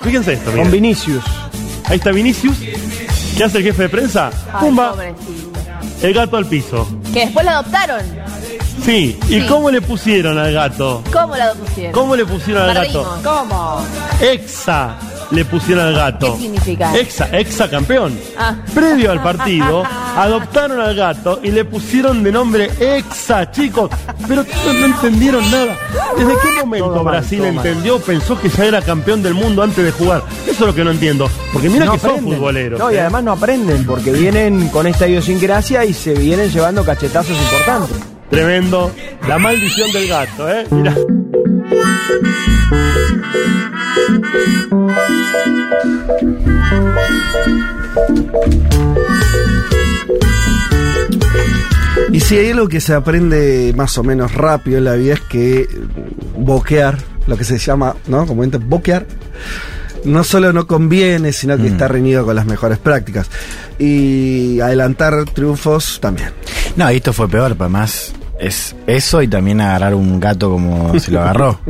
Fíjense esto, Con miren. Vinicius. Ahí está Vinicius. ¿Qué hace el jefe de prensa? Ay, Pumba, pobrecito. el gato al piso. Que después lo adoptaron. Sí. ¿Y Sí. cómo le pusieron al gato? ¿Cómo lo pusieron? ¿Cómo le pusieron al gato? Perdimos. ¿Cómo? Exa le pusieron al gato. ¿Qué significa? Exa, exa campeón. Ah. Previo al partido, adoptaron al gato y le pusieron de nombre Exa, chicos. Pero no, no entendieron nada. ¿Desde qué momento Todo Brasil mal. entendió, pensó que ya era campeón del mundo antes de jugar? Eso es lo que no entiendo. Porque mira No que son futboleros. No, y ¿eh? además no aprenden porque vienen con esta idiosincrasia y se vienen llevando cachetazos importantes. Tremendo. La maldición del gato, ¿eh? Mira. Y si hay algo que se aprende más o menos rápido en la vida es que mm, boquear, lo que se llama, ¿no? Como entra, boquear, no solo no conviene, sino que está reñido con las mejores prácticas. Y adelantar triunfos también. No, esto fue peor, pero más es eso y también agarrar un gato como se lo agarró.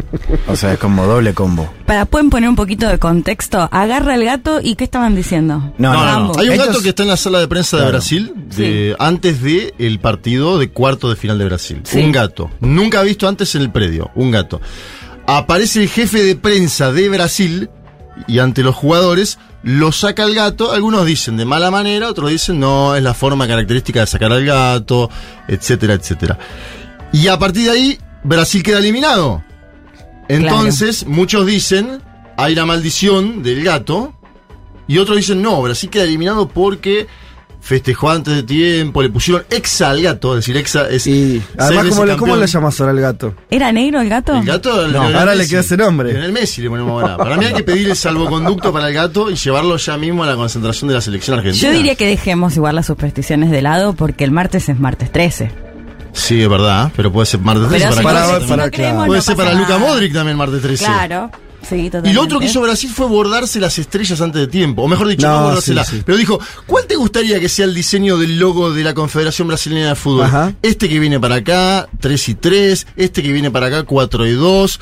O sea, es como doble combo. Para, ¿pueden poner un poquito de contexto? Agarra el gato y ¿qué estaban diciendo? No, No, no. Hay un gato que está en la sala de prensa de Claro. Brasil de, antes de el partido de cuarto de final de Brasil. Sí. Un gato. Nunca visto antes en el predio. Un gato. Aparece el jefe de prensa de Brasil y ante los jugadores lo saca el gato. Algunos dicen de mala manera, otros dicen no, es la forma característica de sacar al gato, etcétera, etcétera. Y a partir de ahí, Brasil queda eliminado. Entonces, muchos dicen, hay la maldición del gato. Y otros dicen, no, Brasil queda eliminado porque festejó antes de tiempo, le pusieron exa al gato, es decir, exa es... Y además, ¿cómo, le- ¿cómo le llamas ahora al gato? ¿Era negro el gato? El gato... No, ahora le queda ese nombre. Lionel Messi le ponemos ahora. Para mí hay que pedirle salvoconducto para el gato y llevarlo ya mismo a la concentración de la selección argentina. Yo diría que dejemos igual las supersticiones de lado porque el martes es martes 13. Sí, es verdad, pero puede ser martes 13 Pero si para, para- no, si no creemos, Puede no ser para Luca nada. Modric también martes 13. Claro. Sí, Y lo otro que hizo Brasil fue bordarse las estrellas antes de tiempo. O mejor dicho, no, No, bordárselas. sí, sí. Pero dijo, ¿cuál te gustaría que sea el diseño del logo de la Confederación Brasileña de Fútbol? Ajá. Este que viene para acá, 3 y 3. Este que viene para acá, 4 y 2.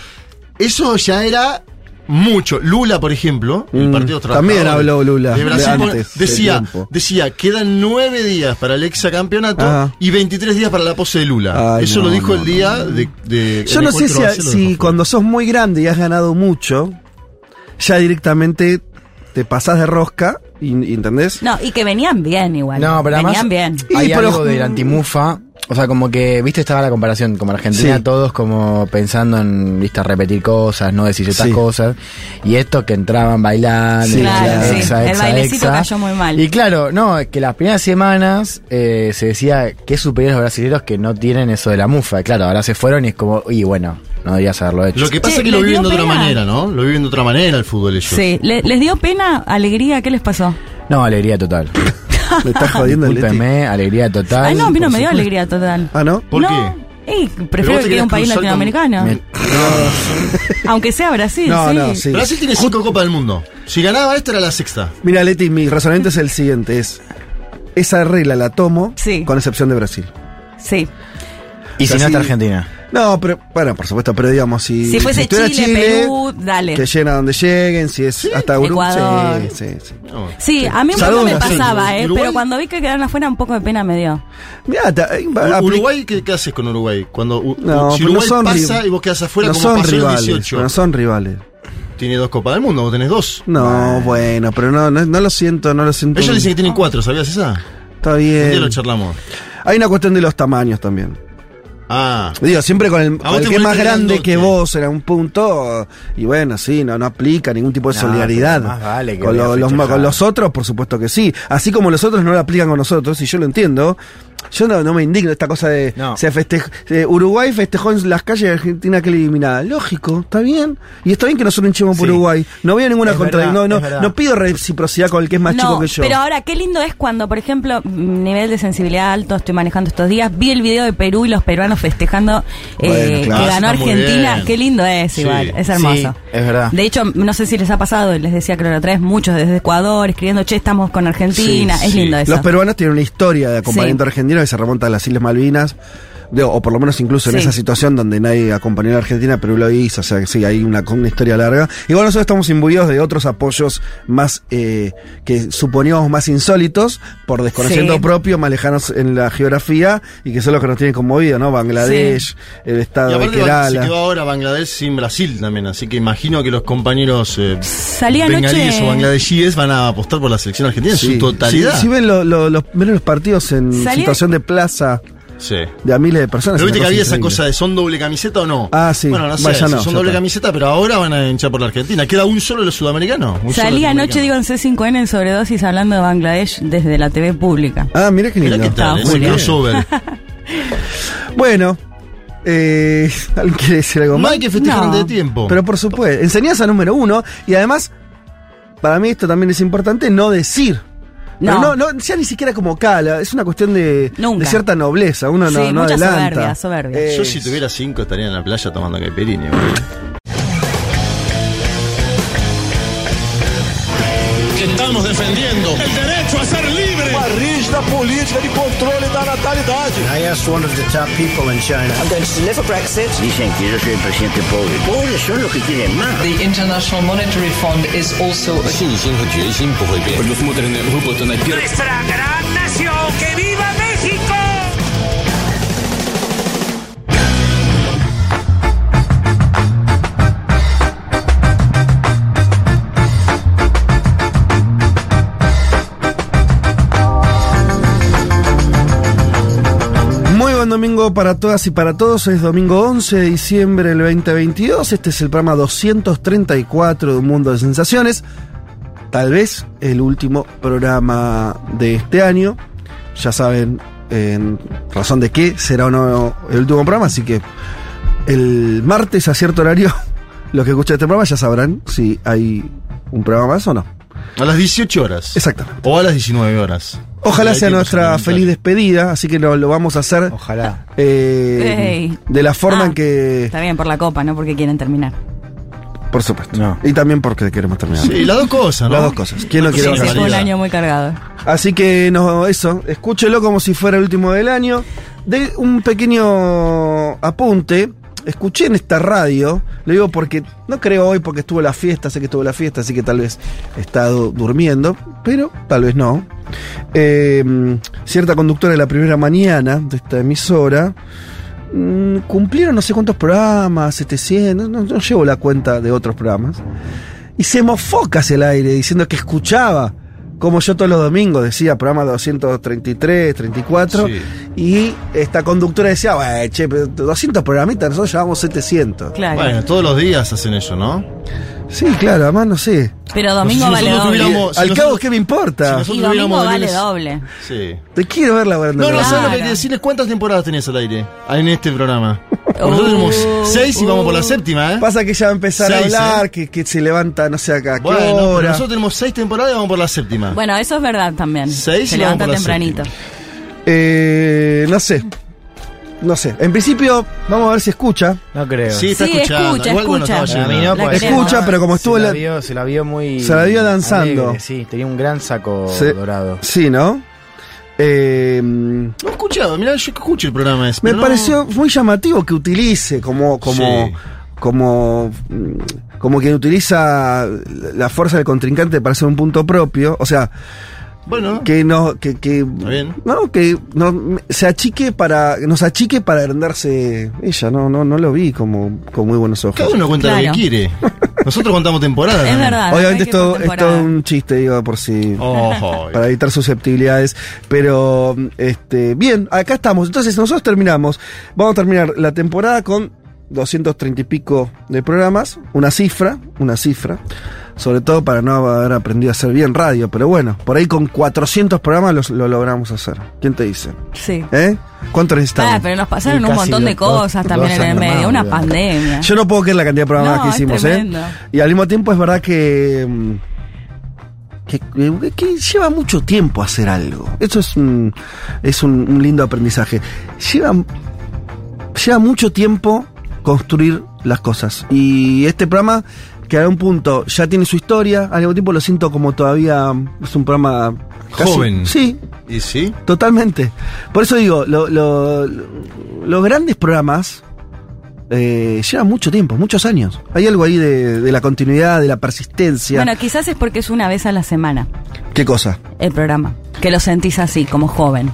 Eso ya era mucho. Lula, por ejemplo, el Mm, Partido también habló Lula de Brasil, de antes, decía, decía, quedan 9 días para el exacampeonato Ajá. y 23 días para la pose de Lula. Ay, Eso no, lo dijo no, el día de, de- Yo no sé si, si cuando sos muy grande y has ganado mucho, ya directamente te pasás de rosca, ¿entendés? No, y que venían bien igual. No, pero venían además bien. hay Y, pero- algo de la antimufa. O sea, como que, viste, estaba la comparación, como Argentina, Sí. todos como pensando en, viste, repetir cosas, no decir ciertas Sí. cosas. Y estos que entraban bailando, Sí, claro, exa, sí. exa, El exa, bailecito exa. cayó muy mal. Y claro, no, es que las primeras semanas eh, se decía que es superior a los brasileños que no tienen eso de la mufa. Y claro, ahora se fueron y es como, y bueno, no deberías haberlo hecho. Lo que pasa Che, es que lo ¿les viven de otra manera, ¿no? Lo viven de otra manera el fútbol ellos. Sí, ¿Le- ¿les dio pena, alegría? ¿Qué les pasó? No, alegría total. Me estás jodiendo el Leti. Discúlpeme, alegría total. Ay, no, a mí no me dio alegría total. Ah, ¿no? ¿Por no. qué? Pero prefiero que quede un país con- latinoamericano. Me- Aunque sea Brasil, No, sí. no, sí. Brasil tiene cinco Copas del Mundo. Si ganaba esta era la sexta. Mira, Leti, mi razonamiento es el siguiente, es esa regla la tomo Sí. con excepción de Brasil. Sí. Y si no está Argentina. No, pero bueno, por supuesto, pero digamos, si, Si fuese Chile, Perú, dale. que lleguen a donde lleguen, si es hasta Uruguay. Ecuador. Sí, sí, sí. No. Sí, a mí un poco me pasaba, ¿eh? Uruguay. Pero cuando vi que quedaron afuera, un poco de pena me dio. Mirá, eh, Uruguay, ¿qué, qué haces con Uruguay? Cuando u- No, si no Uruguay pasa y vos quedás afuera no como son pasó en el rivales, 18. no son rivales. Tiene dos Copas del Mundo, vos tenés dos. No, bueno, pero no, no, no lo siento, no lo siento. Ellos dicen que tienen cuatro, ¿sabías esa? Está Un día lo bien. charlamos. Hay una cuestión de los tamaños también. Ah, Digo, siempre con el, vos el que es más grande que vos en un punto, y bueno, sí, no, no aplica ningún tipo de No, solidaridad. pero más vale que con, lo- los, con los otros, por supuesto que sí. Así como los otros no lo aplican con nosotros, y yo lo entiendo. Yo no, no me indigno esta cosa de No. se eh, Uruguay festejó en las calles de Argentina que eliminada. Lógico, está bien. Y está bien que nosotros hinchemos por Sí. Uruguay. No veo ninguna contradicción. No, no, no pido reciprocidad con el que es más no, chico que yo. pero ahora, qué lindo es cuando, por ejemplo, mm, nivel de sensibilidad alto estoy manejando estos días, vi el video de Perú y los peruanos festejando eh, Bueno, claro, que ganó Argentina. Qué lindo es, Sí. igual, es hermoso. Sí, es verdad. De hecho, no sé si les ha pasado, les decía que la otra vez, muchos desde Ecuador escribiendo, che, estamos con Argentina, Sí, es lindo eso. Los peruanos tienen una historia de acompañamiento argentino que se remonta a las Islas Malvinas. De- o por lo menos incluso en Sí. esa situación donde nadie acompañó a la Argentina, Perú lo hizo, o sea que sí, hay una, una historia larga. Igual nosotros estamos imbuidos de otros apoyos más eh, que suponíamos más insólitos, por desconocimiento Sí. propio, más lejanos en la geografía, y que son los que nos tienen conmovido, ¿no? Bangladesh, el Y estado de aparte se Kerala. quedó ahora Bangladesh sin Brasil también, así que imagino que los compañeros eh, bengalíes o bangladesíes van a apostar por la selección argentina en su totalidad. sí, sí ven lo- lo- los, ven los partidos en situación de plaza Sí. de a miles de personas. Pero es viste que había esa cosa de son doble camiseta o no. Ah, sí. Bueno, no sé, Vaya, si no, son doble está. camiseta, pero ahora van a hinchar por la Argentina. ¿Queda un solo de los sudamericanos? Un solo Salí anoche, digo, en C5N en sobredosis hablando de Bangladesh desde la TV pública. Ah, mira qué lindo. Mirá qué tal, Está ese muy bien. crossover. Bueno, eh, ¿alguien quiere decir algo No más? hay que festejar No. antes de tiempo. Pero por supuesto, enseñanza número uno, y además, para mí esto también es importante, no decir. Pero No. no, no, ya ni siquiera como cala, es una cuestión de, Nunca. de cierta nobleza, uno no, Sí, no mucha adelanta. soberbia, soberbia. Eh, Yo si tuviera cinco estaría en la playa tomando caipirinha. estamos defendiendo el derecho a ser libre. Uma rígida política de controle da natalidade. I asked one of the top people in China. I'm going to deliver Brexit. Dicen que yo soy el presidente pobre. Pobres son los que quieren más. The International Monetary Fund is also a 信心和决心不会变。Los modernos grupos están aquí. Nuestra gran nación, que viva México. Buen domingo para todas y para todos. Es domingo 11 de diciembre del 2022. Este es el programa 234 de Un Mundo de Sensaciones. Tal vez el último programa de este año. Ya saben en razón de qué será o no el último programa. Así que el martes a cierto horario, los que escuchan este programa ya sabrán si hay un programa más o no. A las 18 horas. Exactamente. O a las 19 horas. Ojalá sea nuestra feliz despedida, así que lo, lo vamos a hacer Ojalá. eh, de la forma Ah, en que... Está bien por la copa, no porque quieren terminar. Por supuesto. No. Y también porque queremos terminar. Sí, las dos cosas, ¿no? Las dos cosas. ¿Quién no quiere Sí, fue un año muy cargado. Así que no, eso, escúchelo como si fuera el último del año. De un pequeño apunte. Escuché en esta radio, lo digo porque no creo hoy porque estuvo la fiesta, sé que estuvo la fiesta, así que tal vez está du- durmiendo, pero tal vez no. Eh, cierta conductora de la primera mañana de esta emisora mm, cumplieron no sé cuántos programas, 700, no, no llevo la cuenta de otros programas. Y se mofó casi el aire diciendo que escuchaba, como yo todos los domingos decía, programa 233, 34. Sí. Y esta conductora decía, "Bueno, che, pero 200 programitas, nosotros llevamos 700. Claro. Bueno, todos los días hacen eso, ¿no? Sí, claro, además no sé. Pero domingo Si vale doble. tuviéramos- si Al nosotros- cabo, ¿qué me importa? si Y domingo vale doble. Sí. Te quiero ver. No, en no, la ¿sabes lo que hay que decirles? ¿Cuántas temporadas tenés al aire? En este programa. Uh, nosotros tenemos seis y vamos por la séptima, ¿eh? Pasa que ya va a empezar Seis, a hablar, ¿eh? que, que se levanta, no sé acá, a qué Bueno, pero hora. nosotros tenemos seis temporadas y vamos por la séptima. Bueno, eso es verdad también. Seis Se y vamos levanta por la tempranito. Eh, no sé. No sé. En principio, vamos a ver si escucha. No creo. sí, está Sí, escuchando. escucha, Igual, bueno, escucha. estaba yendo. no. Escucha, pero como estuvo se la- vio, se la vio muy. Se la vio danzando. alegre, sí, tenía un gran saco Se- dorado. Sí, ¿no? Eh, No he escuchado, mirá, yo que escucho el programa ese. me pero no- pareció muy llamativo que utilice como como Sí. como como quien utiliza la fuerza del contrincante para hacer un punto propio, o sea, Bueno, que no que, que Está bien. no que no se achique para nos achique para agrandarse ella, no no no lo vi como con muy buenos ojos. cada uno cuenta lo Claro. que quiere. Nosotros contamos temporadas. Es también. verdad. Obviamente esto es todo un chiste, digo, por si para evitar susceptibilidades. Pero, este, bien, acá estamos. Entonces, nosotros terminamos. Vamos a terminar la temporada con 230 y pico de programas. Una cifra, una cifra. Sobre todo para no haber aprendido a hacer bien radio. Pero bueno, por ahí con 400 programas los- lo, logramos hacer. ¿Quién te dice? Sí. ¿Eh? ¿Cuánto necesitamos? Ah, pero nos pasaron Y un montón de cosas dos también en el medio. más, Una pandemia. Yo no puedo creer la cantidad de programas No, que hicimos. ¿eh? Y al mismo tiempo es verdad que, mm, que, que- que lleva mucho tiempo hacer algo. Eso es un, es un, un lindo aprendizaje. Lleva, lleva mucho tiempo construir las cosas. Y este programa, que a un punto ya tiene su historia, al mismo tiempo lo siento como todavía es un programa casi- Joven. Sí, ¿Y sí? Totalmente. Por eso digo, lo, lo- los grandes programas eh, llevan mucho tiempo, muchos años. Hay algo ahí de, de la continuidad, de la persistencia. Bueno, quizás es porque es una vez a la semana ¿Qué cosa? el programa. Que lo sentís así, como joven.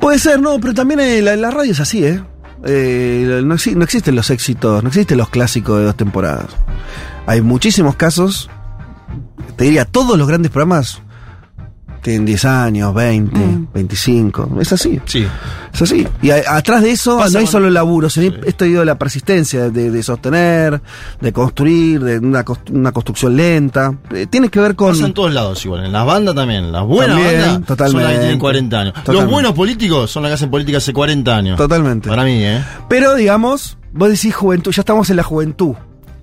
Puede ser, no, pero también eh, la, la radio es así, ¿eh? Eh, no, no existen los éxitos, no existen los clásicos de dos temporadas. Hay muchísimos casos, te diría, todos los grandes programas tienen 10 años, 20, Mm. 25. Es así. Sí. Es así. Y a- atrás de eso Pasa no hay con- solo el laburo, sino esto de la persistencia, de, de sostener, de construir, de una, construcción lenta. Eh, tiene que ver con. Pasa en todos lados igual, en las bandas también. Las buenas También, bandas son las que totalmente. tienen 40 años. Totalmente. Los buenos políticos son las que hacen política hace 40 años. Totalmente. Para mí, ¿eh? Pero digamos, vos decís juventud, ya estamos en la juventud.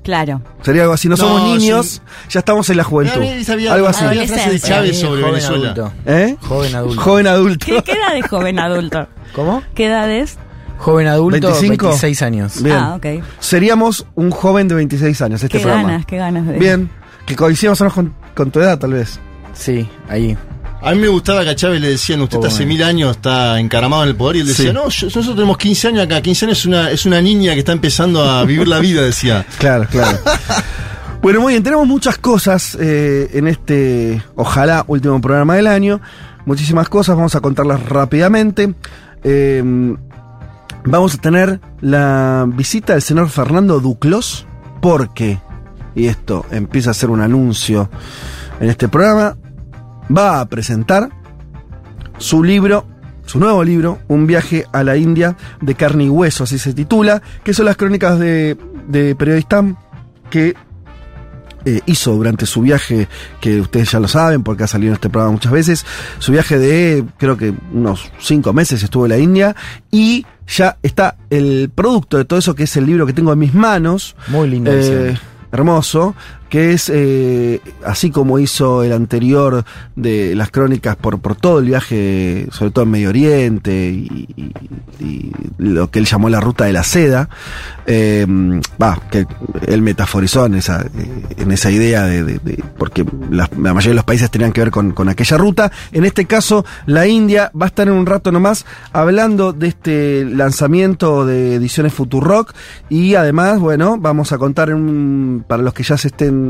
Claro. Sería algo así, no, No, somos sí. niños, ya estamos en la juventud. Sabía- algo así. había frase de Chávez sobre Joven Venezuela. adulto. ¿Eh? Joven adulto. Joven adulto. ¿Qué, qué edad es joven adulto? ¿Cómo? ¿Qué edad es? Joven adulto, 25. 26 años. Bien. Ah, ok. Seríamos un joven de 26 años, este qué programa. ganas, qué ganas de Bien. Que coincidamos con, con tu edad, tal vez. Sí, ahí. A mí me gustaba que a Chávez le decían, usted Oh, hace bueno. mil años está encaramado en el poder, y él decía, Sí. no, yo- nosotros tenemos 15 años acá, 15 años es una, es una niña que está empezando a vivir la vida, decía. Claro, claro. bueno, muy bien, tenemos muchas cosas eh, en este, ojalá, último programa del año. Muchísimas cosas, vamos a contarlas rápidamente. Eh, vamos a tener la visita del señor Fernando Duclos, porque, y esto empieza a ser un anuncio en este programa, va a presentar su libro, su nuevo libro, Un viaje a la India de carne y hueso, así se titula, que son las crónicas de, de Periodistam que eh, hizo durante su viaje, que ustedes ya lo saben porque ha salido en este programa muchas veces, su viaje de creo que unos cinco meses estuvo en la India y ya está el producto de todo eso que es el libro que tengo en mis manos. Muy lindo. Eh, hermoso, que es eh, así como hizo el anterior de las crónicas por, por todo el viaje, sobre todo en Medio Oriente y, lo que él llamó la ruta de la seda, eh, va, que él metaforizó en esa, eh, en esa idea de, de- de- porque la, mayoría de los países tenían que ver con, con aquella ruta. En este caso, la India va a estar en un rato nomás hablando de este lanzamiento de ediciones Futurock y además, bueno, vamos a contar en para los que ya se estén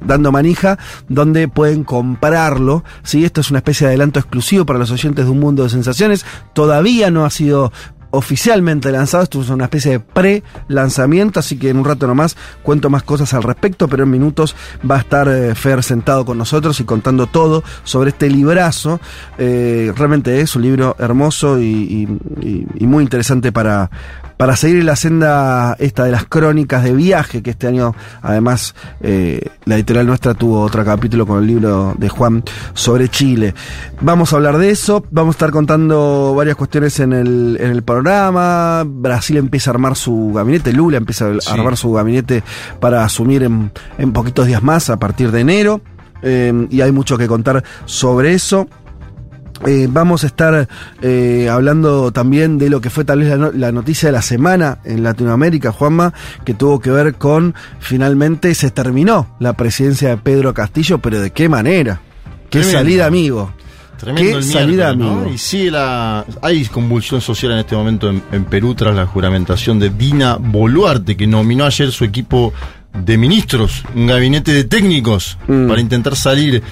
dando manija, donde pueden comprarlo. ¿sí? Esto es una especie de adelanto exclusivo para los oyentes de un mundo de sensaciones. Todavía no ha sido oficialmente lanzado, esto es una especie de pre-lanzamiento, así que en un rato nomás cuento más cosas al respecto, pero en minutos va a estar eh, Fer sentado con nosotros y contando todo sobre este librazo. Eh, realmente es un libro hermoso y muy interesante para, para seguir en la senda esta de las crónicas de viaje, que este año además eh, la editorial nuestra tuvo otro capítulo con el libro de Juan sobre Chile. Vamos a hablar de eso, vamos a estar contando varias cuestiones en el, en el programa. Brasil empieza a armar su gabinete, Lula empieza a Sí. armar su gabinete para asumir en, en poquitos días más a partir de enero. Eh, y hay mucho que contar sobre eso. Eh, vamos a estar eh, hablando también de lo que fue tal vez la, no- la noticia de la semana en Latinoamérica, Juanma, que tuvo que ver con finalmente se terminó la presidencia de Pedro Castillo, pero de qué manera. Qué Tremendo. salida, amigo. Tremendo Qué salida, amigo. Y sigue la. Hay convulsión social en este momento en, en Perú tras la juramentación de Dina Boluarte, que nominó ayer su equipo de ministros, un gabinete de técnicos, Mm. para intentar salir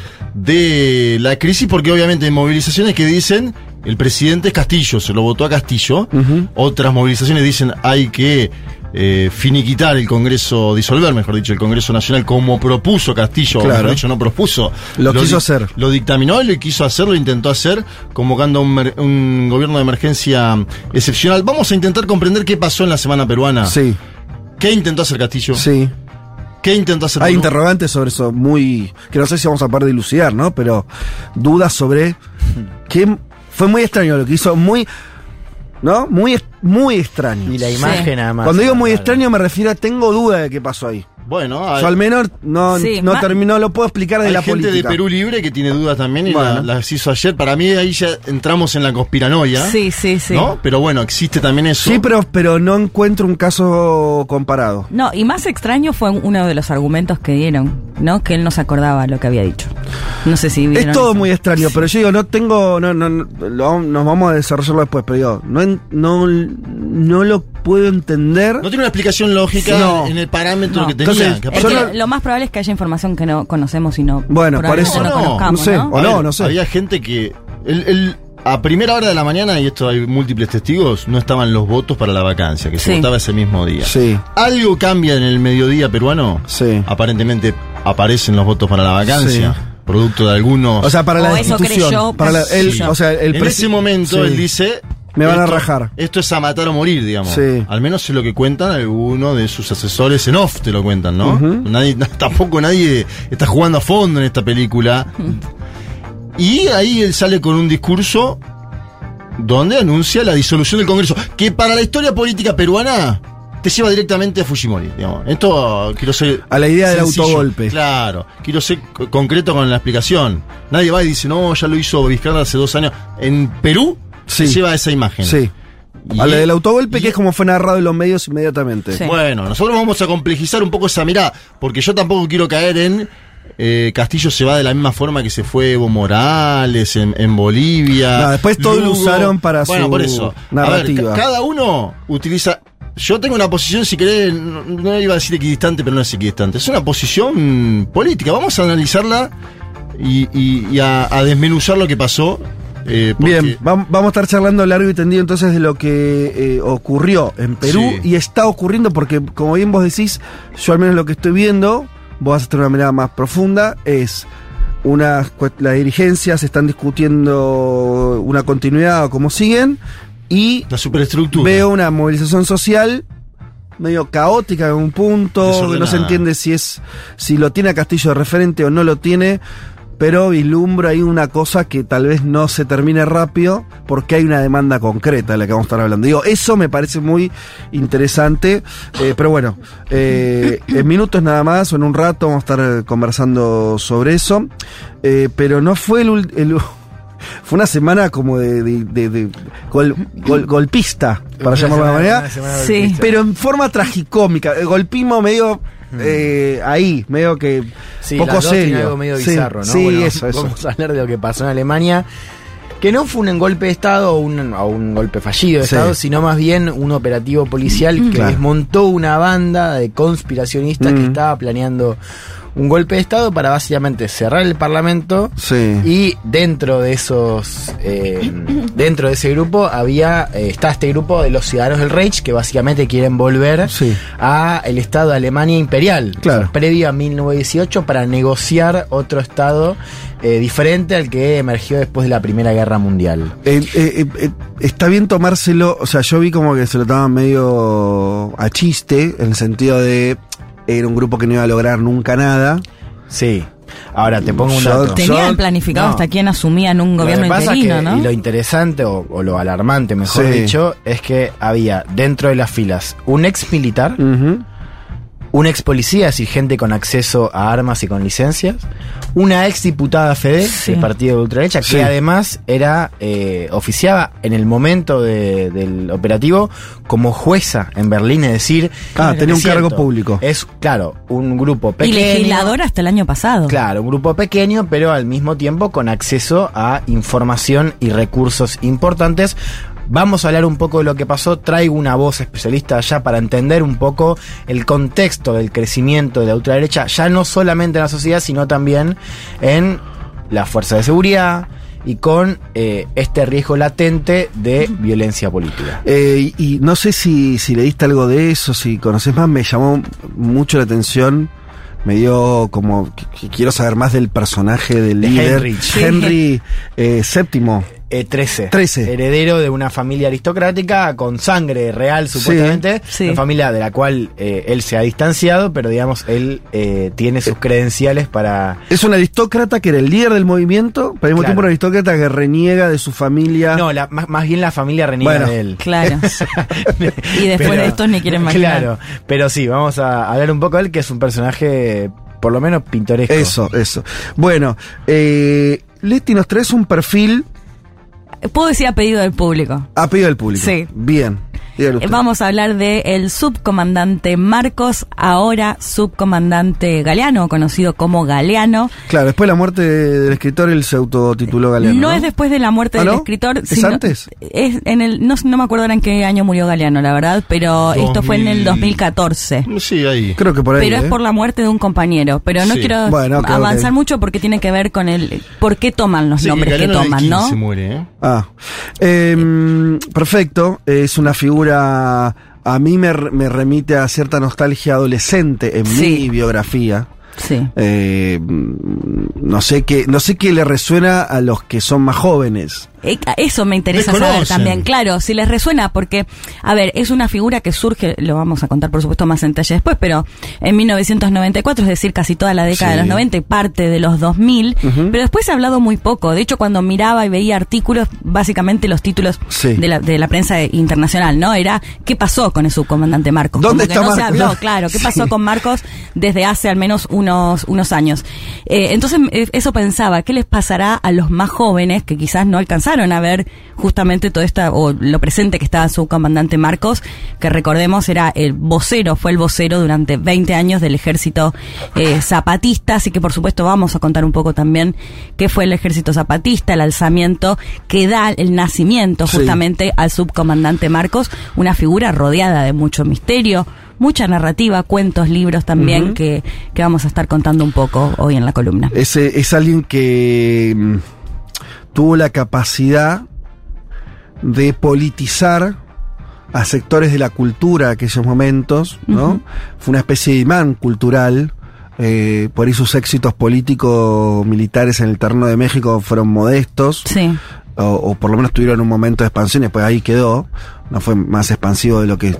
de la crisis, porque obviamente hay movilizaciones que dicen el presidente es Castillo, se lo votó a Castillo. Otras movilizaciones dicen hay que eh, finiquitar el Congreso, disolver, mejor dicho, el Congreso Nacional como propuso Castillo, o Claro. mejor dicho, no propuso. Lo quiso hacer. Lo dictaminó y lo quiso hacer, lo intentó hacer, convocando un, un gobierno de emergencia excepcional. Vamos a intentar comprender qué pasó en la semana peruana. Sí, ¿Qué intentó hacer Castillo? sí. ¿Qué intentó hacer Hay interrogantes sobre eso, muy. que no sé si vamos a poder dilucidar, ¿no? Pero dudas sobre. que fue muy extraño lo que hizo, muy. ¿No? Muy, muy extraño. Y la imagen nada más. Cuando digo muy extraño me refiero a tengo duda de qué pasó ahí. Bueno, hay, Yo al menos no, Sí, no terminó, lo puedo explicar de hay la gente política. de Perú Libre que tiene dudas también y Bueno. la- las hizo ayer. Para mí ahí ya entramos en la conspiranoia. Sí, sí, sí. ¿No? Pero bueno, existe también eso. Sí, pero, pero no encuentro un caso comparado. No, y más extraño fue uno de los argumentos que dieron, ¿no? Que él no se acordaba lo que había dicho. No sé si Es todo eso. muy extraño, pero yo digo, no tengo, no, no, lo nos vamos a desarrollarlo después, pero digo, no, no, no lo puedo entender. No tiene una explicación lógica No. en el parámetro No. que tenía. Entonces, Es que lo más probable es que haya información que no conocemos y no. Bueno, por eso- no, No, sé. ¿no? O no, ver, no sé. Había gente que. el- el- a primera hora de la mañana, y esto hay múltiples testigos, no estaban los votos para la vacancia, que se Sí. votaba ese mismo día. Sí, ¿Algo cambia en el mediodía peruano? sí. Aparentemente aparecen los votos para la vacancia, Sí. producto de algunos. O sea, para O la eso institución. creyó, para la- el- sí. o sea, el en ese momento Sí. él dice. Me van a rajar. Esto es a matar o morir, digamos. Sí. Al menos es lo que cuentan algunos de sus asesores en off, te lo cuentan, ¿no? Ujú. nadie, tampoco nadie está jugando a fondo en esta película. Y ahí él sale con un discurso donde anuncia la disolución del Congreso, que para la historia política peruana te lleva directamente a Fujimori. Digamos. Esto quiero ser. A la idea del autogolpe. Claro, quiero ser co- concreto con la explicación. Nadie va y dice, no, ya lo hizo Vizcarra hace dos años. En Perú Sí. se lleva esa imagen. Sí. Y A la él- del autogolpe, y- que es como fue narrado en los medios inmediatamente. Sí. Bueno, nosotros vamos a complejizar un poco esa mirada, porque yo tampoco quiero caer en. eh, Castillo se va de la misma forma que se fue Evo Morales en, en Bolivia. No, después todo lo usaron para bueno, su por eso. narrativa. A ver, ca- cada uno utiliza. Yo tengo una posición, si querés, no, no iba a decir equidistante, pero no es equidistante. Es una posición política. Vamos a analizarla y, y- y a, a desmenuzar lo que pasó. Eh, porque- Bien, vam- vamos a estar charlando largo y tendido entonces de lo que eh, ocurrió en Perú Sí. y está ocurriendo porque, como bien vos decís, yo al menos lo que estoy viendo, vos vas a tener una mirada más profunda, es una, cue- las dirigencias están discutiendo una continuidad o cómo siguen y La superestructura. veo una movilización social medio caótica en un punto, que no se entiende si es si lo tiene a Castillo de referente o no lo tiene, pero vislumbro ahí una cosa que tal vez no se termine rápido porque hay una demanda concreta de la que vamos a estar hablando. Digo, eso me parece muy interesante, eh, pero bueno, eh, en minutos nada más o en un rato vamos a estar eh, conversando sobre eso, Eh, pero no fue el, el fue una semana como de, de- de- de gol- gol- golpista, para llamarlo de alguna manera. Sí. Pero en forma tragicómica. El golpismo medio eh, ahí, medio que Sí, poco las dos tienen serio. algo medio Sí, bizarro, ¿no? Sí, Bueno, eso, eso. Vamos a hablar de lo que pasó en Alemania. Que no fue un golpe de Estado o un, o un golpe fallido de Sí. Estado, sino más bien un operativo policial que Claro. desmontó una banda de conspiracionistas que estaba planeando un golpe de Estado para básicamente cerrar el Parlamento Sí. y dentro de esos, eh, dentro de ese grupo había, eh, está este grupo de los ciudadanos del Reich que básicamente quieren volver Sí. a el Estado de Alemania imperial, Claro. o sea, previo a 1918 para negociar otro Estado eh, diferente al que emergió después de la Primera Guerra Mundial. Eh, eh, eh, eh, está bien tomárselo, o sea, yo vi como que se lo tomaban medio a chiste, en el sentido de era un grupo que no iba a lograr nunca nada. Sí. Ahora te pongo un dato. Tenían planificado no. hasta quién asumía en un Lo gobierno que pasa interino, que- ¿no? Y lo interesante, o, o lo alarmante, mejor Sí. dicho, es que había dentro de las filas un ex militar, Ujú. Un ex policía, es decir, gente con acceso a armas y con licencias, una ex diputada FEDE Sí. del partido de ultraderecha, Sí. que además era eh, oficiaba en el momento de- del operativo como jueza en Berlín, es decir, Ah, tenía un cargo público. Es, claro, un grupo y pequeño. legislador hasta el año pasado. Claro, un grupo pequeño, pero al mismo tiempo con acceso a información y recursos importantes. Vamos a hablar un poco de lo que pasó. Traigo una voz especialista allá para entender un poco el contexto del crecimiento de la ultraderecha, ya no solamente en la sociedad, sino también en la fuerza de seguridad y con eh, este riesgo latente de violencia política. Eh, y, y no sé si, si leíste algo de eso, si conoces más, me llamó mucho la atención. Me dio como que, que quiero saber más del personaje del De líder. Henry. Henry eh, VII. Eh, 13. 13. Heredero de una familia aristocrática con sangre real, supuestamente. Sí. Una familia de la cual eh, él se ha distanciado, pero digamos, él eh, tiene sus credenciales para. Es un aristócrata que era el líder del movimiento, pero al mismo Claro. tiempo un aristócrata que reniega de su familia. No, la- más, más bien la familia reniega Bueno. de él. Claro. y después de estos ni quieren imaginar. Claro, pero sí, vamos a hablar un poco de él, que es un personaje por lo menos pintoresco. Eso, eso. Bueno, eh, Leti, nos traes un perfil Puedo decir a pedido del público. a pedido del público. Sí. Bien. Vamos a hablar de el subcomandante Marcos, ahora subcomandante Galeano, conocido como Galeano. Claro, después de la muerte del escritor, él se autotituló Galeano. No, No, es después de la muerte ¿Ah, del no? escritor. ¿Es sino- antes? Es en el, no, no me acuerdo ahora en qué año murió Galeano, la verdad, pero esto fue en el 2000. 2014. Sí, ahí. Creo que por ahí. Pero es ¿eh? por la muerte de un compañero. Pero no Sí. quiero Bueno, avanzar mucho porque tiene que ver con el por qué toman los Sí, nombres que toman, 15 ¿no? muere, ¿eh? Ah, Em, perfecto. Es una figura. A mí me, me remite a cierta nostalgia adolescente en Sí. mi biografía. Sí. Eh, no sé qué, no sé qué le resuena a los que son más jóvenes. Eh, Eso me interesa saber también, claro, si les resuena, porque, a ver, es una figura que surge, lo vamos a contar por supuesto más en detalle después, pero en 1994, es decir, casi toda la década Sí. de los 90 y parte de los 2000, Ujú. pero después se ha hablado muy poco. De hecho, cuando miraba y veía artículos, básicamente los títulos Sí. de, la, de la prensa internacional, ¿no? Era, ¿qué pasó con el subcomandante Marcos? ¿Dónde Como que está no se habló, claro, ¿qué pasó Sí. con Marcos desde hace al menos unos, unos años? Eh, entonces, eh, eso pensaba, ¿qué les pasará a los más jóvenes que quizás no alcanzaron a ver justamente todo esta, o lo presente que estaba su comandante Marcos, que recordemos era el vocero, fue el vocero durante 20 años del ejército eh, zapatista, así que por supuesto vamos a contar un poco también qué fue el ejército zapatista, el alzamiento que da el nacimiento Sí. justamente al subcomandante Marcos, una figura rodeada de mucho misterio, mucha narrativa, cuentos, libros también que, que vamos a estar contando un poco hoy en la columna. Ese es alguien que mm, tuvo la capacidad de politizar a sectores de la cultura aquellos momentos, ¿no? Fue una especie de imán cultural. eh, por ahí sus éxitos políticos militares en el terreno de México fueron modestos. Sí. o, o por lo menos tuvieron un momento de expansión y después ahí quedó. No fue más expansivo de lo que.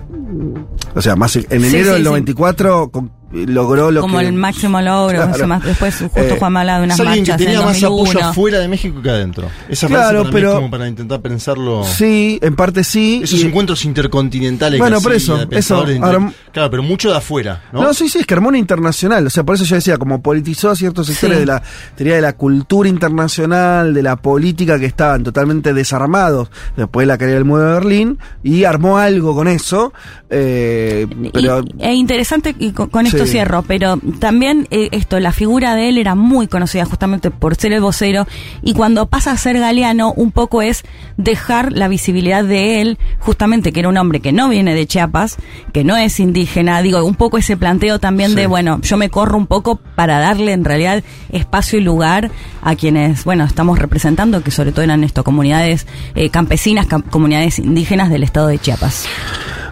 O sea, más en enero sí, del sí. 94 con- logró lo Como que. el máximo logro, Claro. eso más- después justo Eh, Juan me hablaba de unas que marchas en tenía más 2001. apoyo afuera de México que adentro. Esa Claro, frase para mí pero- es como para intentar pensarlo. Sí, en parte sí. Esos y- encuentros intercontinentales. Bueno, que por eso, de pensadores eso, ahora- Claro, pero mucho de afuera, ¿no? ¿no? sí, sí, es que armó una internacional. O sea, por eso yo decía, como politizó ciertos sectores Sí. de la teoría de la cultura internacional, de la política que estaban totalmente desarmados después de la caída del muro de Berlín, y armó algo con eso. eh, pero Y- e interesante, y con, con esto Sí. cierro, pero también eh, esto, la figura de él era muy conocida justamente por ser el vocero, y cuando pasa a ser galeano, un poco es dejar la visibilidad de él, justamente que era un hombre que no viene de Chiapas, que no es indígena, digo, un poco ese planteo también Sí. de, bueno, yo me corro un poco para darle en realidad espacio y lugar a quienes, bueno, estamos representando, que sobre todo eran esto, comunidades eh, campesinas, cam- comunidades indígenas del estado de Chiapas.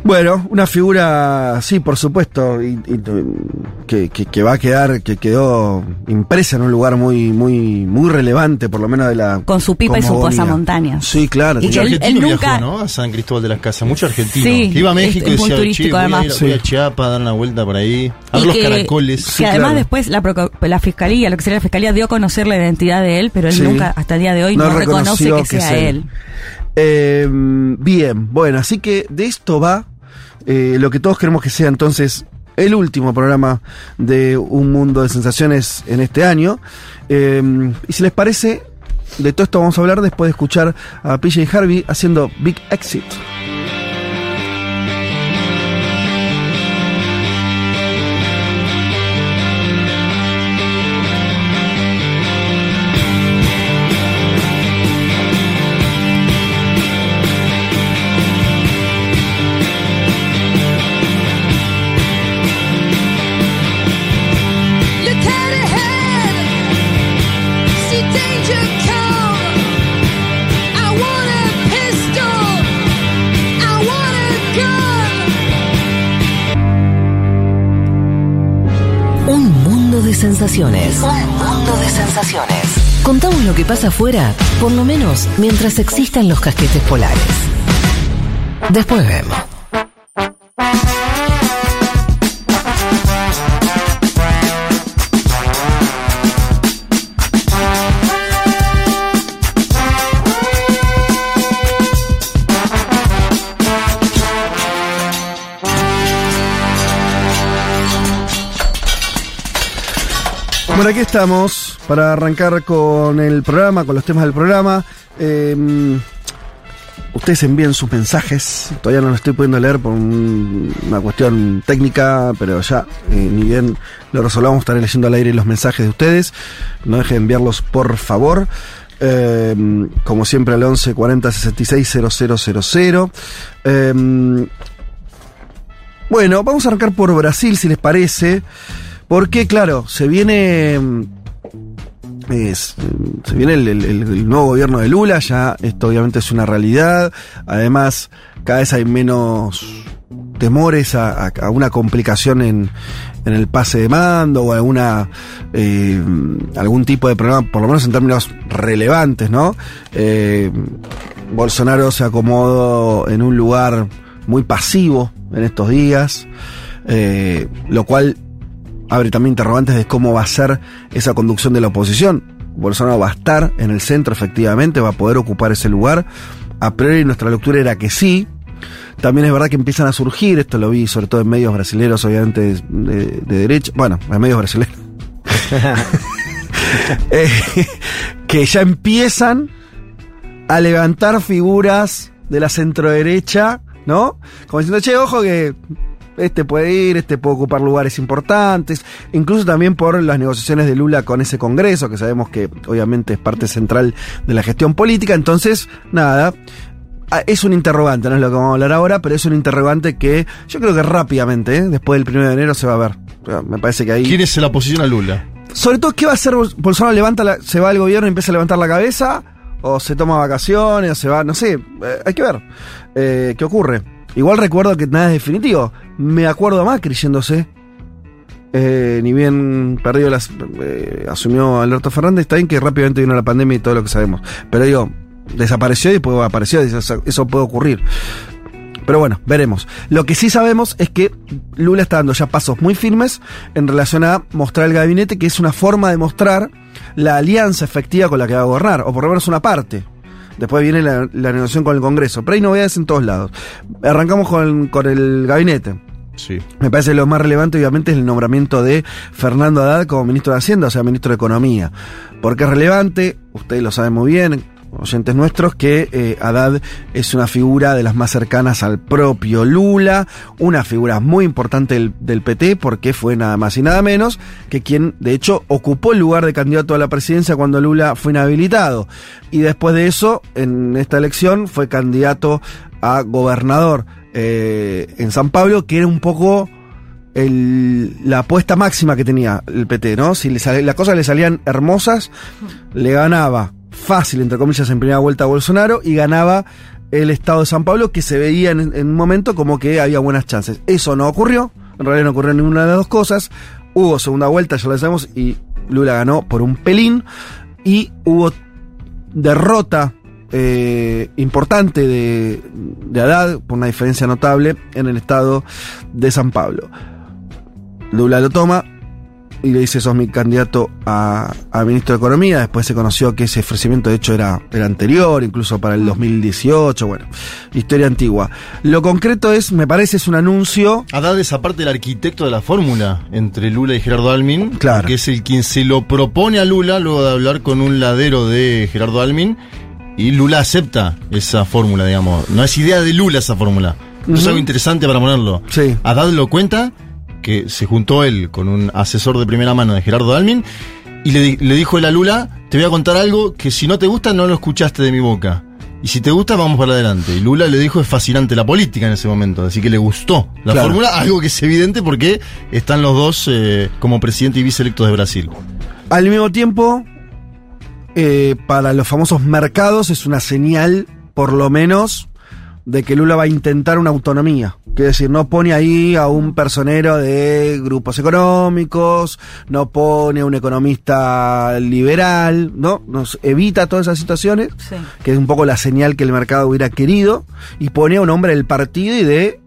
Bueno, una figura, sí, por supuesto, y- y, que, que- que va a quedar, que quedó impresa en un lugar muy, muy, muy relevante, por lo menos de la. Con su pipa y su pasamontañas. Sí, claro. Y Mucho que él- argentino él nunca- viajó, ¿no? A San Cristóbal de las Casas. Mucho argentino. Sí, que iba a México es- y decía, turístico, "Che, voy a ir además. voy a Sí. Chiapas a dar una vuelta por ahí. A ver Y los caracoles. Que además claro. después la, proco- la fiscalía, lo que sería la fiscalía, dio a conocer la identidad de él, pero él Sí. nunca, hasta el día de hoy, No no, reconoce que que sea él. él. Eh, bien, bueno, así que de esto va eh, lo que todos queremos que sea entonces el último programa de Un Mundo de Sensaciones en este año. Eh, y si les parece, de todo esto vamos a hablar después de escuchar a PJ Harvey haciendo Big Exit. De sensaciones. Un mundo de sensaciones. Contamos lo que pasa afuera, por lo menos mientras existan los casquetes polares. Después vemos. Aquí estamos para arrancar con el programa, con los temas del programa. Eh, ustedes envíen sus mensajes. Todavía no lo estoy pudiendo leer por un- una cuestión técnica, pero ya, eh, ni bien lo resolvamos, estaré leyendo al aire los mensajes de ustedes. No dejen de enviarlos, por favor. Eh, como siempre, al 11 40 66 000. Eh, bueno, vamos a arrancar por Brasil, si les parece. Porque, claro, se viene. mm, mm, se viene el, nuevo gobierno de Lula, ya esto obviamente es una realidad. Además, cada vez hay menos temores a, a- a una complicación en, en el pase de mando o alguna eh, algún tipo de problema, por lo menos en términos relevantes, ¿no? Eh, Bolsonaro se acomodó en un lugar muy pasivo en estos días, eh, lo cual abre también interrogantes de cómo va a ser esa conducción de la oposición. Bolsonaro va a estar en el centro, efectivamente, va a poder ocupar ese lugar. A priori nuestra lectura era que sí. También es verdad que empiezan a surgir, esto lo vi sobre todo en medios brasileños, obviamente de, de- de derecha, bueno, en medios brasileños, Eh, que ya empiezan a levantar figuras de la centroderecha, ¿no? Como diciendo, che, ojo que este puede ir, este puede ocupar lugares importantes, incluso también por las negociaciones de Lula con ese Congreso, que sabemos que obviamente es parte central de la gestión política, entonces, nada. ah, Es un interrogante, no es lo que vamos a hablar ahora, pero es un interrogante que yo creo que rápidamente, ¿eh? después del 1 de enero se va a ver. Me parece que ahí... ¿Quién es la oposición a Lula? Sobre todo, ¿qué va a hacer Bol- Bolsonaro? ¿Levanta la- ¿Se va al gobierno y empieza a levantar la cabeza? ¿O se toma vacaciones? ¿O se va? No sé, eh, hay que ver eh, qué ocurre. Igual recuerdo que nada es definitivo. Me acuerdo a Macri yéndose. Eh, ni bien perdió las. eh, asumió Alberto Fernández, está bien que rápidamente vino la pandemia y todo lo que sabemos. Pero digo, desapareció y después apareció, eso puede ocurrir. Pero bueno, veremos. Lo que sí sabemos es que Lula está dando ya pasos muy firmes en relación a mostrar el gabinete, que es una forma de mostrar la alianza efectiva con la que va a gobernar, o por lo menos una parte. Después viene la, la negociación con el Congreso, pero hay novedades en todos lados. Arrancamos con, con el gabinete. Sí. Me parece lo más relevante, obviamente, es el nombramiento de Fernando Haddad como ministro de Hacienda, o sea, ministro de Economía. Porque es relevante, ustedes lo saben muy bien, oyentes nuestros, que eh, Haddad es una figura de las más cercanas al propio Lula, una figura muy importante del, PT, porque fue nada más y nada menos que quien, de hecho, ocupó el lugar de candidato a la presidencia cuando Lula fue inhabilitado. Y después de eso, en esta elección, fue candidato a gobernador eh, en San Pablo, que era un poco la apuesta máxima que tenía el PT, ¿no? Si las cosas le salían hermosas, le ganaba fácil, entre comillas, en primera vuelta Bolsonaro y ganaba el estado de San Pablo, que se veía en, un momento como que había buenas chances. Eso no ocurrió, en realidad no ocurrió ninguna de las dos cosas. Hubo segunda vuelta, ya lo sabemos, y Lula ganó por un pelín, y hubo derrota eh, importante de, de por una diferencia notable, en el estado de San Pablo. Lula lo toma y le dice, sos mi candidato a, a ministro de Economía. Después se conoció que ese ofrecimiento de hecho era, era anterior, incluso para el 2018, bueno, historia antigua. Lo concreto es, me parece, es un anuncio... Haddad es aparte el arquitecto de la fórmula entre Lula y Gerardo Almin, Claro. que es el quien se lo propone a Lula luego de hablar con un ladero de Gerardo Almin, y Lula acepta esa fórmula, digamos. No es idea de Lula esa fórmula. Eso es algo interesante para ponerlo. Sí. Haddad lo cuenta, que se juntó él con un asesor de primera mano de Gerardo Almin, y le, di- le dijo él a Lula, te voy a contar algo que si no te gusta no lo escuchaste de mi boca. Y si te gusta, vamos para adelante. Y Lula le dijo, es fascinante la política en ese momento, así que le gustó la Claro. fórmula, algo que es evidente porque están los dos eh, como presidente y viceelectos de Brasil. Al mismo tiempo, eh, para los famosos mercados es una señal, por lo menos, de que Lula va a intentar una autonomía. Quiere decir, no pone ahí a un personero de grupos económicos, no pone a un economista liberal, ¿no? Nos evita todas esas situaciones, Sí. que es un poco la señal que el mercado hubiera querido, y pone a un hombre del partido y de-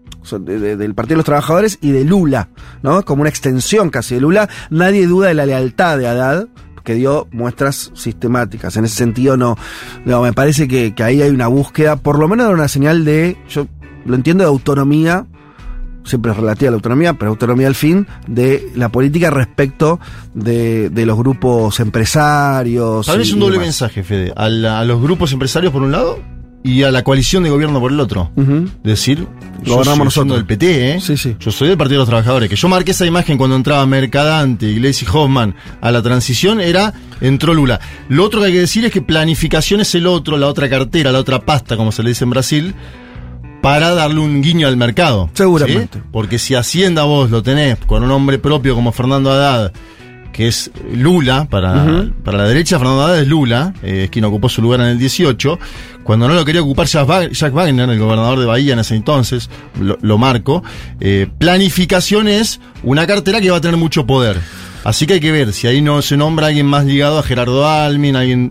del Partido de los Trabajadores y de Lula, ¿no? Como una extensión casi de Lula. Nadie duda de la lealtad de Haddad, que dio muestras sistemáticas. En ese sentido, no. no, me parece que, que ahí hay una búsqueda, por lo menos de una señal de. Yo lo entiendo de autonomía. Siempre es relativa a la autonomía, pero autonomía al fin de la política respecto de, de los grupos empresarios. Tal vez un doble demás. mensaje, Fede. A, la- a los grupos empresarios por un lado y a la coalición de gobierno por el otro. Ujú. Decir, yo Gobernamos nosotros. del PT, ¿eh? Sí, sí. Yo soy del Partido de los Trabajadores. Que yo marqué esa imagen cuando entraba Mercadante, Iglesias y Hoffman a la transición, era entró Lula. Lo otro que hay que decir es que planificación es el otro, la otra cartera, la otra pasta, como se le dice en Brasil, para darle un guiño al mercado. Seguramente. ¿sí? Porque si Hacienda vos lo tenés con un hombre propio como Fernando Haddad, que es Lula, para, para la derecha Fernando Haddad es Lula, eh, es quien ocupó su lugar en el 18, cuando no lo quería ocupar Jack Wag- Jack Wagner, el gobernador de Bahía en ese entonces, lo, lo marco, eh, planificación es una cartera que va a tener mucho poder. Así que hay que ver si ahí no se nombra alguien más ligado a Gerardo Almin, alguien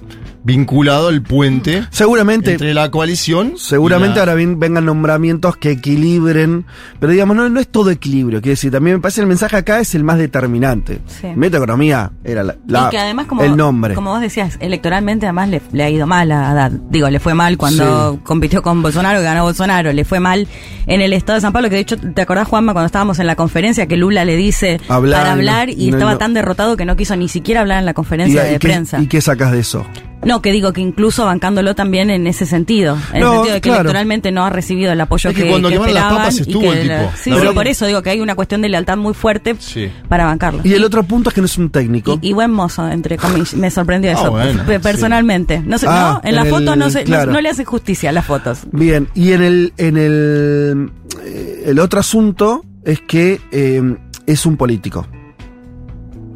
vinculado al puente Seguramente. entre la coalición. Seguramente la- ahora vengan nombramientos que equilibren, pero digamos, no, no es todo equilibrio, quiero decir, también me parece el mensaje acá es el más determinante. Sí. Metaeconomía era la, la- y que además, como, el nombre. como vos decías, electoralmente además le, le ha ido mal a Haddad. Digo, le fue mal cuando Sí. compitió con Bolsonaro, ganó Bolsonaro. Le fue mal en el estado de San Pablo, que de hecho, ¿te acordás, Juanma, cuando estábamos en la conferencia que Lula le dice Hablar, para hablar y no, estaba no. tan derrotado que no quiso ni siquiera hablar en la conferencia ¿Y, de y qué, prensa? ¿Y qué sacas de eso? No, que digo que incluso bancándolo también en ese sentido. En No, el sentido de que claro. electoralmente no ha recibido el apoyo Es que que, cuando que las papas y estuvo que el la- tipo. Sí, La sí, por eso digo que hay una cuestión de lealtad muy fuerte Sí. para bancarlo. Y el otro punto es que no es un técnico. Y, y buen mozo, entre comillas. Me sorprendió Ah, eso. bueno, pe- personalmente. No, sé, Ah, no, en la en foto el- no, se, claro. no le hace justicia a las fotos. Bien, y en el, en el, eh, el otro asunto es que eh, es un político.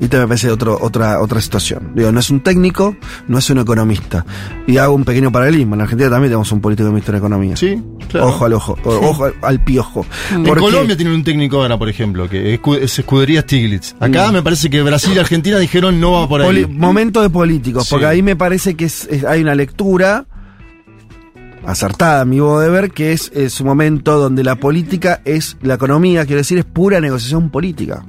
Y te me parece otro, otra, otra situación. Digo, no es un técnico, no es un economista. Y hago un pequeño paralelismo. En Argentina también tenemos un político de ministro de Economía. Sí, claro. Ojo al ojo, ojo al, al piojo. En Colombia tienen un técnico ahora, por ejemplo, que es, escu- es escudería Stiglitz. Acá me parece que Brasil y Argentina dijeron no va por ahí. Poli- momento de políticos, Sí. porque ahí me parece que es- es- hay una lectura acertada, a mi modo de ver, que es, es un momento donde la política es, la economía, quiero decir, es pura negociación política.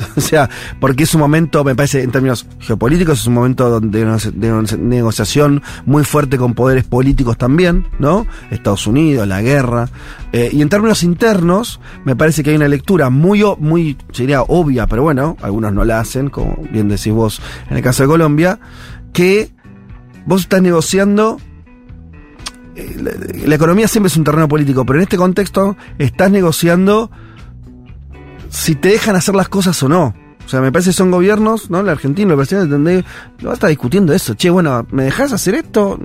O sea, porque es un momento, me parece, en términos geopolíticos, es un momento de de negoci- negociación muy fuerte con poderes políticos también, ¿no? Estados Unidos, la guerra. Eh, y en términos internos, me parece que hay una lectura muy, muy, sería obvia, pero bueno, algunos no la hacen, como bien decís vos en el caso de Colombia, que vos estás negociando eh, la economía siempre es un terreno político, pero en este contexto estás negociando si te dejan hacer las cosas o no. O sea, me parece que son gobiernos, ¿no? El argentino, el brasileño, ¿entendés? No está discutiendo eso. Che, bueno, ¿me dejas hacer esto?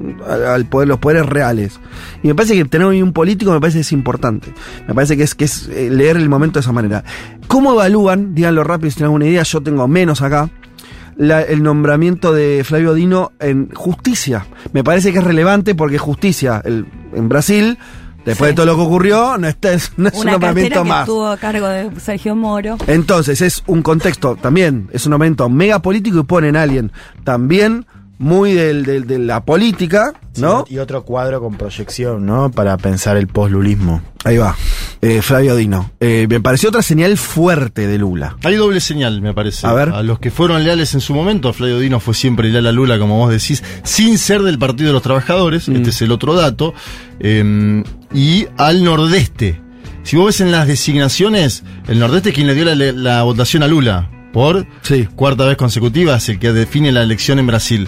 Al, poder, los poderes reales. Y me parece que tener un político me parece que es importante. Me parece que es, que es eh, leer el momento de esa manera. ¿Cómo evalúan? Díganlo rápido si tienen alguna idea. Yo tengo menos acá. la- el nombramiento de Flavio Dino en justicia. Me parece que es relevante porque justicia el- en Brasil, después Sí. de todo lo que ocurrió, no, está, no es un Una cartera nombramiento que más. estuvo a cargo de Sergio Moro. Entonces es un contexto también, es un momento mega político y ponen a alguien también muy del, del- de la política, ¿no? Y otro cuadro con proyección, ¿no? Para pensar el post-lulismo. Ahí va, eh, Flavio Dino. Eh, me pareció otra señal fuerte de Lula. Hay doble señal, me parece. A ver. los que fueron leales en su momento, Flavio Dino fue siempre leal a Lula, como vos decís, sin ser del Partido de los Trabajadores, Mm. este es el otro dato, eh, y al nordeste. Si vos ves en las designaciones, el nordeste es quien le dio la, la votación a Lula, por Sí. cuarta vez consecutiva, es el que define la elección en Brasil.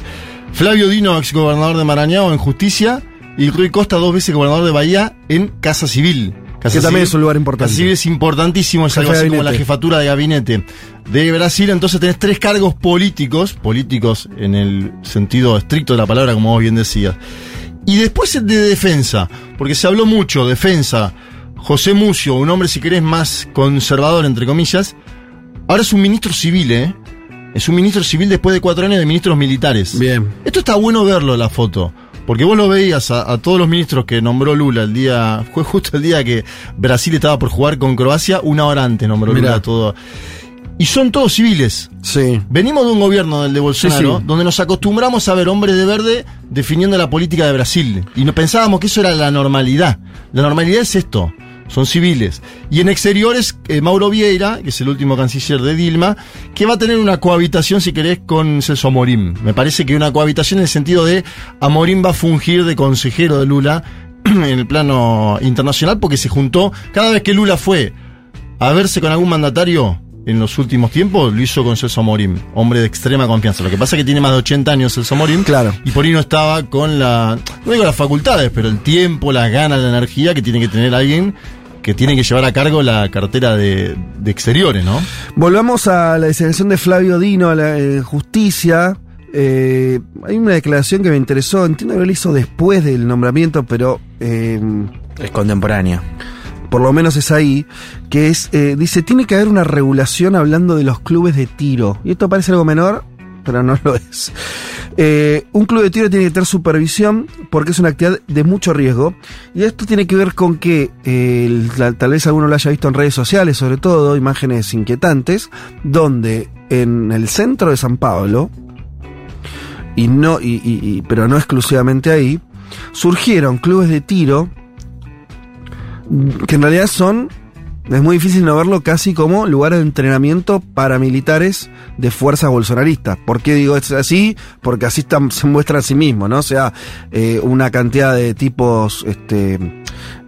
Flavio Dino, ex gobernador de Maranhão en justicia, y Rui Costa, dos veces gobernador de Bahía en Casa Civil. Casa Que también es un lugar importante. Casa Civil es importantísimo, es Jefe algo así como la jefatura de gabinete de Brasil. Entonces tenés tres cargos políticos, políticos en el sentido estricto de la palabra, como vos bien decías. Y después el de defensa, porque se habló mucho, defensa. José Mucio, un hombre, si querés, más conservador, entre comillas, ahora es un ministro civil, ¿eh? Es un ministro civil después de cuatro años de ministros militares. Bien. Esto está bueno verlo en la foto. Porque vos lo veías a, a todos los ministros que nombró Lula el día. Fue justo el día que Brasil estaba por jugar con Croacia, una hora antes nombró Mirá. Lula todo. Y son todos civiles. Sí. Venimos de un gobierno del de Bolsonaro, Sí, sí. donde nos acostumbramos a ver hombres de verde definiendo la política de Brasil. Y no pensábamos que eso era la normalidad. La normalidad es esto. Son civiles. Y en exteriores, eh, Mauro Vieira, que es el último canciller de Dilma, que va a tener una cohabitación, si querés, con Celso Amorim. Me parece que una cohabitación en el sentido de Amorim va a fungir de consejero de Lula en el plano internacional, porque se juntó, cada vez que Lula fue a verse con algún mandatario, en los últimos tiempos lo hizo con Celso Morim, hombre de extrema confianza. Lo que pasa es que tiene más de 80 años Celso Morim. Claro. Y por ahí no estaba con la, no digo las facultades, pero el tiempo, las ganas, la energía que tiene que tener alguien que tiene que llevar a cargo la cartera de, de exteriores, ¿no? Volvamos a la designación de Flavio Dino a la eh, justicia. Eh, hay una declaración que me interesó, entiendo que lo hizo después del nombramiento, pero eh, Es contemporánea. por lo menos es ahí, que es, eh, dice, tiene que haber una regulación hablando de los clubes de tiro. Y esto parece algo menor, pero no lo es. Eh, un club de tiro tiene que tener supervisión porque es una actividad de mucho riesgo. Y esto tiene que ver con que, eh, la- tal vez alguno lo haya visto en redes sociales, sobre todo, imágenes inquietantes, donde en el centro de San Pablo, y no, y- pero no exclusivamente ahí, surgieron clubes de tiro que en realidad son, es muy difícil no verlo casi como lugares de entrenamiento paramilitares de fuerzas bolsonaristas. ¿Por qué digo es así? Porque así están- se muestra a sí mismo, ¿no? O sea, eh, una cantidad de tipos, este,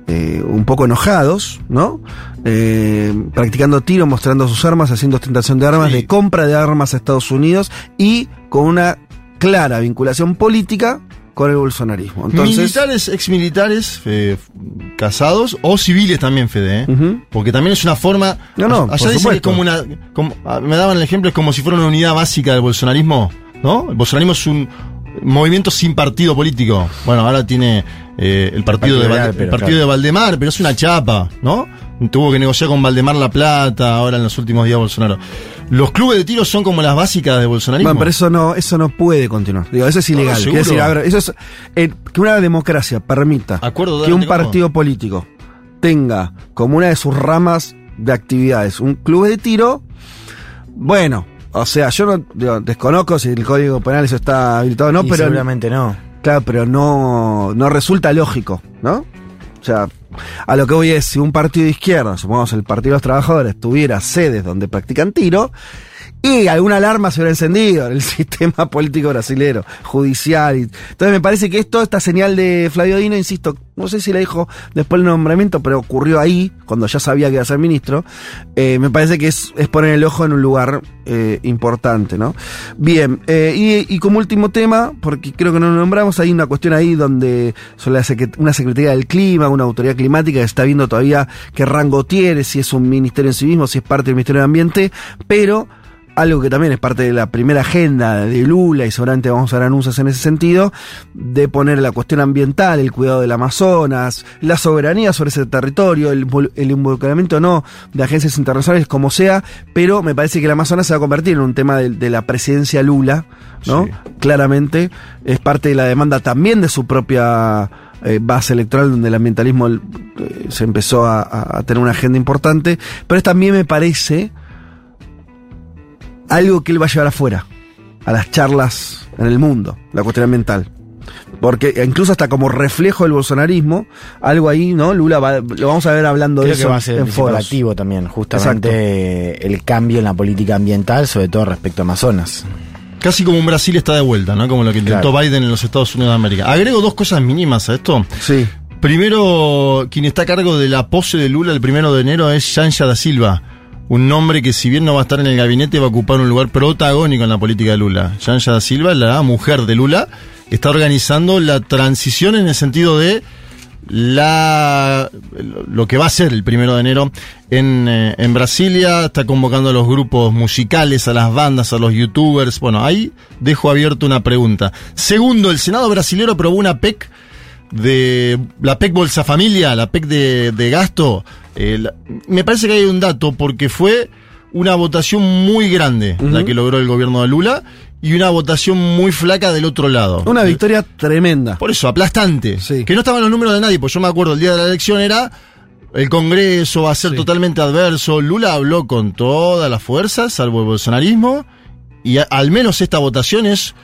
eh, un poco enojados, ¿no? Eh, practicando tiro, mostrando sus armas, haciendo ostentación de armas, Sí. de compra de armas a Estados Unidos y con una clara vinculación política con el bolsonarismo. Entonces, militares, exmilitares, eh, casados o civiles también, Fede, ¿eh? Porque también es una forma. No, no, allá por dicen que es como una. como- ah, me daban el ejemplo, es como si fuera una unidad básica del bolsonarismo, ¿no? El bolsonarismo es un movimiento sin partido político. Bueno, ahora tiene eh, el partido, Partido de, Liberal, Valde- pero el partido claro. de Valdemar, pero es una chapa, ¿no? Tuvo que negociar con Valdemar La Plata ahora en los últimos días Bolsonaro. Los clubes de tiro son como las básicas de bolsonarismo. Bueno, pero eso no, eso no puede continuar. Digo, eso es ilegal. Quiero decir, a ver, eso es eh, que una democracia permita Acuerdo que un partido político tenga como una de sus ramas de actividades un club de tiro. Bueno, o sea, yo no digo, desconozco si el código penal eso está habilitado o no, Y pero seguramente no. claro, pero no, no resulta lógico, ¿no? O sea, a lo que voy es, si un partido de izquierda, supongamos el Partido de los Trabajadores, tuviera sedes donde practican tiro, y alguna alarma se hubiera encendido en el sistema político brasilero, judicial. entonces me parece que esto, esta señal de Flavio Dino, insisto, no sé si la dijo después del nombramiento, pero ocurrió ahí, cuando ya sabía que iba a ser ministro, eh, me parece que es, poner el ojo en un lugar eh, importante, ¿no? Bien, eh, y, como último tema, porque creo que no lo nombramos, hay una cuestión ahí donde una Secretaría del Clima, una autoridad climática que está viendo todavía qué rango tiene, si es un ministerio en sí mismo, si es parte del Ministerio de Ambiente, pero algo que también es parte de la primera agenda de Lula y seguramente vamos a ver anuncios en ese sentido, de poner la cuestión ambiental, el cuidado del Amazonas, la soberanía sobre ese territorio, el, el involucramiento no de agencias internacionales, como sea, pero me parece que el Amazonas se va a convertir en un tema de, de la presidencia Lula, ¿no? Sí. Claramente es parte de la demanda también de su propia eh, base electoral donde el ambientalismo eh, se empezó a, a- a tener una agenda importante, pero es también me parece algo que él va a llevar afuera, a las charlas en el mundo, la cuestión ambiental. Porque incluso hasta como reflejo del bolsonarismo, algo ahí, ¿no? Lula va- lo vamos a ver hablando Creo de que eso va a ser el en foros. también, justamente el cambio en la política ambiental, sobre todo respecto a Amazonas. Casi como un Brasil está de vuelta, ¿no? Como lo que intentó Claro. Biden en los Estados Unidos de América. Agrego dos cosas mínimas a esto. Sí. Primero, quien está a cargo de la pose de Lula el primero de enero es Yanja da Silva. Un nombre que si bien no va a estar en el gabinete va a ocupar un lugar protagónico en la política de Lula. Yanja da Silva, la mujer de Lula, está organizando la transición en el sentido de la lo que va a ser el primero de enero en, eh, en Brasilia, está convocando a los grupos musicales, a las bandas, a los youtubers. Bueno, ahí dejo abierto una pregunta. Segundo, el Senado brasilero aprobó una PEC de la PEC Bolsa Familia, la PEC de, de gasto. Eh, la- me parece que hay un dato porque fue una votación muy grande la que logró el gobierno de Lula y una votación muy flaca del otro lado. Una victoria tremenda. Por eso, aplastante. Que no estaban los números de nadie, pues yo me acuerdo el día de la elección era el Congreso va a ser totalmente adverso. Lula habló con todas las fuerzas, salvo el bolsonarismo, y a- al menos esta votación es,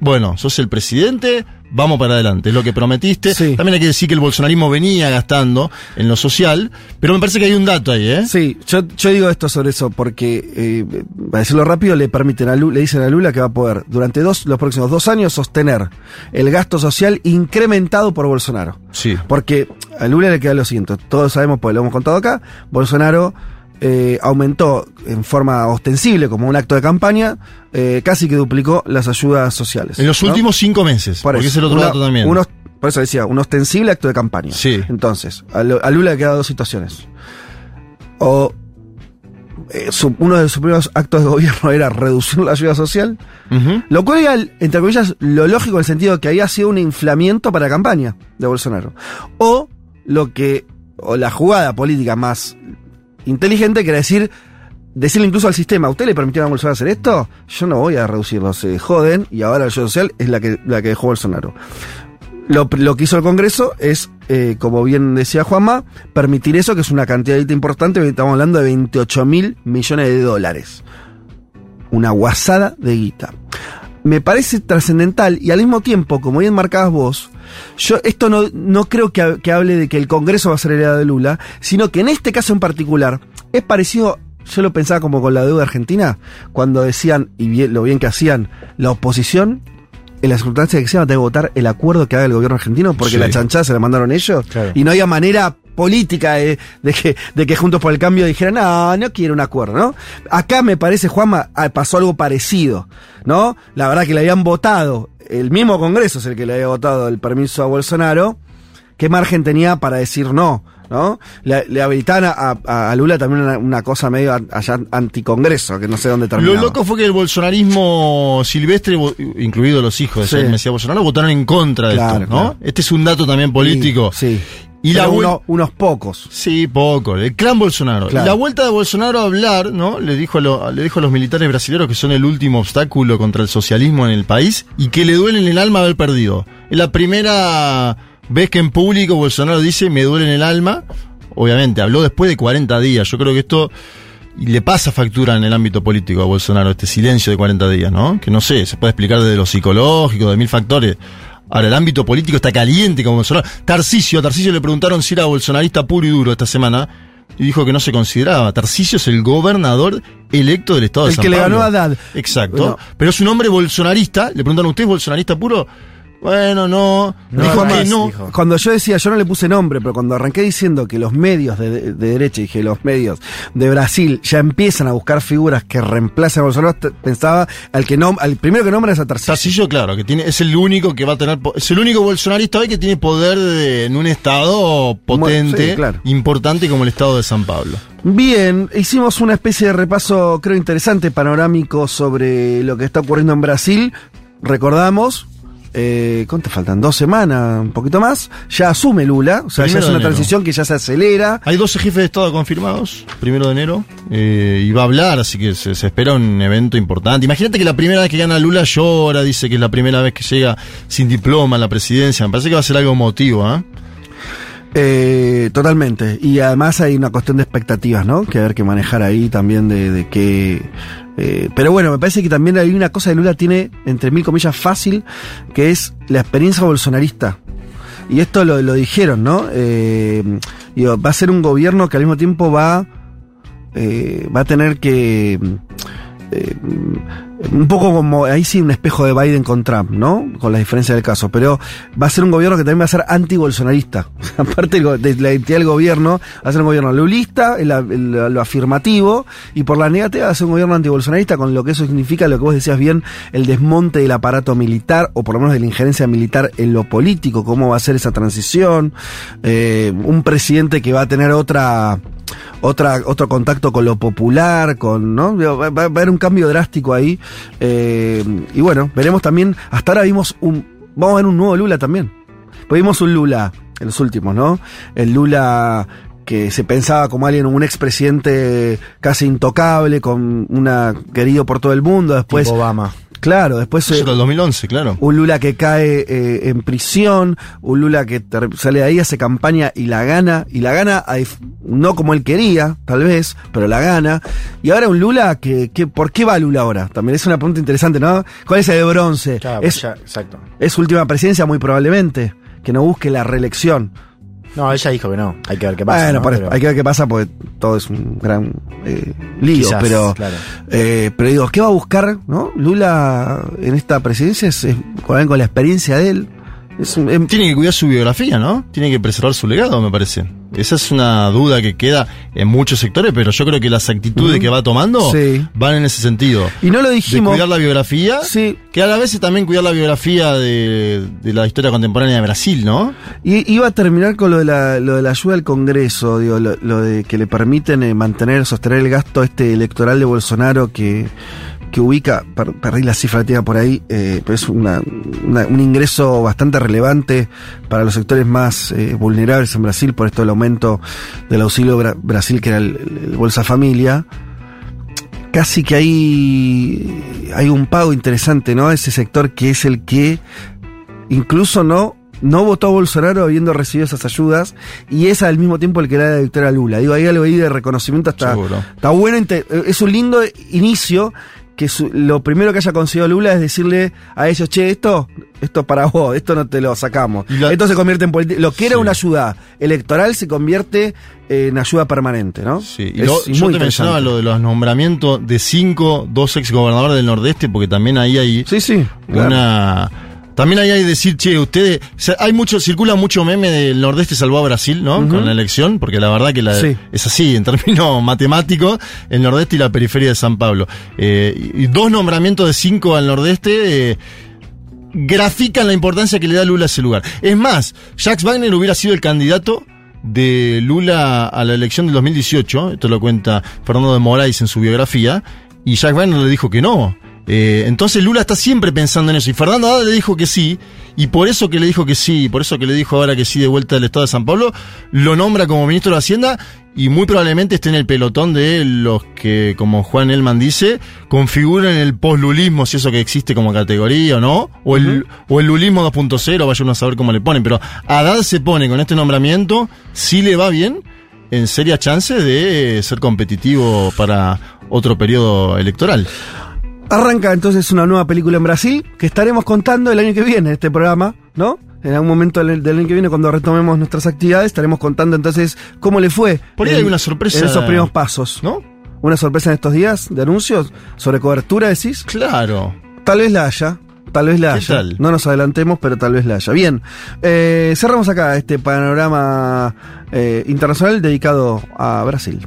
bueno, sos el presidente, vamos para adelante, es lo que prometiste. También hay que decir que el bolsonarismo venía gastando en lo social, pero me parece que hay un dato ahí, ¿eh? Sí, yo, yo digo esto sobre eso porque, eh, para decirlo rápido, le permiten a Lula, le dicen a Lula que va a poder durante dos, los próximos dos años sostener el gasto social incrementado por Bolsonaro. Sí. Porque a Lula le queda lo siguiente, todos sabemos, porque lo hemos contado acá, Bolsonaro eh, aumentó en forma ostensible como un acto de campaña, eh, casi que duplicó las ayudas sociales. En los ¿no? últimos cinco meses. Por porque eso, es el otro una- dato también. unos- por eso decía, un ostensible acto de campaña. Sí. Entonces, a, Lu- a Lula le quedan dos situaciones. O eh, su- uno de sus primeros actos de gobierno era reducir la ayuda social, lo cual era, entre comillas, lo lógico en el sentido de que había sido un inflamiento para la campaña de Bolsonaro. O lo que, o la jugada política más inteligente, que era decir, decirle incluso al sistema, ¿usted le permitieron a Bolsonaro hacer esto? Yo no voy a reducirlo, se joden, y ahora la ayuda social es la que, la que dejó Bolsonaro. Lo, lo que hizo el Congreso es, eh, como bien decía Juanma, permitir eso, que es una cantidad importante, estamos hablando de 28 mil millones de dólares. Una guasada de guita. Me parece trascendental y al mismo tiempo, como bien marcabas vos, yo esto no, no creo que, ha- que hable de que el Congreso va a ser heredado de Lula, sino que en este caso en particular es parecido, yo lo pensaba como con la deuda argentina, cuando decían, y bien- lo bien que hacían, la oposición, en las circunstancias que se van a tener que votar el acuerdo que haga el gobierno argentino, porque Sí. la chanchada se la mandaron ellos, Claro. y no había manera política de, de que, de que Juntos por el Cambio dijeran, no, no quiero un acuerdo, ¿no? Acá me parece, Juanma, ah, pasó algo parecido, ¿no? La verdad que le habían votado, el mismo Congreso es el que le había votado el permiso a Bolsonaro, ¿qué margen tenía para decir no? ¿No? Le, le habilitaban a, a- a Lula también una, una cosa medio allá anticongreso, que no sé dónde terminó. Lo loco fue que el bolsonarismo silvestre, incluidos los hijos de Sí. Mesías Bolsonaro, votaron en contra de Claro, esto, ¿no? claro. Este es un dato también político. Sí. Y Pero uno- unos pocos. Sí, poco. El clan Bolsonaro. Claro. La vuelta de Bolsonaro a hablar, ¿no? Le dijo, a lo- le dijo a los militares brasileños que son el último obstáculo contra el socialismo en el país y que le duele en el alma haber perdido. Es la primera vez que en público Bolsonaro dice me duele en el alma. Obviamente, habló después de 40 días. Yo creo que esto le pasa factura en el ámbito político a Bolsonaro, este silencio de 40 días, ¿no? Que no sé, se puede explicar desde lo psicológico, de mil factores. Ahora, el ámbito político está caliente como Bolsonaro. Tarcisio, a Tarcisio le preguntaron si era bolsonarista puro y duro esta semana y dijo que no se consideraba. Tarcisio es el gobernador electo del estado de El San que le ganó a Haddad. Exacto. Bueno. Pero es un hombre bolsonarista. Le preguntaron, ¿usted es bolsonarista puro? Bueno, no. No, dijo que no. dijo. Cuando yo decía, yo no le puse nombre, pero cuando arranqué diciendo que los medios de, de- de derecha, dije, los medios de Brasil ya empiezan a buscar figuras que reemplacen a Bolsonaro, pensaba al que no, al primero que nombra es a Tarcísio. Tarcillo, claro, que tiene, es el único que va a tener, es el único bolsonarista hoy que tiene poder de- en un estado potente, sí, claro. importante como el estado de San Pablo. Bien, hicimos una especie de repaso, creo interesante, panorámico sobre lo que está ocurriendo en Brasil. Recordamos, eh, ¿cuánto faltan? Dos semanas, un poquito más. Ya asume Lula, o sea, ya es una enero. transición que ya se acelera. Hay 12 jefes de Estado confirmados, primero de enero, eh, y va a hablar, así que se, se espera un evento importante. Imagínate que la primera vez que gana Lula llora, dice que es la primera vez que llega sin diploma a la presidencia. Me parece que va a ser algo emotivo, ¿ah? Eh, totalmente. Y además hay una cuestión de expectativas, ¿no? Que haber que manejar ahí también de, de que... eh, pero bueno, me parece que también hay una cosa que Lula tiene, entre mil comillas, fácil, que es la experiencia bolsonarista. Y esto lo, lo dijeron, ¿no? Eh, digo, va a ser un gobierno que al mismo tiempo va, eh, va a tener que... un poco como, ahí sí, un espejo de Biden con Trump, ¿no? Con la diferencia del caso. Pero va a ser un gobierno que también va a ser anti-bolsonarista. Aparte de la identidad del gobierno, va a ser un gobierno lulista, el- lo afirmativo, y por la negativa va a ser un gobierno antibolsonarista, con lo que eso significa, lo que vos decías bien, el desmonte del aparato militar, o por lo menos de la injerencia militar en lo político, cómo va a ser esa transición. Eh, un presidente que va a tener otra otra, otro contacto con lo popular, con, ¿no? Va, a haber un cambio drástico ahí. eh, y bueno, veremos también, hasta ahora vimos un, vamos a ver un nuevo Lula también. Pues vimos un Lula, en los últimos, ¿no? El Lula que se pensaba como alguien, un expresidente casi intocable, con una querido por todo el mundo, después... Obama. Claro, después... Eso eh, el 2011, claro. un Lula que cae eh, en prisión, un Lula que sale de ahí, hace campaña y la gana, y la gana no como él quería, tal vez, pero la gana. Y ahora un Lula que, que ¿por qué va Lula ahora? También es una pregunta interesante, ¿no? ¿Cuál es el de bronce? Claro, es, ya- exacto. es su última presidencia muy probablemente, que no busque la reelección. No, ella dijo que no. Hay que ver qué pasa. bueno, ¿no? por- Pero- hay que ver qué pasa porque todo es un gran eh, lío, Quizás, pero claro. eh, pero digo, ¿qué va a buscar, no? Lula en esta presidencia es, es con la experiencia de él, Es em- Tiene que cuidar su biografía, ¿no? Tiene que preservar su legado, me parece. Esa es una duda que queda en muchos sectores, pero yo creo que las actitudes que va tomando Sí. van en ese sentido. y no lo De dijimos. cuidar la biografía, Sí. que a la vez es también cuidar la biografía de, de la historia contemporánea de Brasil, ¿no? Y iba a terminar con lo de la, lo de la ayuda al Congreso, digo, lo, lo de que le permiten eh, mantener, sostener el gasto este electoral de Bolsonaro que, que ubica, per- perdí la cifra que tenía por ahí, eh, pero es una- una- un ingreso bastante relevante para los sectores más eh, vulnerables en Brasil por esto del aumento del auxilio Bra- Brasil, que era el, el Bolsa Familia. Casi que hay, hay un pago interesante, ¿no? Ese sector que es el que incluso no, no votó a Bolsonaro habiendo recibido esas ayudas y es al mismo tiempo el que le da la victoria a Lula. Digo, hay algo ahí de reconocimiento está, Seguro. está bueno, es un lindo inicio que su- lo primero que haya conseguido Lula es decirle a ellos, che, esto, esto para vos, esto no te lo sacamos. La- esto se convierte en política. Lo que era una ayuda electoral se convierte en ayuda permanente, ¿no? Sí, y lo- yo te mencionaba lo de los nombramientos de cinco, dos ex gobernadores del Nordeste, porque también ahí hay Sí, sí. claro. una. También hay decir, che, ustedes. o sea, hay mucho, circula mucho meme del Nordeste salvó a Brasil, ¿no? Con la elección, porque la verdad que la, Sí. es así, en términos matemáticos, el Nordeste y la periferia de San Pablo. Eh, y dos nombramientos de cinco al Nordeste. eh, grafican la importancia que le da Lula a ese lugar. Es más, Jacques Wagner hubiera sido el candidato de Lula a la elección del 2018, esto lo cuenta Fernando de Moraes en su biografía, y Jacques Wagner le dijo que no. Eh, entonces Lula está siempre pensando en eso, y Fernando Haddad le dijo que sí, y por eso que le dijo que sí, por eso que le dijo ahora que sí de vuelta al Estado de San Pablo, lo nombra como ministro de Hacienda y muy probablemente esté en el pelotón de los que, como Juan Elman dice, configuran el poslulismo, si eso que existe como categoría o no, o el, o el lulismo 2.0, vaya uno a saber cómo le ponen, pero Haddad se pone con este nombramiento, si le va bien, en serias chances de ser competitivo para otro periodo electoral. Arranca entonces una nueva película en Brasil que estaremos contando el año que viene, este programa, ¿no? En algún momento del, del año que viene, cuando retomemos nuestras actividades, estaremos contando entonces cómo le fue. Por ahí en- hay una sorpresa. En esos primeros pasos. ¿No? Una sorpresa en estos días de anuncios sobre cobertura, decís. Claro. Tal vez la haya. Tal vez la ¿Qué haya. tal? No nos adelantemos, pero tal vez la haya. Bien, eh, cerramos acá este panorama eh, internacional dedicado a Brasil.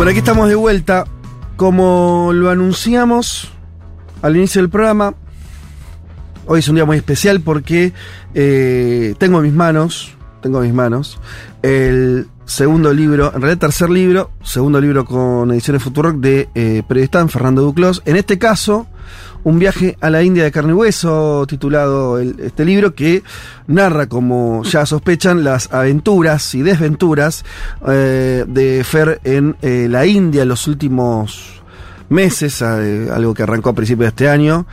Bueno, aquí estamos de vuelta. Como lo anunciamos al inicio del programa, hoy es un día muy especial porque eh, tengo en mis manos, tengo en mis manos, el segundo libro, en realidad tercer libro, segundo libro con ediciones Futurock de eh, Fernando Duclos. En este caso, un viaje a la India de carne y hueso, titulado este libro, que narra, como ya sospechan, las aventuras y desventuras eh, de Fer en eh, la India en los últimos meses, eh, algo que arrancó a principios de este año,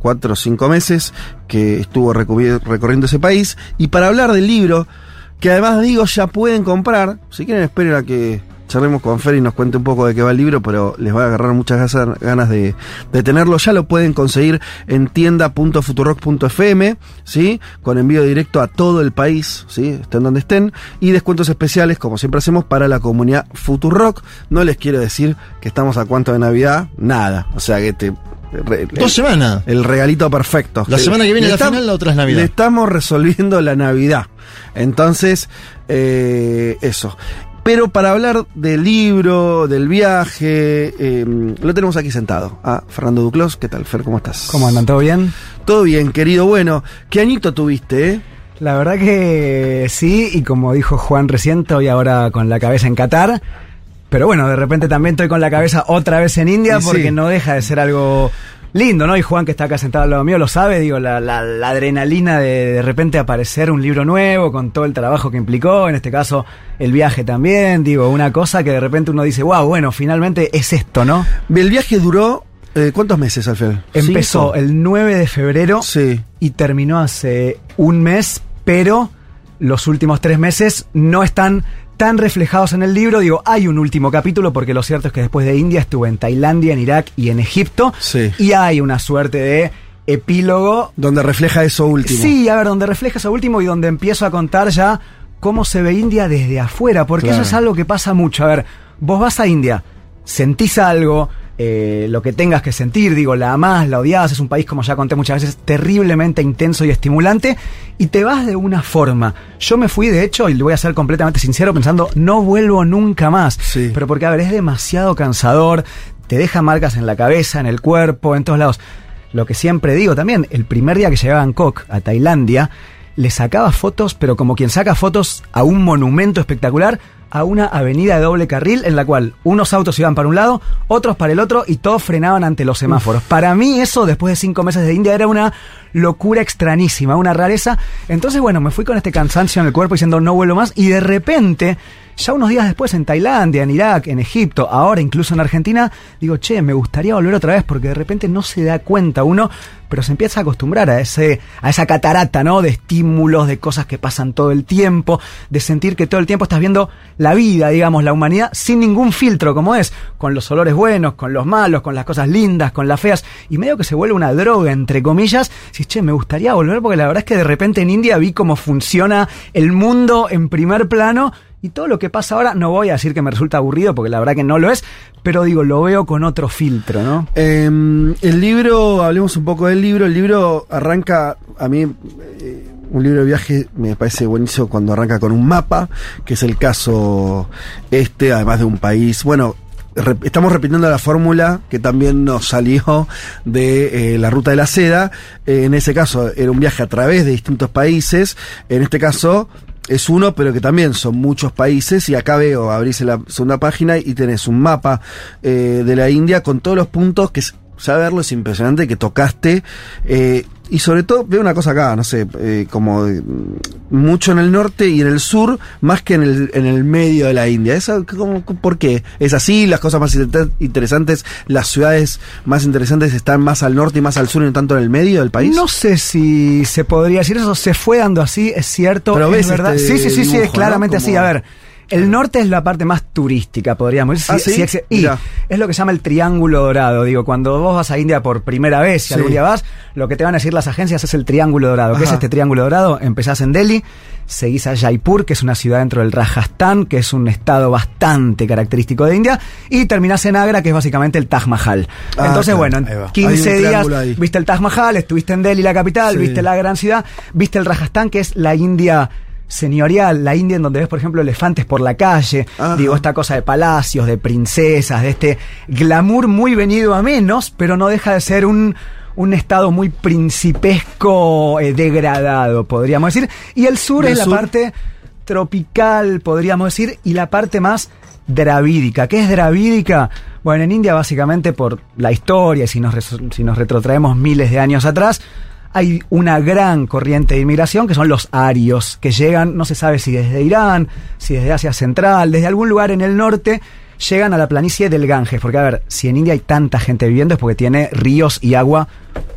cuatro o cinco meses, que estuvo recorriendo ese país. Y para hablar del libro, que además digo ya pueden comprar, si quieren esperen a que charlemos con Fer y nos cuente un poco de qué va el libro, pero les va a agarrar muchas ganas de, tenerlo. Ya lo pueden conseguir en tienda.futurock.fm, ¿sí? Con envío directo a todo el país, ¿sí? Estén donde estén. Y descuentos especiales, como siempre hacemos, para la comunidad Futurock. No les quiero decir que estamos a cuánto de Navidad, nada. O sea que te... re- Dos semanas. el regalito perfecto. La semana que viene Le la final, la otra es Navidad. Le estamos resolviendo la Navidad. Entonces, eh, eso. Pero para hablar del libro, del viaje, eh, lo tenemos aquí sentado. A Fernando Duclos. ¿Qué tal, Fer? ¿Cómo estás? ¿Cómo andan? ¿Todo bien? Todo bien, querido. Bueno, ¿qué añito tuviste, eh? La verdad que sí, y como dijo Juan recién, estoy ahora con la cabeza en Qatar. Pero bueno, de repente también estoy con la cabeza otra vez en India Y porque sí. no deja de ser algo lindo, ¿no? Y Juan, que está acá sentado al lado mío, lo sabe, digo, la, la- la adrenalina de de repente aparecer un libro nuevo con todo el trabajo que implicó, en este caso el viaje también, digo, una cosa que de repente uno dice, wow, bueno, finalmente es esto, ¿no? El viaje duró Eh, ¿Cuántos meses, Alfred? Empezó ¿Cinco? el 9 de febrero Sí. y terminó hace un mes, pero los últimos tres meses no están tan reflejados en el libro. Digo, hay un último capítulo porque lo cierto es que después de India estuve en Tailandia, en Irak y en Egipto. Sí. Y hay una suerte de epílogo. Donde refleja eso último. Sí, a ver, donde refleja eso último y donde empiezo a contar ya cómo se ve India desde afuera, porque Claro. eso es algo que pasa mucho. A ver, vos vas a India, sentís algo, eh, lo que tengas que sentir, digo, la amás, la odias, es un país, como ya conté muchas veces, terriblemente intenso y estimulante, y te vas de una forma. Yo me fui, de hecho, y le voy a ser completamente sincero, pensando, no vuelvo nunca más. Sí. Pero porque, a ver, es demasiado cansador, te deja marcas en la cabeza, en el cuerpo, en todos lados. Lo que siempre digo también, el primer día que llegué a Bangkok, a Tailandia, le sacaba fotos, pero como quien saca fotos a un monumento espectacular, a una avenida de doble carril en la cual unos autos iban para un lado, otros para el otro y todos frenaban ante los semáforos. Para mí eso, después de cinco meses de India, era una locura extrañísima, una rareza. Entonces, bueno, me fui con este cansancio en el cuerpo diciendo no vuelvo más y de repente, ya unos días después en Tailandia, en Irak, en Egipto, ahora incluso en Argentina, digo, che, me gustaría volver otra vez porque de repente no se da cuenta uno, pero se empieza a acostumbrar a ese a esa catarata, ¿no? De estímulos, de cosas que pasan todo el tiempo, de sentir que todo el tiempo estás viendo la vida, digamos, la humanidad sin ningún filtro como es, con los olores buenos, con los malos, con las cosas lindas, con las feas y medio que se vuelve una droga entre comillas. Si che, me gustaría volver porque la verdad es que de repente en India vi cómo funciona el mundo en primer plano y todo lo que pasa ahora, no voy a decir que me resulta aburrido, porque la verdad que no lo es, pero digo, lo veo con otro filtro, ¿no? Eh, el libro, hablemos un poco del libro. El libro arranca, a mí, eh, un libro de viaje me parece buenísimo cuando arranca con un mapa, que es el caso este, además de un país. Bueno, re- estamos repitiendo la fórmula que también nos salió de eh, la ruta de la seda. Eh, en ese caso, era un viaje a través de distintos países. En este caso, es uno, pero que también son muchos países. Y acá veo, abrís la segunda página y tenés un mapa eh, de la India con todos los puntos que es- saberlo es impresionante que tocaste. eh, y sobre todo, veo una cosa acá, no sé, eh, como eh, mucho en el norte y en el sur, más que en el, en el medio de la India. ¿Eso, cómo- ¿Por qué? ¿Es así? ¿Las cosas más inter- interesantes, las ciudades más interesantes están más al norte y más al sur y no tanto en el medio del país? No sé si se podría decir eso, se fue dando así, es cierto, Pero es ves verdad. este sí, sí, sí, sí, es claramente ¿no? así. A ver, el norte es la parte más turística, podríamos decir. ¿Ah, sí? y es lo que se llama el triángulo dorado. Digo, cuando vos vas a India por primera vez, si Sí. algún día vas, lo que te van a decir las agencias es el triángulo dorado. ¿Qué es este triángulo dorado? Empezás en Delhi, seguís a Jaipur, que es una ciudad dentro del Rajasthan, que es un estado bastante característico de India, y terminás en Agra, que es básicamente el Taj Mahal. Ah, Entonces, claro, bueno, en va. 15 Hay un días ahí. viste el Taj Mahal, estuviste en Delhi, la capital, viste la gran ciudad, viste el Rajasthan, que es la India señorial, la India en donde ves, por ejemplo, elefantes por la calle, Ajá. digo, esta cosa de palacios, de princesas, de este glamour muy venido a menos, pero no deja de ser un, un estado muy principesco, eh, degradado, podríamos decir. Y el sur ¿Y el es la parte tropical, podríamos decir, y la parte más dravídica. ¿Qué es dravídica? Bueno, en India básicamente por la historia, y si nos, si nos retrotraemos miles de años atrás, hay una gran corriente de inmigración que son los arios, que llegan, no se sabe si desde Irán, si desde Asia Central, desde algún lugar en el norte, llegan a la planicie del Ganges. Porque, a ver, si en India hay tanta gente viviendo es porque tiene ríos y agua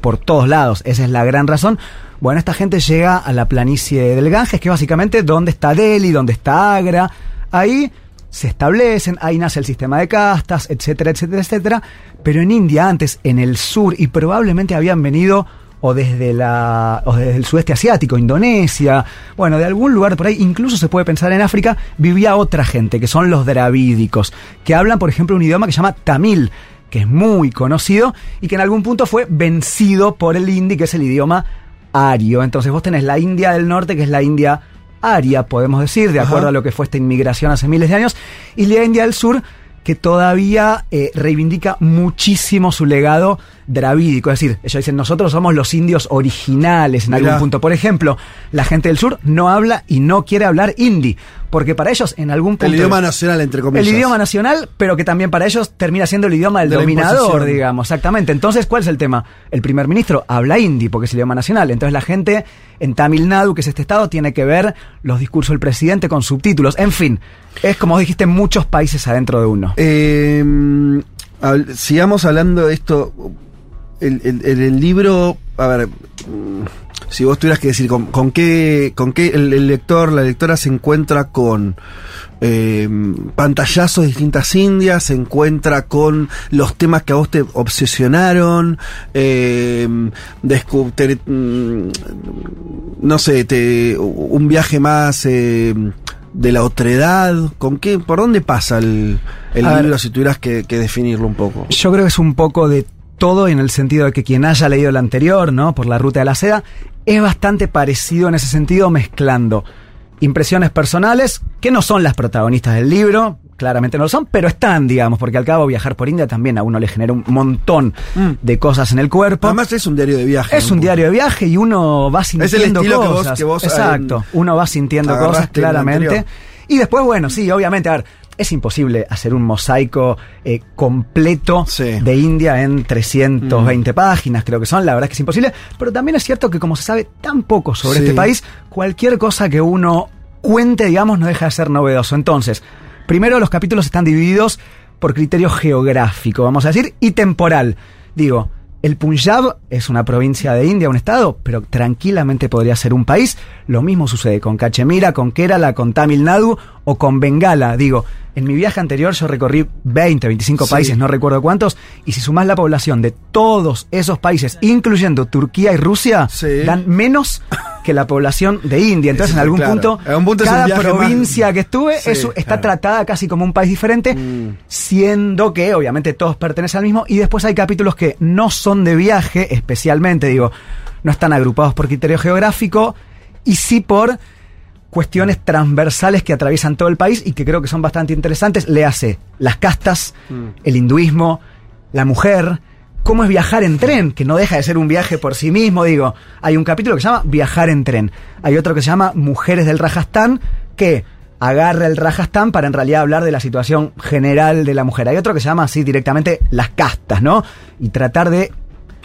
por todos lados. Esa es la gran razón. Bueno, esta gente llega a la planicie del Ganges, que es básicamente donde está Delhi, donde está Agra. Ahí se establecen, ahí nace el sistema de castas, etcétera, etcétera, etcétera. Pero en India antes, en el sur, y probablemente habían venido o desde la o desde el sudeste asiático, Indonesia, bueno, de algún lugar por ahí, incluso se puede pensar en África, vivía otra gente, que son los dravídicos, que hablan, por ejemplo, un idioma que se llama tamil, que es muy conocido y que en algún punto fue vencido por el hindi, que es el idioma ario. Entonces vos tenés la India del norte, que es la India aria, podemos decir, de acuerdo Ajá. a lo que fue esta inmigración hace miles de años, y la India del sur, que todavía eh, reivindica muchísimo su legado dravídico. Es decir, ellos dicen, nosotros somos los indios originales en algún Mirá. punto. Por ejemplo, la gente del sur no habla y no quiere hablar hindi, porque para ellos en algún punto... El idioma nacional, entre comillas. El idioma nacional, pero que también para ellos termina siendo el idioma del De dominador, digamos, exactamente. Entonces, ¿cuál es el tema? El primer ministro habla hindi, porque es el idioma nacional. Entonces la gente en Tamil Nadu, que es este estado, tiene que ver los discursos del presidente con subtítulos. En fin, es como dijiste, muchos países adentro de uno. Eh, sigamos hablando de esto. El, el- libro, a ver, si vos tuvieras que decir con, con qué, con qué el, el lector, la lectora se encuentra con eh, pantallazos de distintas indias, se encuentra con los temas que a vos te obsesionaron, eh, te- mm, no sé, te, un viaje más eh, de la otredad, ¿con qué, por dónde pasa el, el A ver. libro si tuvieras que, que definirlo un poco? Yo creo que es un poco de todo en el sentido de que quien haya leído el anterior, ¿no? Por la ruta de la seda, es bastante parecido en ese sentido, mezclando impresiones personales, que no son las protagonistas del libro, claramente no lo son, pero están, digamos, porque al cabo viajar por India también a uno le genera un montón de cosas en el cuerpo. Además es un diario de viaje. Es un diario de viaje y uno va sintiendo estilo que vos- cosas. que vos, Exacto, eh, uno va sintiendo cosas claramente. Y después, bueno, sí, obviamente, a ver, es imposible hacer un mosaico eh, completo de India en 320 páginas, creo que son, la verdad es que es imposible, pero también es cierto que como se sabe tan poco sobre Sí. este país, cualquier cosa que uno cuente, digamos, no deja de ser novedoso. Entonces, primero los capítulos están divididos por criterio geográfico, vamos a decir, y temporal. Digo, el Punjab es una provincia de India, un estado, pero tranquilamente podría ser un país. Lo mismo sucede con Cachemira, con Kerala, con Tamil Nadu o con Bengala. Digo, en mi viaje anterior yo recorrí 20, 25 Sí. países, no recuerdo cuántos, y si sumás la población de todos esos países, incluyendo Turquía y Rusia, dan menos que la población de India. Entonces, Sí, en algún claro. punto, En cada más- provincia que estuve es- está claro. tratada casi como un país diferente, siendo que obviamente todos pertenecen al mismo, y después hay capítulos que no son de viaje, especialmente, digo, no están agrupados por criterio geográfico, y sí por cuestiones transversales que atraviesan todo el país y que creo que son bastante interesantes. Le hace las castas, el hinduismo, la mujer, cómo es viajar en tren, que no deja de ser un viaje por sí mismo. Digo, hay un capítulo que se llama Viajar en tren. Hay otro que se llama Mujeres del Rajastán, que agarra el Rajastán para en realidad hablar de la situación general de la mujer. Hay otro que se llama así directamente las castas, ¿no? Y tratar de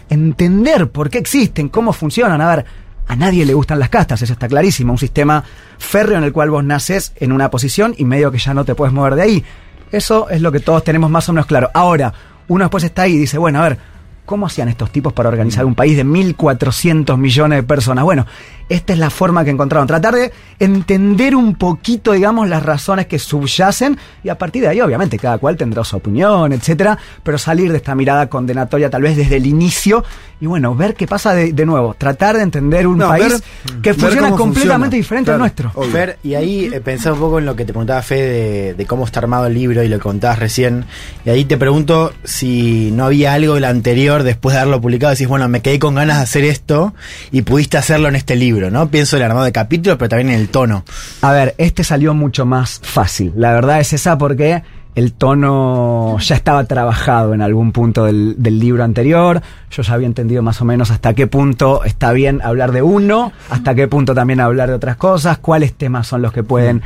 entender por qué existen, cómo funcionan. A ver, a nadie le gustan las castas, eso está clarísimo. Un sistema férreo en el cual vos naces en una posición y medio que ya no te puedes mover de ahí. Eso es lo que todos tenemos más o menos claro. Ahora, uno después está ahí y dice, bueno, a ver, ¿cómo hacían estos tipos para organizar un país de 1.400 millones de personas? Bueno, esta es la forma que encontraron. Tratar de entender un poquito, digamos, las razones que subyacen y a partir de ahí, obviamente, cada cual tendrá su opinión, etcétera, pero salir de esta mirada condenatoria tal vez desde el inicio y bueno, ver qué pasa de, de nuevo. Tratar de entender un No, país ver- que funciona completamente funciona. diferente al nuestro. Fer, y ahí eh, pensaba un poco en lo que te preguntaba Fe de, de cómo está armado el libro y lo que contabas recién. Y ahí te pregunto si no había algo del anterior después de haberlo publicado. Decís, bueno, me quedé con ganas de hacer esto y pudiste hacerlo en este libro, ¿no? Pienso en el armado de capítulos, pero también en el tono. A ver, este salió mucho más fácil. La verdad es esa porque el tono ya estaba trabajado en algún punto del, libro anterior. Yo ya había entendido más o menos hasta qué punto está bien hablar de uno, hasta qué punto también hablar de otras cosas, cuáles temas son los que pueden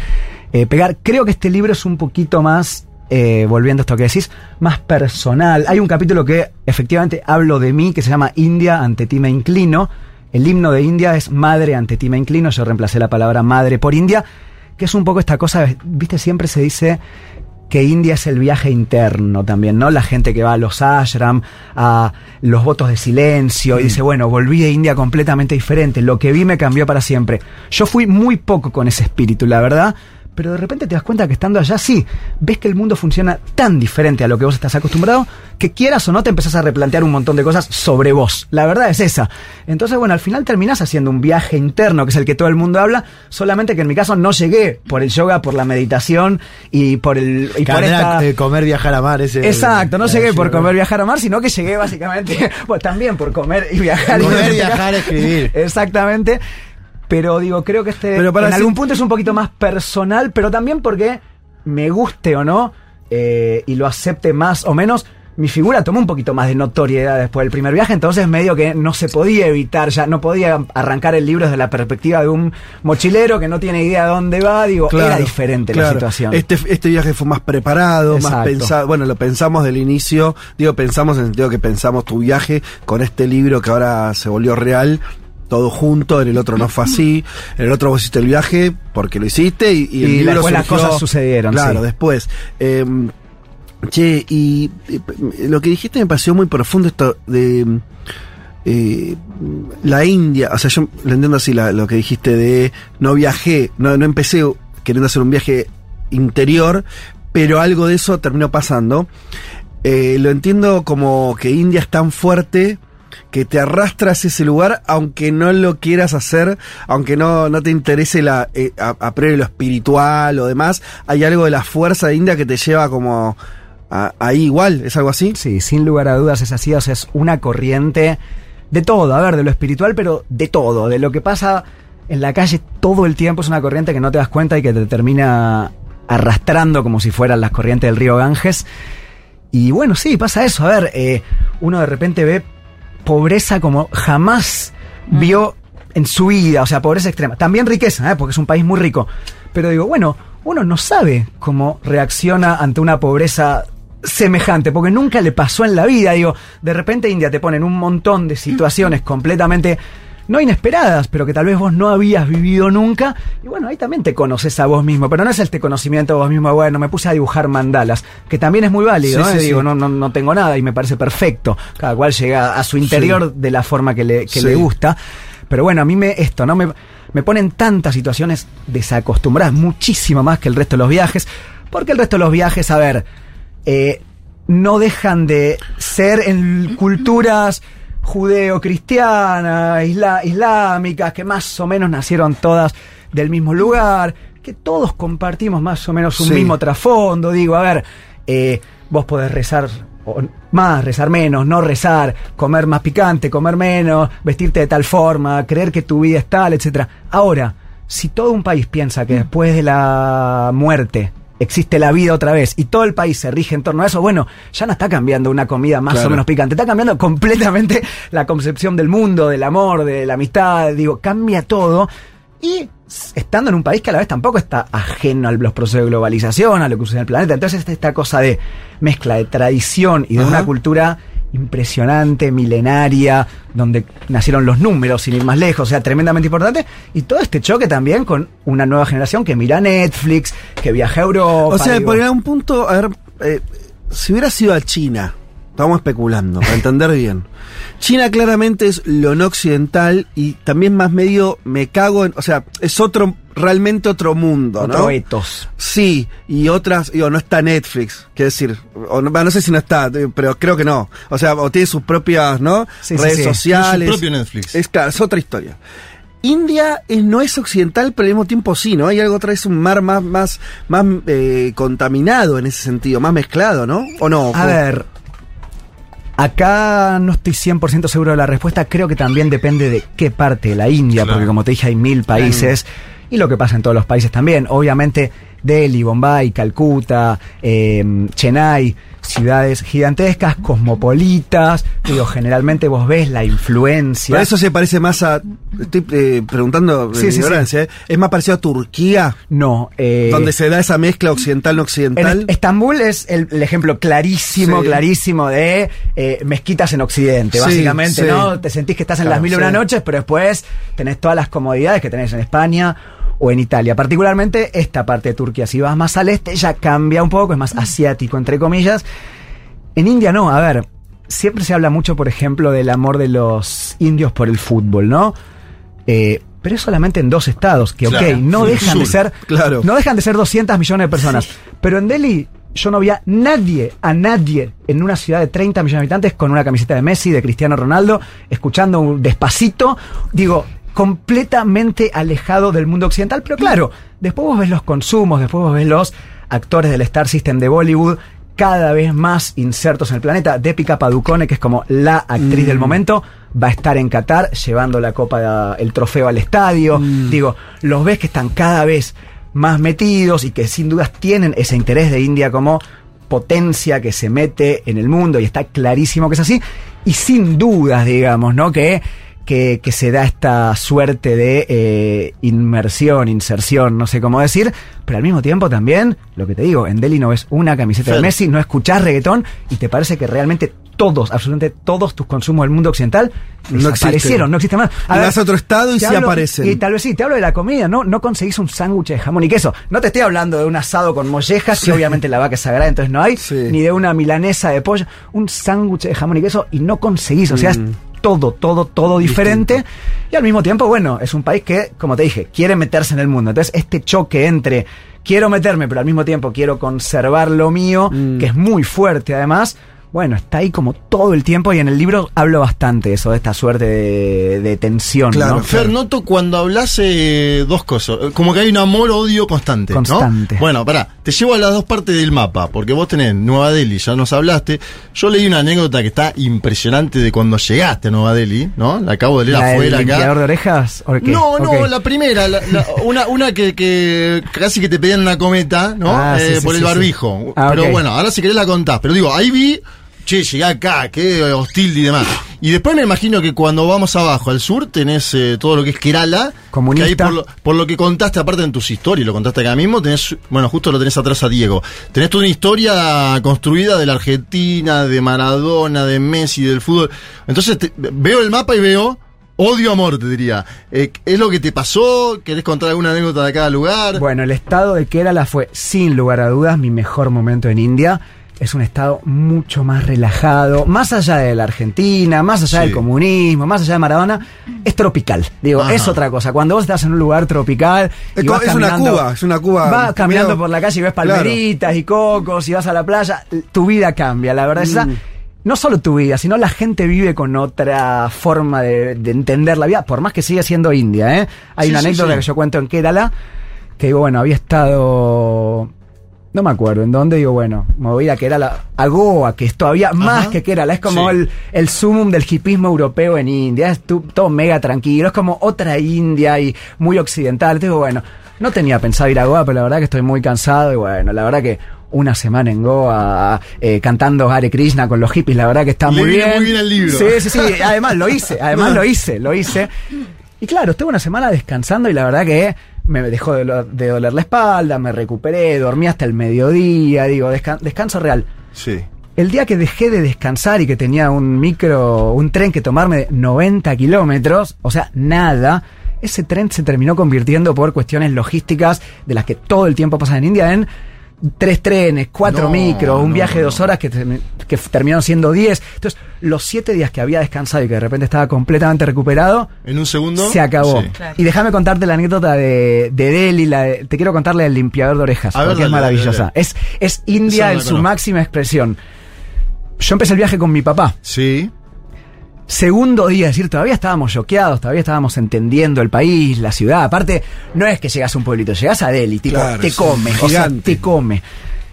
eh, pegar. Creo que este libro es un poquito más, eh, volviendo a esto que decís, más personal. Hay un capítulo que efectivamente hablo de mí, que se llama India, ante ti me inclino. El himno de India es Madre ante ti me inclino. Yo reemplacé la palabra madre por India, que es un poco esta cosa, viste, siempre se dice que India es el viaje interno también, ¿no? La gente que va a los ashram, a los votos de silencio, y dice, bueno, volví de India completamente diferente, lo que vi me cambió para siempre. Yo fui muy poco con ese espíritu, la verdad, pero de repente te das cuenta que estando allá, sí, ves que el mundo funciona tan diferente a lo que vos estás acostumbrado, que quieras o no te empezás a replantear un montón de cosas sobre vos. La verdad es esa. Entonces, bueno, al final terminás haciendo un viaje interno, que es el que todo el mundo habla, solamente que en mi caso no llegué por el yoga, por la meditación y por el... Y por esta... eh, comer, viajar a mar. Ese, Exacto, no llegué por comer, viajar a mar, sino que llegué básicamente, pues también por comer y viajar. y Comer, no- viajar, escribir. Exactamente. Pero digo, creo que este Pero para en algún punto es un poquito más personal, pero también porque me guste o no, eh, y lo acepte más o menos, mi figura tomó un poquito más de notoriedad después del primer viaje, entonces medio que no se podía evitar, ya no podía arrancar el libro desde la perspectiva de un mochilero que no tiene idea de dónde va, digo, era Claro, diferente la situación. Este, este viaje fue más preparado, más pensado. Bueno, lo pensamos del inicio. Digo, pensamos en el sentido que pensamos tu viaje con este libro que ahora se volvió real. Todo junto, en el otro no fue así. En el otro vos hiciste el viaje porque lo hiciste y, y el Y libro después las cosas sucedieron, Claro, sí. después. Eh, Che, y lo que dijiste me pareció muy profundo esto de eh, la India, o sea, yo lo entiendo así la- lo que dijiste de no viajé, no, no empecé queriendo hacer un viaje interior, pero algo de eso terminó pasando. Eh, lo entiendo como que India es tan fuerte que te arrastras a ese lugar aunque no lo quieras hacer, aunque no, no te interese la, eh, lo espiritual o demás, hay algo de la fuerza India que te lleva como a- ahí igual, ¿es algo así? Sí, sin lugar a dudas es así, o sea, es una corriente de todo, a ver, de lo espiritual, pero de todo, de lo que pasa en la calle todo el tiempo es una corriente que no te das cuenta y que te termina arrastrando como si fueran las corrientes del río Ganges. Y bueno, sí, pasa eso, a ver, eh, uno de repente ve pobreza como jamás vio en su vida, o sea, pobreza extrema. También riqueza, ¿eh? porque es un país muy rico. Pero digo, bueno, uno no sabe cómo reacciona ante una pobreza semejante, porque nunca le pasó en la vida. Digo, de repente India te pone en un montón de situaciones completamente no inesperadas, pero que tal vez vos no habías vivido nunca. Y bueno, ahí también te conoces a vos mismo, pero no es este conocimiento de vos mismo, bueno, me puse a dibujar mandalas, que también es muy válido, Sí, ¿eh? sí, digo, sí. no, no, no tengo nada y me parece perfecto. Cada cual llega a su interior de la forma que le, que le gusta. Pero bueno, a mí me, esto, ¿no? Me, me ponen tantas situaciones desacostumbradas, muchísimo más que el resto de los viajes, porque el resto de los viajes, a ver, eh, no dejan de ser en culturas judeo-cristianas, isla- islámicas, que más o menos nacieron todas del mismo lugar, que todos compartimos más o menos un Sí. mismo trasfondo. Digo, a ver, eh, vos podés rezar o más, rezar menos, no rezar, comer más picante, comer menos, vestirte de tal forma, creer que tu vida es tal, etcétera. Ahora, si todo un país piensa que después de la muerte existe la vida otra vez y todo el país se rige en torno a eso, bueno, ya no está cambiando una comida más Claro. o menos picante, está cambiando completamente la concepción del mundo, del amor, de la amistad, digo, cambia todo y estando en un país que a la vez tampoco está ajeno a los procesos de globalización, a lo que sucede en el planeta, entonces está esta cosa de mezcla de tradición y de Ajá. una cultura impresionante, milenaria, donde nacieron los números, sin ir más lejos, o sea, tremendamente importante, y todo este choque también con una nueva generación que mira Netflix, que viaja a Europa. O sea, digo, por algún punto, a ver, eh, si hubiera sido a China, estamos especulando, para entender bien. China claramente es lo no occidental y también más medio me cago en, o sea, es otro, realmente otro mundo, otro ¿no? etos. Sí, y otras, digo, no está Netflix, quiero decir, o no, no sé si no está, pero creo que no. O sea, o tiene sus propias, ¿no? Sí, sí, Redes sí. sociales. Su propio Netflix. Es claro, es otra historia. India no es occidental, pero al mismo tiempo sí, ¿no? Hay algo otra vez un mar más, más, más eh, contaminado en ese sentido, más mezclado, ¿no? ¿O no? A ¿O- ver, acá no estoy 100% seguro de la respuesta, creo que también depende de qué parte de la India, Claro. porque como te dije hay mil países y lo que pasa en todos los países también. Obviamente Delhi, Bombay, Calcuta, eh, Chennai, ciudades gigantescas, cosmopolitas, digo, generalmente vos ves la influencia. Pero eso se parece más a. Estoy eh, preguntando de Sí, mi sí, ignorancia, ¿eh? ¿Es más parecido a Turquía? no, eh, donde se da esa mezcla occidental-no En occidental. Est- Estambul es el, el ejemplo clarísimo, Sí. clarísimo de eh, mezquitas en Occidente, Sí, básicamente, sí. ¿no? Te sentís que estás en Claro, las mil y sí. una noches, pero después tenés todas las comodidades que tenés en España o en Italia. Particularmente esta parte de Turquía, si vas más al este, ya cambia un poco, es más asiático, entre comillas. En India no, a ver, siempre se habla mucho, por ejemplo, del amor de los indios por el fútbol, ¿no? Eh, pero es solamente en dos estados, que Claro. ok, no Sur, dejan de ser, claro. no dejan de ser 200 millones de personas. Pero en Delhi yo no veía nadie, a nadie, en una ciudad de 30 millones de habitantes con una camiseta de Messi, de Cristiano Ronaldo, escuchando un despacito, digo, completamente alejado del mundo occidental. Pero claro, después vos ves los consumos, después vos ves los actores del Star System de Bollywood cada vez más insertos en el planeta. Deepika Padukone, que es como la actriz del momento, va a estar en Qatar llevando la copa, el trofeo al estadio. Digo, los ves que están cada vez más metidos y que sin dudas tienen ese interés de India como potencia que se mete en el mundo y está clarísimo que es así. Y sin dudas, digamos, ¿no? Que, que, que se da esta suerte de eh, inmersión, inserción, no sé cómo decir, pero al mismo tiempo también, lo que te digo, en Delhi no ves una camiseta de. Messi, no escuchás reggaetón y te parece que realmente todos, absolutamente todos tus consumos del mundo occidental No desaparecieron, no existen más. Y vas a otro estado y sí hablo- aparecen. Y tal vez sí, te hablo de la comida, ¿no? No conseguís un sándwich de jamón y queso. No te estoy hablando de un asado con mollejas, que obviamente la vaca es sagrada, entonces no hay, ni de una milanesa de pollo. Un sándwich de jamón y queso y no conseguís, o sea, Mm. Todo, todo, todo diferente. Y al mismo tiempo, bueno, es un país que, como te dije, quiere meterse en el mundo. Entonces, este choque entre quiero meterme, pero al mismo tiempo quiero conservar lo mío, Mm. que es muy fuerte además. Bueno, está ahí como todo el tiempo y en el libro hablo bastante eso, de esta suerte de, de tensión. ¿no? Fer, noto cuando hablas eh, dos cosas. Como que hay un amor-odio constante. ¿no? Constante. Bueno, pará, te llevo a las dos partes del mapa, porque vos tenés Nueva Delhi, ya nos hablaste. Yo leí una anécdota que está impresionante de cuando llegaste a Nueva Delhi, ¿no? La acabo de leer ¿La del afuera acá. limpiador de orejas? ¿O qué? No, no, la primera, la- la- una, una que, que casi que te pedían una cometa, ¿no? Ah, Eh, sí, por sí, el barbijo. Ah, Pero bueno, ahora si querés la contás. Pero digo, ahí vi, che, llegué acá, qué hostil y demás. Y después me imagino que cuando vamos abajo al sur tenés eh, todo lo que es Kerala. Comunista. Que ahí por lo, por lo que contaste, aparte en tus historias, lo contaste acá mismo, tenés, bueno, justo lo tenés atrás a Diego. Tenés toda una historia construida de la Argentina, de Maradona, de Messi, del fútbol. Entonces te- veo el mapa y veo odio amor, te diría. Eh, ¿Es lo que te pasó? ¿Querés contar alguna anécdota de cada lugar? Bueno, el estado de Kerala fue, sin lugar a dudas, mi mejor momento en India. Es un estado mucho más relajado, más allá de la Argentina, más allá Sí. del comunismo, más allá de Maradona, es tropical. Digo, Ajá. es otra cosa. Cuando vos estás en un lugar tropical. y Es vas es una caminando- Cuba, es una Cuba Vas caminando medio- por la calle y ves Claro. palmeritas y cocos y vas a la playa, tu vida cambia. La verdad esa. Mm. No solo tu vida, sino la gente vive con otra forma de, de entender la vida, por más que siga siendo India, ¿eh? Hay Sí, una anécdota sí. que yo cuento en Kerala, que digo, bueno, había estado. No me acuerdo en dónde, digo, bueno, me voy a ir a Kerala, a Goa, que es todavía más que Kerala, es como Sí. el, el sumum del hipismo europeo en India, es tu- todo mega tranquilo, es como otra India y muy occidental. Digo, bueno, no tenía pensado ir a Goa, pero la verdad que estoy muy cansado y bueno, la verdad que una semana en Goa eh, cantando Hare Krishna con los hippies, la verdad que está Le muy bien. muy bien el libro. Sí, sí, sí, además lo hice, además lo hice, lo hice. Y claro, estuve una semana descansando y la verdad que me dejó de, doler la espalda, me recuperé, dormí hasta el mediodía, digo, descan- descanso real. Sí. El día que dejé de descansar y que tenía un micro, un tren que tomarme de 90 kilómetros, o sea, nada, ese tren se terminó convirtiendo por cuestiones logísticas de las que todo el tiempo pasan en India en tres trenes, cuatro No, micros, un no, viaje de dos horas que, que terminaron siendo diez. Entonces, los siete días que había descansado y que de repente estaba completamente recuperado, En un segundo. se acabó. Sí. Claro. Y déjame contarte la anécdota de, de Delhi, la de- te quiero contarle del limpiador de orejas, ver, porque es dale, dale, maravillosa. dale. Es, es India en su conozco. máxima expresión. Yo empecé el viaje con mi papá. Sí. Segundo día, es decir, todavía estábamos choqueados, todavía estábamos entendiendo el país, la ciudad. Aparte, no es que llegas a un pueblito, llegas a Delhi, tipo, Claro, te come, o sea, te come.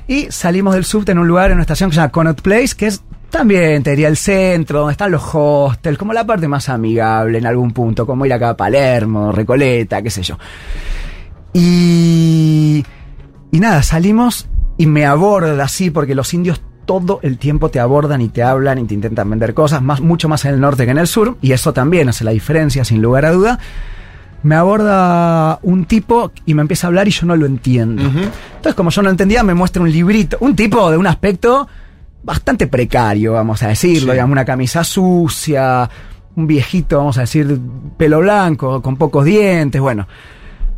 Y salimos del subte en un lugar, en una estación que se llama Connaught Place, que es también, te diría, el centro, donde están los hostels, como la parte más amigable en algún punto, como ir acá a Palermo, Recoleta, qué sé yo. Y, y nada, salimos y me aborda así, porque los indios todo el tiempo te abordan y te hablan y te intentan vender cosas, más, mucho más en el norte que en el sur, y eso también hace la diferencia, sin lugar a duda. Me aborda un tipo y me empieza a hablar y yo no lo entiendo. Entonces, como yo no entendía, me muestra un librito, un tipo de un aspecto bastante precario, vamos a decirlo, Sí. digamos, una camisa sucia, un viejito, vamos a decir, pelo blanco, con pocos dientes, bueno.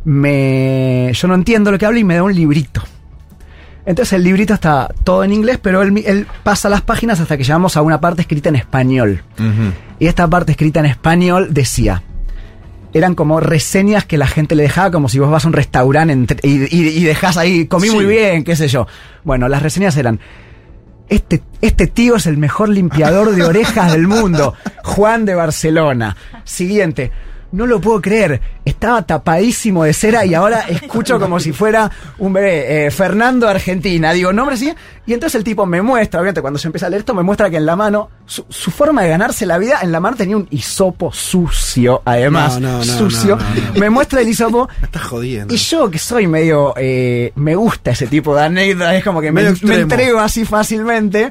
Me, yo no entiendo lo que habla y me da un librito. Entonces el librito está todo en inglés, pero él, él pasa las páginas hasta que llegamos a una parte escrita en español. Y esta parte escrita en español decía, eran como reseñas que la gente le dejaba, como si vos vas a un restaurante y, y, y dejás ahí, comí Sí. muy bien, qué sé yo. Bueno, las reseñas eran, este, este tío es el mejor limpiador de orejas del mundo, Juan de Barcelona. Siguiente. No lo puedo creer, estaba tapadísimo de cera y ahora escucho como si fuera un bebé. Eh, Fernando Argentina, digo, nombre así. Y entonces el tipo me muestra, obviamente cuando se empieza a leer esto, me muestra que en la mano, su, su forma de ganarse la vida, en la mano tenía un hisopo sucio, además, No, no, no, sucio. Me muestra el hisopo Me estás jodiendo. y yo que soy medio, eh, me gusta ese tipo de anécdotas, es como que me, Medio me extremo. entrego así fácilmente.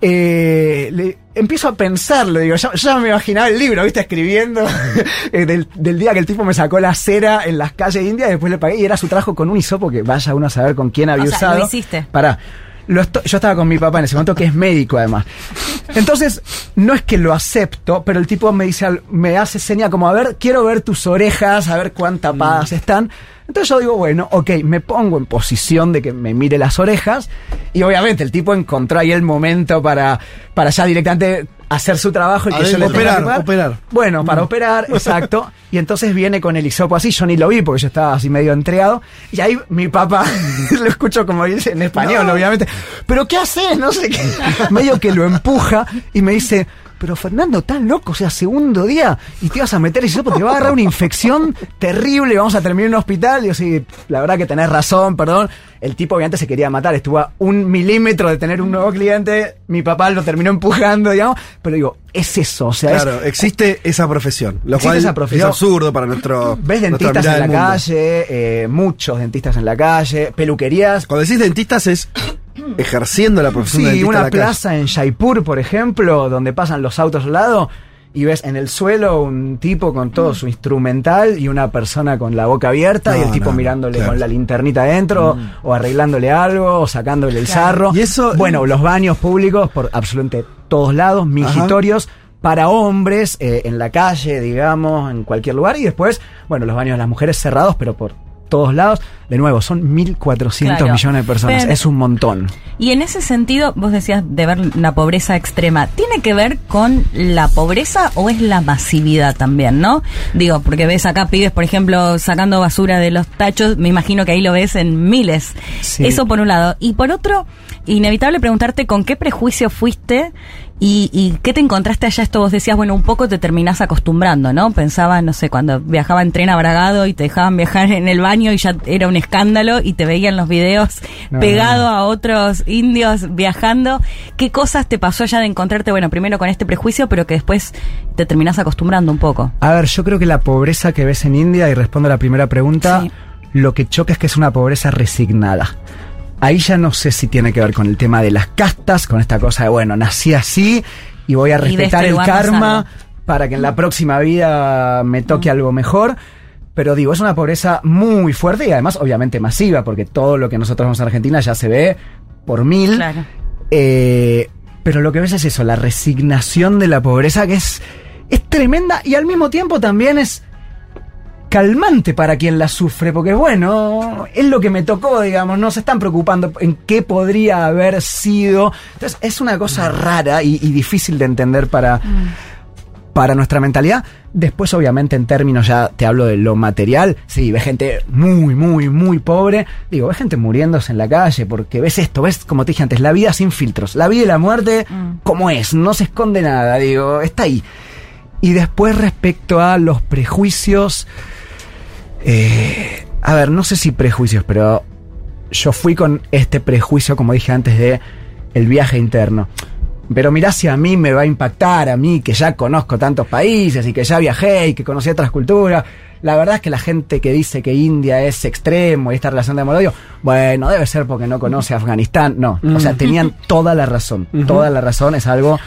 Eh, le- empiezo a pensarlo, digo, ya, ya me imaginaba el libro, viste, escribiendo eh, del, del día que el tipo me sacó la cera en las calles indias, después le pagué y era su trabajo con un hisopo que vaya uno a saber con quién había O sea, usado. lo hiciste. Pará. lo yo estaba con mi papá en ese momento, que es médico además. Entonces, no es que lo acepto, pero el tipo me dice, me hace seña como, a ver, quiero ver tus orejas, a ver cuán tapadas están. Entonces yo digo, bueno, ok, me pongo en posición de que me mire las orejas. Y obviamente el tipo encontró ahí el momento para, para ya directamente hacer su trabajo y que yo le Adentro. tenga que Operar, operar. Bueno, para operar, exacto. Y entonces viene con el hisopo así, yo ni lo vi porque yo estaba así medio entregado. Y ahí mi papá, lo escucho como dice en español, No. obviamente. ¿Pero qué haces? No sé qué. Medio que lo empuja y me dice, pero Fernando, tan loco, o sea, segundo día y te vas a meter el hisopo, te va a agarrar una infección terrible, vamos a terminar en un hospital. Y yo sí, la verdad que tenés razón, perdón. El tipo obviamente se quería matar, estuvo a un milímetro de tener un nuevo cliente, mi papá lo terminó empujando, digamos, pero digo, es eso, o sea, es- Claro, existe esa profesión. Lo cual esa profesión. es absurdo para nuestro. Ves dentistas en la calle, eh, muchos dentistas en la calle, peluquerías. Cuando decís dentistas es ejerciendo la profesión de Sí, en una la calle. plaza en Jaipur, por ejemplo, donde pasan los autos al lado y ves en el suelo un tipo con todo su instrumental y una persona con la boca abierta y el tipo no, mirándole claro. con la linternita adentro o arreglándole algo o sacándole el sarro. Y eso- bueno, los baños públicos por absolutamente todos lados, mingitorios. Para hombres, eh, en la calle, digamos, en cualquier lugar. Y después, bueno, los baños de las mujeres cerrados, pero por todos lados. De nuevo, son 1.400 Claro. millones de personas. Pero- es un montón. Y en ese sentido, vos decías de ver la pobreza extrema. ¿Tiene que ver con la pobreza o es la masividad también, no? Digo, porque ves acá pibes, por ejemplo, sacando basura de los tachos, me imagino que ahí lo ves en miles. Sí. Eso por un lado. Y por otro, inevitable preguntarte con qué prejuicio fuiste y, y qué te encontraste allá. Esto vos decías, bueno, un poco te terminás acostumbrando, ¿no? Pensaba, no sé, cuando viajaba en tren a Bragado y te dejaban viajar en el baño y ya era un escándalo y te veían los videos No, pegado a otros indios viajando. ¿Qué cosas te pasó allá de encontrarte, bueno, primero con este prejuicio, pero que después te terminás acostumbrando un poco? A ver, yo creo que la pobreza que ves en India, y respondo a la primera pregunta, Sí. lo que choca es que es una pobreza resignada. Ahí ya no sé si tiene que ver con el tema de las castas, con esta cosa de, bueno, nací así y voy a este respetar el karma para que en la próxima vida me toque algo mejor. Pero digo, es una pobreza muy fuerte y además obviamente masiva, porque todo lo que nosotros vemos en Argentina ya se ve por mil. Claro. Eh, pero lo que ves es eso, la resignación de la pobreza que es, es tremenda y al mismo tiempo también es calmante para quien la sufre, porque bueno, es lo que me tocó, digamos, no se están preocupando en qué podría haber sido. Entonces es una cosa rara y, y difícil de entender para, para nuestra mentalidad. Después, obviamente, en términos ya te hablo de lo material, sí, ves gente muy, muy, muy pobre. Digo, ves gente muriéndose en la calle, porque ves esto, ves, como te dije antes, la vida sin filtros. La vida y la muerte, como es, no se esconde nada, digo, está ahí. Y después, respecto a los prejuicios. Eh, a ver, no sé si prejuicios, pero yo fui con este prejuicio, como dije antes, de el viaje interno. Pero mirá si a mí me va a impactar, a mí que ya conozco tantos países y que ya viajé y que conocí otras culturas. La verdad es que la gente que dice que India es extremo y esta relación de amor-odio, bueno, debe ser porque no conoce Afganistán. No, o sea, tenían toda la razón. Toda la razón es algo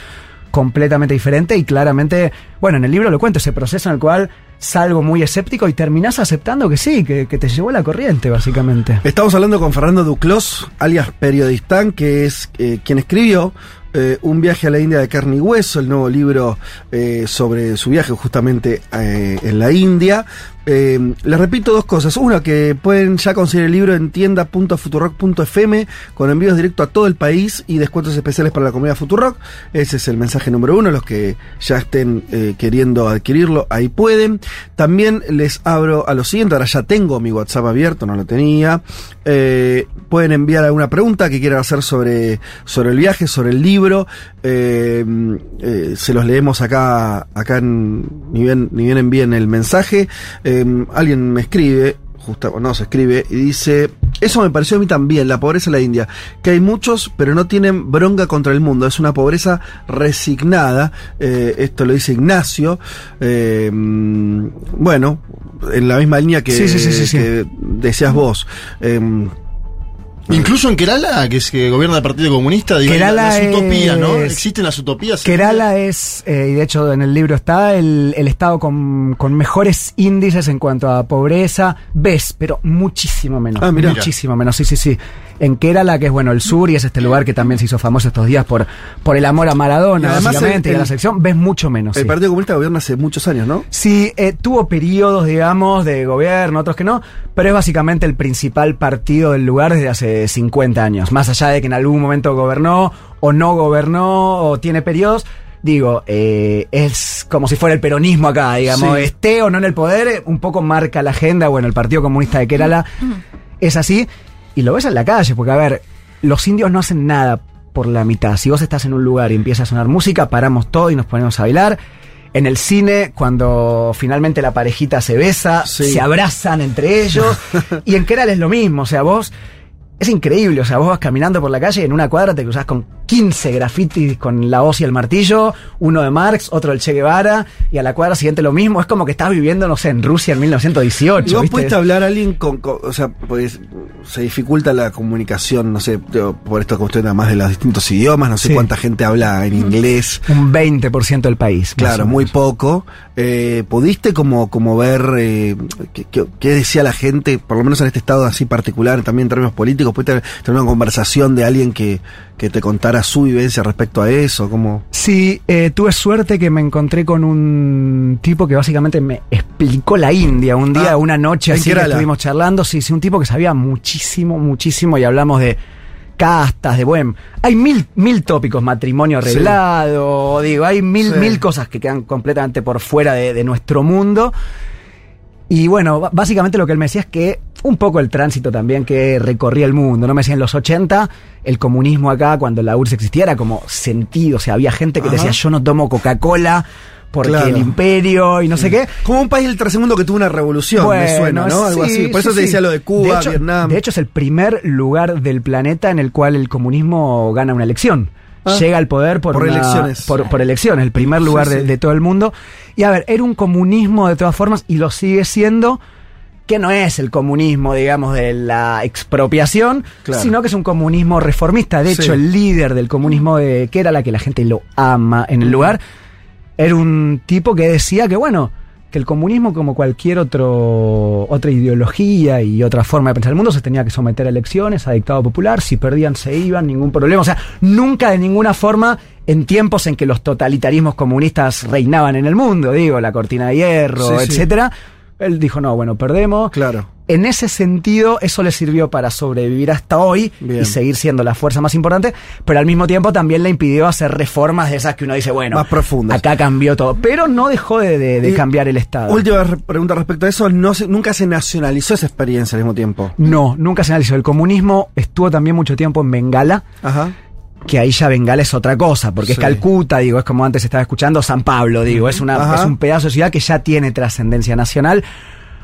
completamente diferente y claramente, bueno, en el libro lo cuento, ese proceso en el cual salgo muy escéptico y terminás aceptando que sí, que, que te llevó la corriente, básicamente. Estamos hablando con Fernando Duclos, alias Periodistán, que es eh, quien escribió eh, Un viaje a la India de carne y hueso, el nuevo libro eh, sobre su viaje justamente en la India. Eh, les repito dos cosas. Una, que pueden ya conseguir el libro en tienda.futurock.fm con envíos directo a todo el país y descuentos especiales para la comunidad Futurock. Ese es el mensaje número uno. Los que ya estén eh, queriendo adquirirlo, ahí pueden. También les abro a lo siguiente. Ahora ya tengo mi WhatsApp abierto, no lo tenía. Eh, pueden enviar alguna pregunta que quieran hacer sobre, sobre el viaje, sobre el libro. Eh, eh, se los leemos acá, acá en, ni bien, ni bien envíen el mensaje. Alguien me escribe, justo, no, se escribe y dice, eso me pareció a mí también, la pobreza en la India, que hay muchos, pero no tienen bronca contra el mundo, es una pobreza resignada, eh, esto lo dice Ignacio, eh, mm, bueno, en la misma línea que, Sí, sí, sí, sí, sí. que decías vos. eh, Incluso en Kerala, que es que gobierna el Partido Comunista, digo, Kerala las utopías, ¿no? es- Existen las utopías. Kerala es, eh, y de hecho en el libro está, el, el estado con, con mejores índices en cuanto a pobreza. Ves, pero muchísimo menos. Ah. Muchísimo menos, sí, sí, sí. En Kerala, que es bueno el sur y es este lugar que también se hizo famoso estos días por, por el amor a Y Maradona, además básicamente, el- y a la el- selección, ves mucho menos. El sí. Partido Comunista gobierna hace muchos años, ¿no? Sí, eh, tuvo periodos, digamos, de gobierno, otros que no, pero es básicamente el principal partido del lugar desde hace 50 años. Más allá de que en algún momento gobernó o no gobernó o tiene periodos, digo, eh, es como si fuera el peronismo acá, digamos, Sí. esté o no en el poder, un poco marca la agenda. Bueno, el Partido Comunista de Kerala es así y lo ves en la calle, porque a ver, los indios no hacen nada por la mitad. Si vos estás en un lugar y empieza a sonar música, paramos todo y nos ponemos a bailar. En el cine, cuando finalmente la parejita se besa, Sí. se abrazan entre ellos. y en Kerala es lo mismo, o sea, vos... Es increíble, o sea, vos vas caminando por la calle y en una cuadra te cruzás con 15 grafitis con la hoz y el martillo, uno de Marx, otro del Che Guevara, y a la cuadra siguiente lo mismo. Es como que estás viviendo, no sé, en Rusia en 1918. ¿Y vos pudiste hablar a alguien con, con- O sea, pues se dificulta la comunicación, no sé, por esto cuestión además de los distintos idiomas, no sé Sí. cuánta gente habla en inglés. Un 20% del país. Claro, muy poco. Eh, ¿Pudiste como, como ver eh, qué, qué- qué decía la gente, por lo menos en este estado así particular, también en términos políticos? ¿Pudiste tener una conversación de alguien que, que te contara su vivencia respecto a eso? ¿Cómo? Sí, eh, tuve suerte que me encontré con un tipo que básicamente me explicó la India un día, Ah, una noche así que estuvimos charlando. Sí, sí, un tipo que sabía muchísimo, muchísimo y hablamos de castas, de buen. Hay mil, mil tópicos, matrimonio Sí. arreglado, digo, hay mil, Sí. mil cosas que quedan completamente por fuera de, de nuestro mundo. Y bueno, básicamente lo que él me decía es que un poco el tránsito también que recorría el mundo, ¿no? Me decía en los 80, el comunismo acá, cuando la URSS existía, era como sentido, o sea, había gente que Ajá. decía yo no tomo Coca-Cola porque Claro. el imperio y no sé qué. Como un país del tercer mundo que tuvo una revolución, me Bueno, suena, ¿no? Algo sí, así. Por eso sí, te decía lo de Cuba, de hecho, Vietnam. De hecho, es el primer lugar del planeta en el cual el comunismo gana una elección. Ah. Llega al poder por, Por una- elecciones. Por, por elecciones, el primer lugar de, de todo el mundo. Y a ver, era un comunismo de todas formas y lo sigue siendo, que no es el comunismo, digamos, de la expropiación, Claro. sino que es un comunismo reformista. De Sí. hecho, el líder del comunismo, de, que era la que la gente lo ama en el lugar, era un tipo que decía que, bueno, que el comunismo, como cualquier otro, otra ideología y otra forma de pensar el mundo, se tenía que someter a elecciones, a dictado popular. Si perdían, se iban, ningún problema. O sea, nunca de ninguna forma, en tiempos en que los totalitarismos comunistas reinaban en el mundo, digo, la cortina de hierro, Sí, sí. Él dijo, no, bueno, perdemos. Claro. En ese sentido, eso le sirvió para sobrevivir hasta hoy Bien. y seguir siendo la fuerza más importante, pero al mismo tiempo también le impidió hacer reformas de esas que uno dice, bueno, Más profundas. acá cambió todo, pero no dejó de, de- cambiar el Estado. Última re- pregunta respecto a eso. No se- nunca se nacionalizó esa experiencia al mismo tiempo. No, nunca se analizó. El comunismo estuvo también mucho tiempo en Bengala, Ajá. Que ahí ya Bengala es otra cosa, porque Sí. es Calcuta, digo, es como antes estaba escuchando San Pablo, digo, es, una, Ajá. es un pedazo de ciudad que ya tiene trascendencia nacional.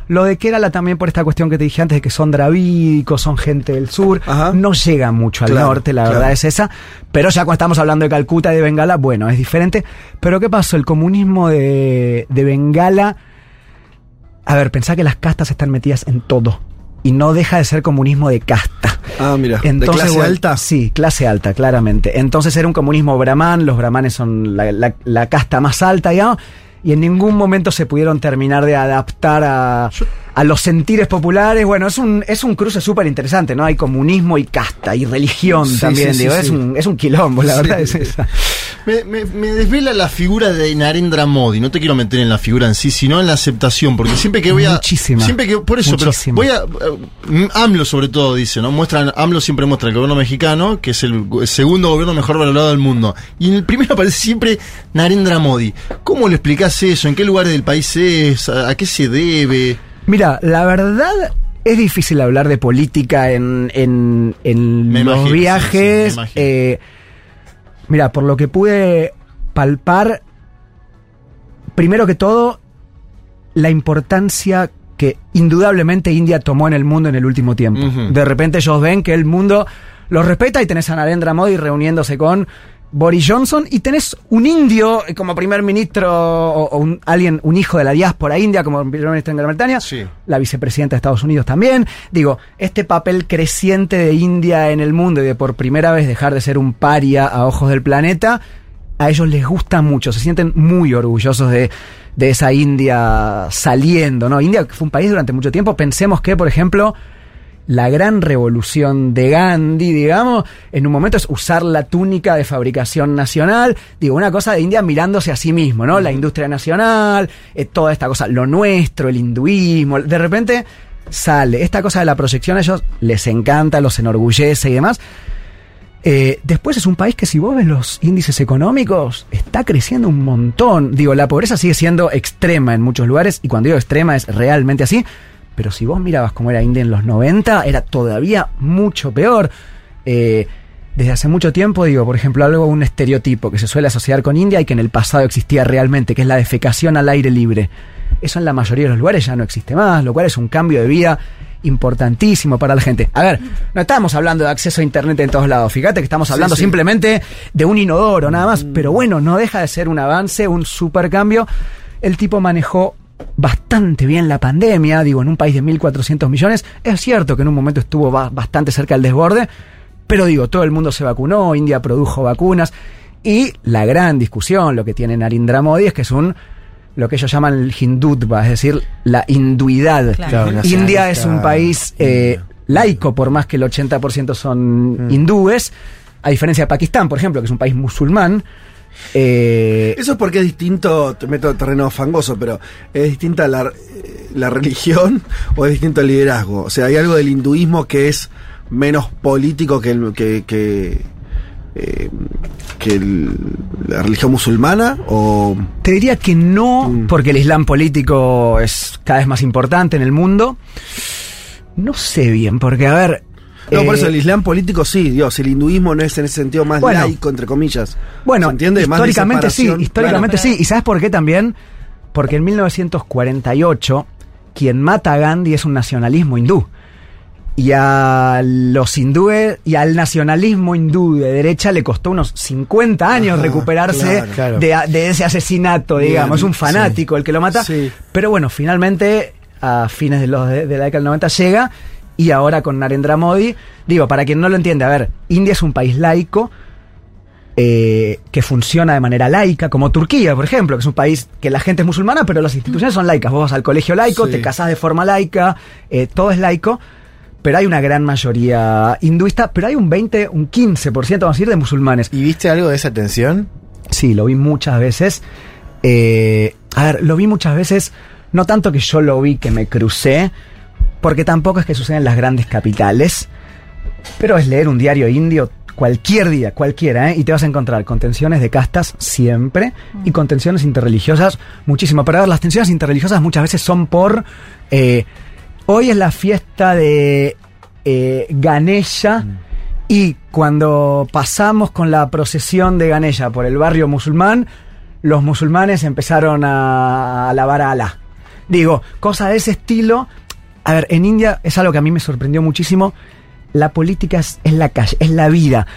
Lo de Kerala también por esta cuestión que te dije antes de que son dravídicos, son gente del sur, Ajá. no llega mucho al Claro, norte, la claro. verdad es esa. Pero ya cuando estamos hablando de Calcuta y de Bengala, bueno, es diferente. Pero ¿qué pasó? El comunismo de, de Bengala, a ver, pensá que las castas están metidas en todo. Y no deja de ser comunismo de casta. Ah, mira. ¿De Entonces, clase bueno, alta? Sí, clase alta, claramente. Entonces era un comunismo brahman, los brahmanes son la, la- la casta más alta, digamos, y en ningún momento se pudieron terminar de adaptar a, a los sentires populares. Bueno, es un, es un cruce súper interesante, ¿no? Hay comunismo y casta, y religión Sí, también, sí, digo, sí, es. Un, es un quilombo, la verdad es esa. Me, me- me desvela la figura de Narendra Modi. No te quiero meter en la figura en sí, sino en la aceptación. Porque siempre que voy a. Muchísima. Siempre que. Por eso, Muchísima. pero voy a. eh, AMLO, sobre todo, dice, ¿no? Muestran, AMLO siempre muestra el gobierno mexicano, que es el, segundo gobierno mejor valorado del mundo. Y en el primero aparece siempre Narendra Modi. ¿Cómo le explicás eso? ¿En qué lugar del país es? ¿A, a qué se debe? Mira, la verdad es difícil hablar de política en, en, en los imagino, sí, sí, viajes. eh, mira, por lo que pude palpar, primero que todo, la importancia que indudablemente India tomó en el mundo en el último tiempo. De repente ellos ven que el mundo los respeta y tenés a Narendra Modi reuniéndose con Boris Johnson y tenés un indio eh, como primer ministro o, o un, alguien, un hijo de la diáspora india como primer ministro en Gran Bretaña, Sí. la vicepresidenta de Estados Unidos también. Digo, este papel creciente de India en el mundo y de por primera vez dejar de ser un paria a ojos del planeta, a ellos les gusta mucho, se sienten muy orgullosos de, de esa India saliendo, ¿no? India fue un país durante mucho tiempo, pensemos que, por ejemplo, la gran revolución de Gandhi, digamos, en un momento es usar la túnica de fabricación nacional, digo, una cosa de India mirándose a sí mismo, ¿no? La industria nacional, eh, toda esta cosa, lo nuestro, el hinduismo, de repente sale esta cosa de la proyección, a ellos les encanta, los enorgullece y demás. Eh, después es un país que si vos ves los índices económicos, está creciendo un montón. Digo, la pobreza sigue siendo extrema en muchos lugares, y cuando digo extrema es realmente así. Pero si vos mirabas cómo era India en los 90, era todavía mucho peor. Eh, desde hace mucho tiempo, digo, por ejemplo, algo, un estereotipo que se suele asociar con India y que en el pasado existía realmente, que es la defecación al aire libre. Eso en la mayoría de los lugares ya no existe más, lo cual es un cambio de vida importantísimo para la gente. A ver, no estamos hablando de acceso a internet en todos lados. Fíjate que estamos hablando sí. simplemente de un inodoro, nada más. Pero bueno, no deja de ser un avance, un super cambio. El tipo manejó bastante bien la pandemia, digo, en un país de 1.400 millones. Es cierto que en un momento estuvo ba- bastante cerca del desborde, pero digo, todo el mundo se vacunó, India produjo vacunas. Y la gran discusión, lo que tiene Narendra Modi, es que es un lo que ellos llaman el hindutva, es decir, la hinduidad. Claro, India es un país eh, laico, por más que el 80% son hindúes, a diferencia de Pakistán, por ejemplo, que es un país musulmán. Eh, Eso es porque es distinto, te meto en terreno fangoso, pero es distinta la, eh, la religión o es distinto el liderazgo. O sea, hay algo del hinduismo que es menos político que, el, que, que, eh, que el- la religión musulmana o... Te diría que no, porque el Islam político es cada vez más importante en el mundo. No sé bien, porque a ver. No, por eh, eso el Islam político sí, Dios, el hinduismo no es en ese sentido más Bueno. laico, entre comillas. Bueno, ¿Se entiende? Más históricamente sí, históricamente sí. ¿Y sabes por qué también? Porque en 1948, quien mata a Gandhi es un nacionalismo hindú. Y a los hindúes y al nacionalismo hindú de derecha le costó unos 50 años Ajá, recuperarse claro, claro. De, de ese asesinato, digamos. Es un fanático el que lo mata. Sí. Pero bueno, finalmente, a fines de, los de, de la década del 90 llega. Y ahora con Narendra Modi, digo, para quien no lo entiende, a ver, India es un país laico, eh, que funciona de manera laica, como Turquía, por ejemplo, que es un país que la gente es musulmana, pero las instituciones son laicas. Vos vas al colegio laico, Sí. te casás de forma laica, eh, todo es laico, pero hay una gran mayoría hinduista, pero hay un 20, un 15%, vamos a decir, de musulmanes. ¿Y viste algo de esa tensión? Sí, lo vi muchas veces. Eh, a ver, lo vi muchas veces, no tanto que yo lo vi que me crucé, porque tampoco es que suceda en las grandes capitales, pero es leer un diario indio cualquier día, cualquiera, ¿eh? y te vas a encontrar con tensiones de castas siempre y con tensiones interreligiosas muchísimo. Pero a ver, las tensiones interreligiosas muchas veces son por... eh, hoy es la fiesta de eh, Ganesha y cuando pasamos con la procesión de Ganesha por el barrio musulmán, los musulmanes empezaron a alabar a Alá. Digo, cosa de ese estilo. A ver, en India es algo que a mí me sorprendió muchísimo. La política es, la calle, es la vida.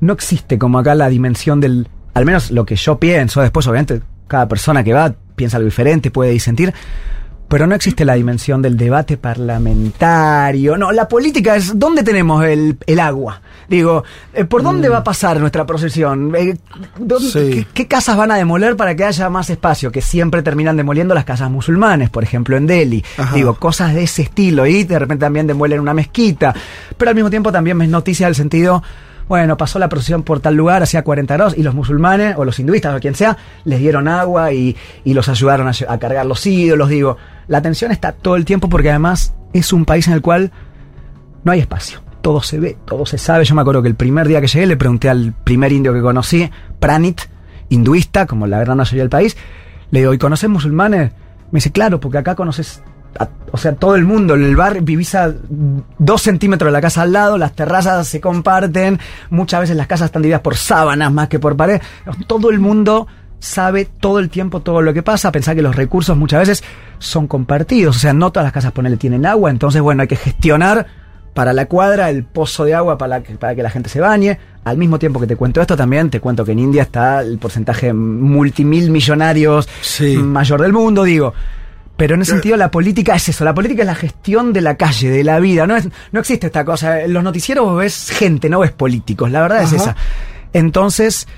No existe como acá la dimensión del. Al menos lo que yo pienso. Después, obviamente, cada persona que va piensa algo diferente, puede disentir. Pero no existe la dimensión del debate parlamentario. No, la política es. ¿Dónde tenemos el, el agua? Digo, eh, ¿por dónde va a pasar nuestra procesión? Eh, ¿dónde- Sí. qué, qué casas van a demoler para que haya más espacio? Que siempre terminan demoliendo las casas musulmanes, por ejemplo, en Delhi. Ajá. Digo, cosas de ese estilo. Y de repente también demuelen una mezquita. Pero al mismo tiempo también es noticia del sentido. Bueno, pasó la procesión por tal lugar, hacía 40 grados, y los musulmanes, o los hinduistas, o quien sea, les dieron agua y, y los ayudaron a, cargar los ídolos. Digo, la tensión está todo el tiempo porque además es un país en el cual no hay espacio. Todo se ve, todo se sabe. Yo me acuerdo que el primer día que llegué le pregunté al primer indio que conocí, Pranit, hinduista, como la gran mayoría del país, le digo, ¿y conoces musulmanes? Me dice, claro, porque acá conoces, a- o sea, todo el mundo, en el bar vivís a dos centímetros de la casa al lado, las terrazas se comparten, muchas veces las casas están divididas por sábanas más que por pared. Todo el mundo sabe todo el tiempo todo lo que pasa, pensar que los recursos muchas veces son compartidos, o sea, no todas las casas ponele tienen agua, entonces bueno, hay que gestionar para la cuadra el pozo de agua para que, para que la gente se bañe. Al mismo tiempo que te cuento esto, también te cuento que en India está el porcentaje multimil millonarios Sí. mayor del mundo, digo. Pero en ese sentido la política es eso, la política es la gestión de la calle, de la vida, no, es, no existe esta cosa. En los noticieros ves gente, no ves políticos, la verdad es esa. Entonces,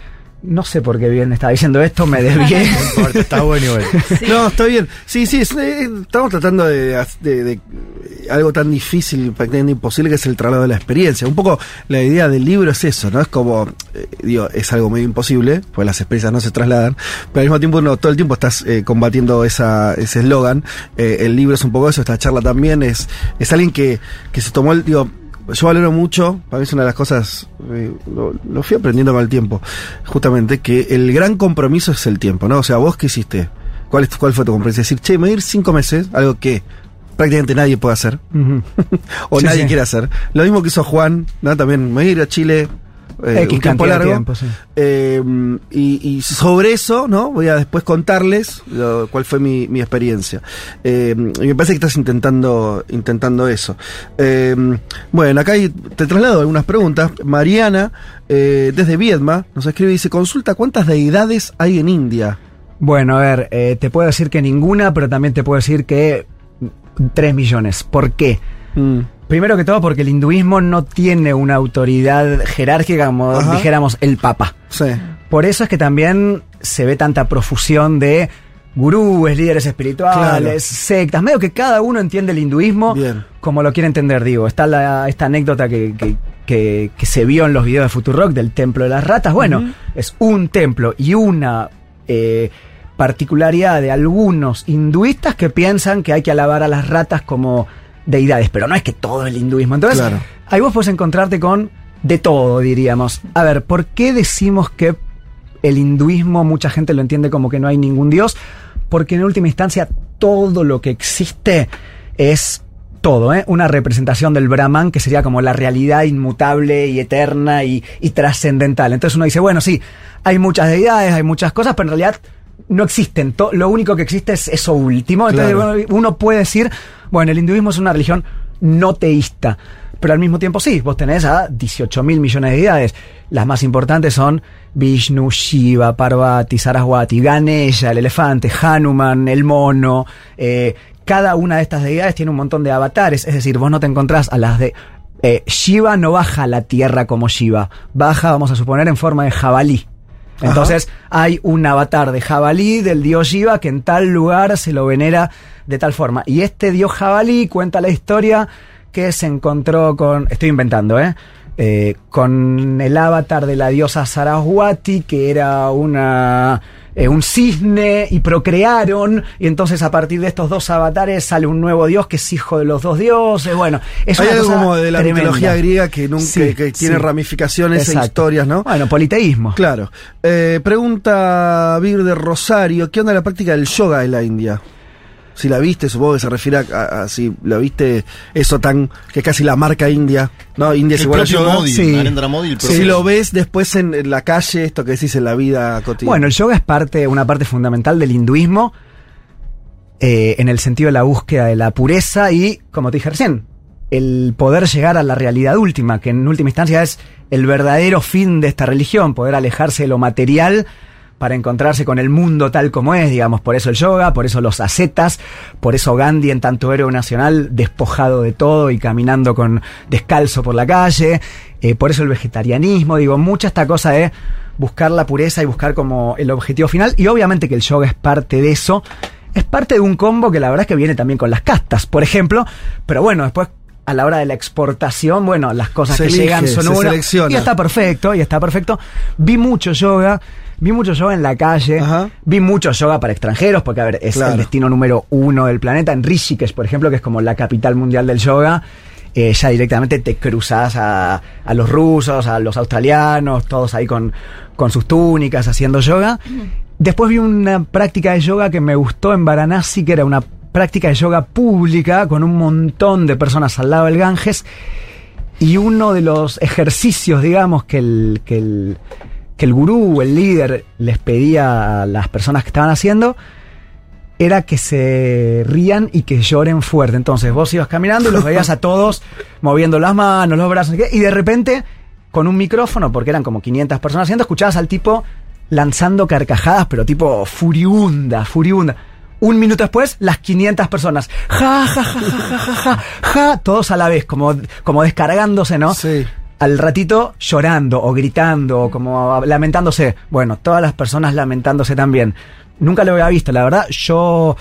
no sé por qué bien estaba diciendo esto, me desvié. está bueno igual. No, está bien. Sí, sí, es- eh, estamos tratando de, de- de algo tan difícil, prácticamente imposible, que es el traslado de la experiencia. Un poco la idea del libro es eso, ¿no? Es como, eh, digo, es algo medio imposible, pues las experiencias no se trasladan, pero al mismo tiempo uno todo el tiempo estás eh, combatiendo esa, ese eslogan. Eh, el libro es un poco eso, esta charla también es, es alguien que, que se tomó el, digo, yo valoro mucho, para mí es una de las cosas, eh, lo, lo fui aprendiendo con el tiempo, justamente, que el gran compromiso es el tiempo, ¿no? O sea, vos qué hiciste, ¿cuál, es, tu- cuál fue tu compromiso? Decir, che, me voy a ir cinco meses, algo que prácticamente nadie puede hacer, o Sí, nadie sí. quiere hacer. Lo mismo que hizo Juan, ¿no? También me voy a ir a Chile. Eh, un tiempo largo tiempo, sí. Eh, y, y sobre eso, ¿no? Voy a después contarles lo- cuál fue mi, mi experiencia. Eh, y me parece que estás intentando, intentando eso. Eh, bueno, acá hay- te traslado algunas preguntas. Mariana, desde Viedma, nos escribe y dice, consulta cuántas deidades hay en India. Bueno, a ver, te puedo decir que ninguna, pero también te puedo decir que 3 millones. ¿Por qué? Mm, Primero que todo porque el hinduismo no tiene una autoridad jerárquica como Ajá. dijéramos el papa. sí. Por eso es que también se ve tanta profusión de gurúes, líderes espirituales, Claro. sectas. Medio que cada uno entiende el hinduismo Bien. como lo quiere entender. Digo, está la- esta anécdota que, que- que- que se vio en los videos de Futurock del templo de las ratas. Bueno, es un templo y una eh, particularidad de algunos hinduistas que piensan que hay que alabar a las ratas como deidades, pero no es que todo el hinduismo. Entonces, Claro. ahí vos puedes encontrarte con de todo, diríamos. A ver, ¿por qué decimos que el hinduismo mucha gente lo entiende como que no hay ningún dios? Porque en última instancia todo lo que existe es todo, ¿eh? Una representación del Brahman que sería como la realidad inmutable y eterna y, y trascendental. Entonces uno dice, bueno, sí, hay muchas deidades, hay muchas cosas, pero en realidad no existen. Lo único que existe es eso último. Entonces Claro. uno puede decir, bueno, el hinduismo es una religión no teísta. Pero al mismo tiempo sí, vos tenés a 18 mil millones de deidades. Las más importantes son Vishnu, Shiva, Parvati, Saraswati, Ganesha, el elefante, Hanuman, el mono. eh, cada una de estas deidades tiene un montón de avatares. Es decir, vos no te encontrás a las de... eh, Shiva no baja a la tierra como Shiva. Baja, vamos a suponer, en forma de jabalí. Entonces hay un avatar de jabalí del dios Shiva que en tal lugar se lo venera de tal forma. Y este dios jabalí cuenta la historia que se encontró con, estoy inventando, ¿eh? Eh, con el avatar de la diosa Saraswati, que era una eh, un cisne y procrearon y entonces a partir de estos dos avatares sale un nuevo dios que es hijo de los dos dioses bueno es Hay una algo cosa como de la tremenda. mitología griega que, nunca, Sí, que, que tiene ramificaciones e historias, ¿no? bueno politeísmo Claro. Eh, pregunta Vir de Rosario, ¿qué onda la práctica del yoga en la India? Si la viste, supongo que se refiere a, a- a si la viste eso tan, que es casi la marca India, ¿no? India es El igual a propio yoga. Modi, Sí. Narendra Modi, el propio. Si lo ves después en, en la calle, esto que decís en la vida cotidiana. Bueno, el yoga es parte, una parte fundamental del hinduismo eh, en el sentido de la búsqueda de la pureza y, como te dije recién, el poder llegar a la realidad última, que en última instancia es el verdadero fin de esta religión, poder alejarse de lo material para encontrarse con el mundo tal como es, digamos, por eso el yoga, por eso los ascetas, por eso Gandhi en tanto héroe nacional despojado de todo y caminando con descalzo por la calle, eh, por eso el vegetarianismo, digo, mucha esta cosa de buscar la pureza y buscar como el objetivo final, y obviamente que el yoga es parte de eso, es parte de un combo que la verdad es que viene también con las castas, por ejemplo, pero bueno, después a la hora de la exportación, bueno, las cosas Se que elige, llegan son se una, selecciona. y está perfecto, y está perfecto. Vi mucho yoga, vi mucho yoga en la calle, Ajá. vi mucho yoga para extranjeros, porque a ver, es Claro. el destino número uno del planeta. En Rishikesh, por ejemplo, que es como la capital mundial del yoga, eh, ya directamente te cruzas a, a los rusos, a los australianos, todos ahí con, con sus túnicas haciendo yoga. Después vi una práctica de yoga que me gustó en Varanasi, que era una práctica de yoga pública con un montón de personas al lado del Ganges. Y uno de los ejercicios, digamos, que el, que el, que el gurú, el líder, les pedía a las personas que estaban haciendo, era que se rían y que lloren fuerte. Entonces vos ibas caminando y los veías a todos moviendo las manos, los brazos, y de repente, con un micrófono, porque eran como 500 personas haciendo, escuchabas al tipo lanzando carcajadas, pero tipo furibunda, furibunda. Un minuto después, las 500 personas. Ja, ja, ja, ja, ja, ja, ja, ja, todos a la vez, como, como descargándose, ¿no? Sí. Al ratito llorando o gritando o como lamentándose. Bueno, todas las personas lamentándose también. Nunca lo había visto, la verdad, yo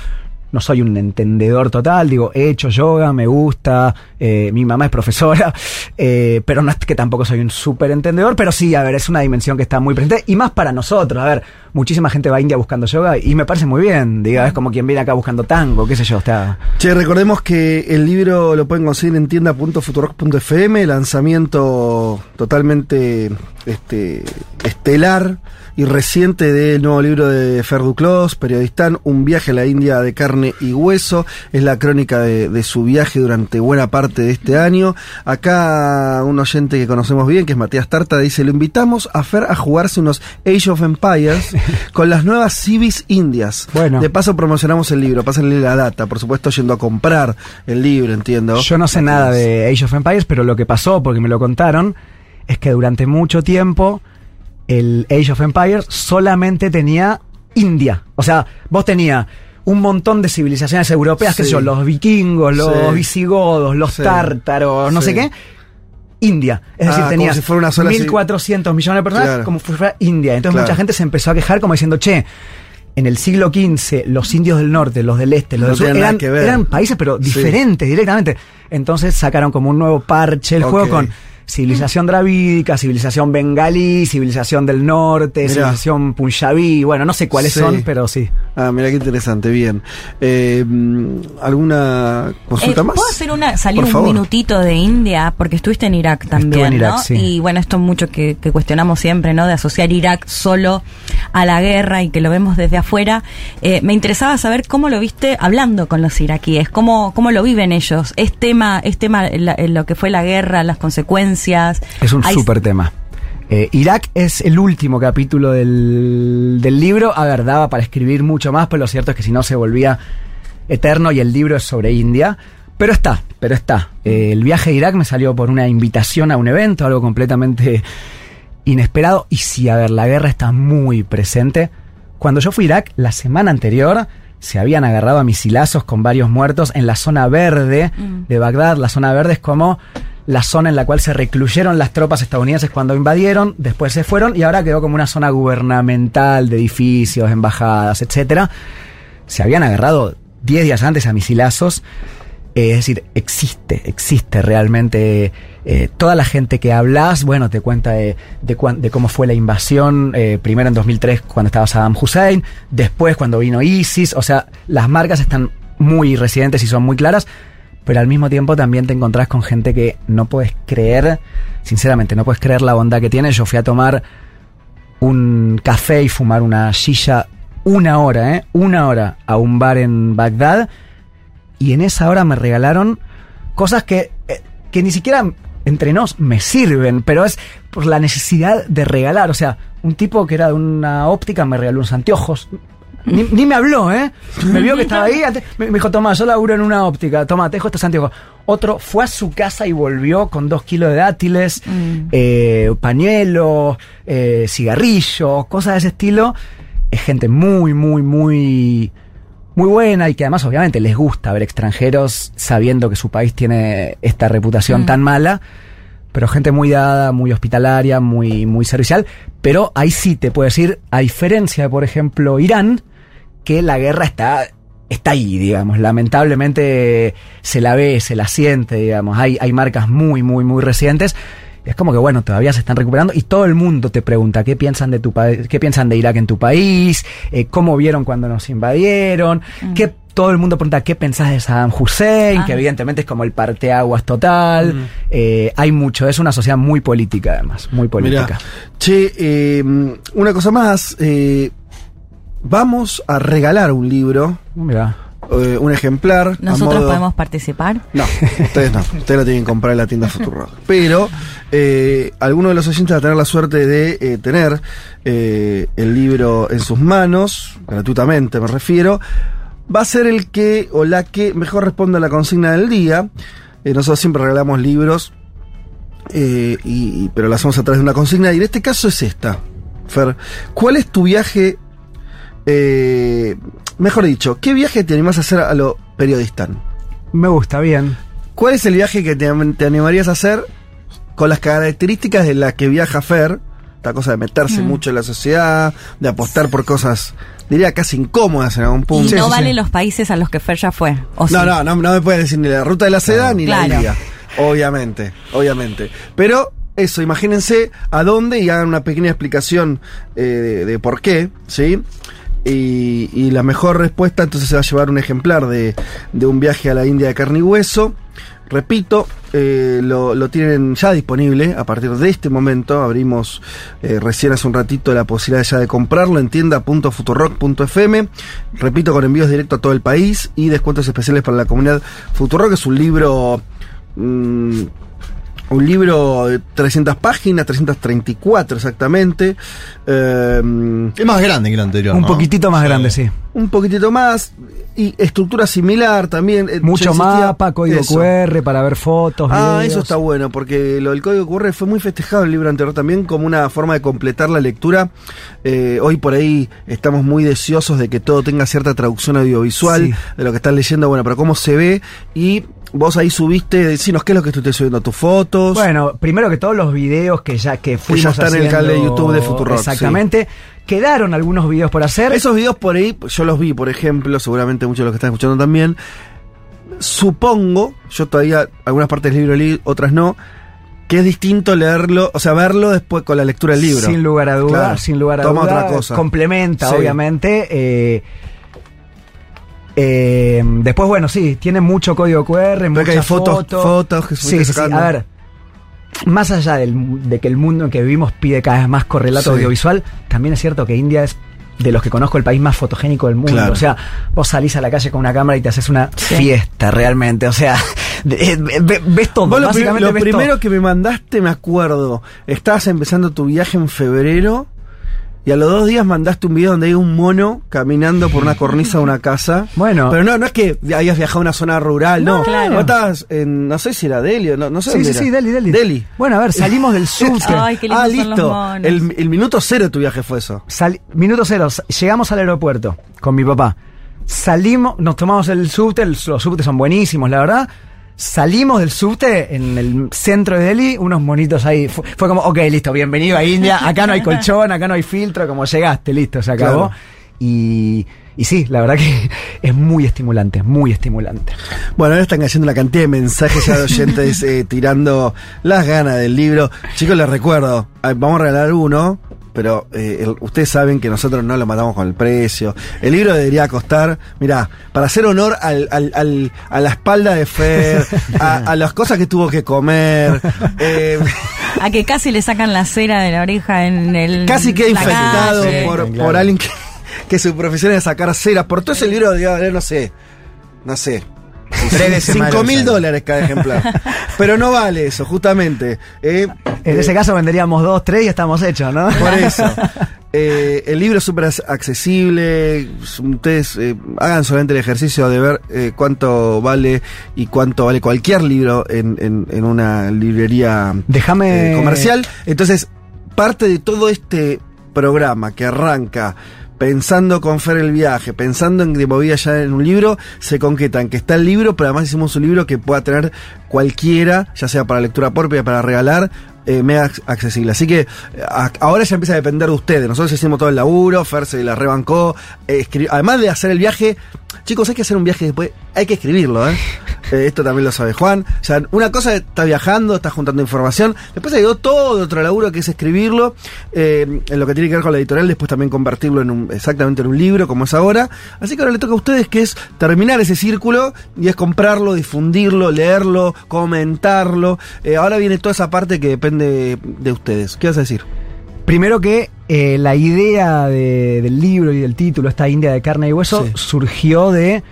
no soy un entendedor total, digo, he hecho yoga, me gusta, eh, mi mamá es profesora, eh, pero no es que tampoco soy un súper entendedor, pero sí, a ver, es una dimensión que está muy presente y más para nosotros, a ver, muchísima gente va a India buscando yoga y me parece muy bien, diga, es como quien viene acá buscando tango, qué sé yo, está... Che, recordemos que el libro lo pueden conseguir en tienda.futurock.fm, lanzamiento totalmente este, estelar y reciente del nuevo libro de Fer Duclos, periodistán, Un viaje a la India de carne y hueso. Es la crónica de, de su viaje durante buena parte de este año. Acá un oyente que conocemos bien, que es Matías Tarta, dice, lo invitamos a Fer a jugarse unos Age of Empires con las nuevas Civis Indias. Bueno. De paso promocionamos el libro, pásenle la data, por supuesto yendo a comprar el libro, entiendo. Yo no sé nada de Age of Empires, pero lo que pasó, porque me lo contaron, es que durante mucho tiempo el Age of Empires solamente tenía India. O sea, vos tenías un montón de civilizaciones europeas, Sí. yo, los vikingos, los Sí. visigodos, los Sí. tártaros, no sé qué. India. Es Ah, decir, tenías si fuera una sola civi- 1400 millones de personas Claro. como si fuera India. Entonces Claro. mucha gente se empezó a quejar como diciendo, che, en el siglo XV los indios del norte, los del este, los No del sur, eran, que países pero diferentes directamente. Entonces sacaron como un nuevo parche el juego con civilización dravídica, civilización bengalí, civilización del norte, Mirá. civilización punjabí, bueno, no sé cuáles Sí. son, pero sí. Ah, mira qué interesante, bien. Eh, mm, ¿Alguna consulta Eh, más? ¿Puedo hacer una, salir Por un favor. minutito de India? Porque estuviste en Irak también, en Irak, ¿no? sí. Y bueno, esto es mucho que, que cuestionamos siempre, ¿no? De asociar Irak solo a la guerra y que lo vemos desde afuera. Eh, me interesaba saber cómo lo viste hablando con los iraquíes, cómo, cómo lo viven ellos. ¿Es tema, es tema la- lo que fue la guerra, las consecuencias? Es un Hay- súper tema. Eh, Irak es el último capítulo del, del libro. A ver, daba para escribir mucho más, pero lo cierto es que si no se volvía eterno y el libro es sobre India. Pero está, pero está. Eh, el viaje a Irak me salió por una invitación a un evento, algo completamente inesperado. Y sí, a ver, la guerra está muy presente. Cuando yo fui a Irak, la semana anterior se habían agarrado a misilazos con varios muertos en la zona verde Mm. de Bagdad. La zona verde es como la zona en la cual se recluyeron las tropas estadounidenses cuando invadieron, después se fueron y ahora quedó como una zona gubernamental de edificios, embajadas, etcétera. Se habían agarrado 10 días antes a misilazos. Eh, es decir, existe, existe realmente. eh, toda la gente que hablas, bueno, te cuenta de, de, cuán- de cómo fue la invasión, eh, primero en 2003 cuando estaba Saddam Hussein, después cuando vino ISIS, o sea, las marcas están muy residentes y son muy claras, pero al mismo tiempo también te encontrás con gente que no puedes creer, sinceramente, no puedes creer la bondad que tiene. Yo fui a tomar un café y fumar una silla una hora, ¿eh? Una hora a un bar en Bagdad y en esa hora me regalaron cosas que, eh, que ni siquiera entre nos me sirven, pero es por la necesidad de regalar. O sea, un tipo que era de una óptica me regaló unos anteojos. Ni, ni me habló, ¿eh? Me vio que estaba ahí. ante- Me, dijo, toma, yo laburo en una óptica. Toma, te dejo estos anteojos. Otro fue a su casa y volvió con dos kilos de dátiles, eh, pañuelos, eh, cigarrillos, cosas de ese estilo. Es gente muy, muy, muy muy buena y que además obviamente les gusta ver extranjeros sabiendo que su país tiene esta reputación Mm. tan mala, pero gente muy dada, muy hospitalaria, muy, muy servicial, pero ahí sí te puedo decir, a diferencia de por ejemplo Irán, que la guerra está está ahí, digamos, lamentablemente se la ve, se la siente, digamos, hay, hay marcas muy, muy, muy recientes. Es como que bueno, todavía se están recuperando y todo el mundo te pregunta qué piensan de tu país, qué piensan de Irak en tu país, eh, cómo vieron cuando nos invadieron, qué todo el mundo pregunta qué pensás de Saddam Hussein, Ah. que evidentemente es como el parteaguas total. Eh, hay mucho, es una sociedad muy política además, muy política. Mirá. Che, eh, una cosa más. eh, vamos a regalar un libro, Mira. eh, un ejemplar. a ¿Nosotros modo- podemos participar? No, ustedes no. Ustedes lo tienen que comprar en la tienda Futuro. Pero eh, alguno de los oyentes va a tener la suerte de eh, tener eh, el libro en sus manos, gratuitamente me refiero. Va a ser el que o la que mejor responda a la consigna del día. Eh, nosotros siempre regalamos libros, eh, y, y- pero lo hacemos a través de una consigna. Y en este caso es esta, Fer. ¿Cuál es tu viaje? Eh, mejor dicho, ¿qué viaje te animás a hacer a lo periodistán? Me gusta, bien. ¿Cuál es el viaje que te, te animarías a hacer con las características de las que viaja Fer, esta cosa de meterse Mm. mucho en la sociedad, de apostar por cosas, diría casi incómodas en algún Y punto. no vale los países a los que Fer ya fue. ¿o sí? No, no, no, me puedes decir ni la ruta de la seda ni la Claro. India. Obviamente, obviamente. Pero eso, imagínense a dónde y hagan una pequeña explicación eh, de, de por qué, ¿sí? Y, la mejor respuesta entonces se va a llevar un ejemplar de, de un viaje a la India de carne y hueso. Repito, eh, lo, lo tienen ya disponible a partir de este momento. Abrimos eh, recién hace un ratito la posibilidad ya de comprarlo en tienda.futurock.fm. Repito, con envíos directos a todo el país y descuentos especiales para la comunidad Futurock. Es un libro. mm, un libro de 300 páginas, 334 exactamente. Eh, Es más grande que el anterior. Un ¿no? poquitito más grande, sí. un poquitito más. Y estructura similar también. eh, Mucho mapa, código eso. QR para ver fotos. Ah, videos. eso está bueno, porque lo del código QR fue muy festejado en el libro anterior también como una forma de completar la lectura. Eh, hoy por ahí estamos muy deseosos de que todo tenga cierta traducción audiovisual Sí. de lo que están leyendo, bueno, pero cómo se ve y vos ahí subiste, decinos qué es lo que estás subiendo, tus fotos. Bueno, primero que todos los videos que ya que fuimos están en el canal de haciendo- YouTube de Futurock, Exactamente. Quedaron algunos videos por hacer. Esos videos por ahí, yo los vi, por ejemplo, seguramente muchos de los que están escuchando también. Supongo, yo todavía algunas partes del libro leí, otras no, que es distinto leerlo, o sea, verlo después con la lectura del libro. Sin lugar a dudas, Claro, sin lugar a toma dudas. otra cosa. Complementa, Sí. obviamente. eh, eh, después, bueno, sí, tiene mucho código QR, muchas que hay fotos, fotos. fotos que Sí, sí. A ver, más allá del- de que el mundo en que vivimos pide cada vez más correlato Sí. audiovisual, también es cierto que India es de los que conozco el país más fotogénico del mundo. Claro. O sea, vos salís a la calle con una cámara y te haces una fiesta realmente. O sea, ve- ves todo. Vos lo, básicamente lo ves primero todo. que me mandaste, me acuerdo, estabas empezando tu viaje en febrero y a los dos días mandaste un video donde hay un mono caminando por una cornisa de una casa. Bueno. Pero no, no es que hayas viajado a una zona rural, no. No, claro. Estabas en, no sé si era Delhi o no, no sé Sí, dónde sí, era. sí, Delhi, Delhi. Delhi. Bueno, a ver, salimos del subte. Ay, qué lindos ah, son los listo. monos. El, el minuto cero de tu viaje fue eso. Sal- minuto cero, llegamos al aeropuerto con mi papá. Salimos, nos tomamos el subte, el- los subtes son buenísimos, la verdad. Salimos del subte en el centro de Delhi, unos monitos ahí. Fu- Fue, como, ok, listo, bienvenido a India. Acá no hay colchón, acá no hay filtro, como llegaste, listo, se acabó. Claro. Y, y sí, la verdad que es muy estimulante, muy estimulante. Bueno, ahora están cayendo una cantidad de mensajes ya de oyentes eh, tirando las ganas del libro. Chicos, les recuerdo, ah, vamos a regalar uno, pero eh, el- ustedes saben que nosotros no lo matamos con el precio. El libro debería costar, mira, para hacer honor al, al- al- a la espalda de Fer, a, a las cosas que tuvo que comer. eh, A que casi le sacan la cera de la oreja en el. casi que infectado calle. por, Claro. por alguien que, que su profesión es sacar cera. Por todo ese libro debería valer, no sé, no sé. Tres 5 mil dólares cada ejemplar. Pero no vale eso, justamente. Eh, En eh, ese caso venderíamos dos, tres y estamos hechos, ¿no? Por eso. Eh, el libro es súper ac- accesible. Ustedes eh, hagan solamente el ejercicio de ver eh, cuánto vale y cuánto vale cualquier libro en, en- en una librería Déjame. eh, comercial. Entonces, parte de todo este programa que arranca pensando con Fer el viaje, pensando en que movía ya en un libro, se concreta en que está el libro, pero además hicimos un libro que pueda tener cualquiera, ya sea para lectura propia, para regalar, eh, mega accesible. Así que eh, a- ahora ya empieza a depender de ustedes. Nosotros hicimos todo el laburo, Fer se la rebancó, eh, además de hacer el viaje, chicos, hay que hacer un viaje después, hay que escribirlo, ¿eh? Eh, esto también lo sabe Juan. O sea, una cosa está viajando, está juntando información. Después hay todo otro laburo que es escribirlo. en lo que tiene que ver con la editorial, después también convertirlo en un, exactamente en un libro, como es ahora. Así que ahora le toca a ustedes que es terminar ese círculo y es comprarlo, difundirlo, leerlo, comentarlo. Ahora viene toda esa parte que depende de ustedes. ¿Qué vas a decir? Primero que eh, la idea de- del libro y del título, esta India de carne y hueso, Sí. surgió de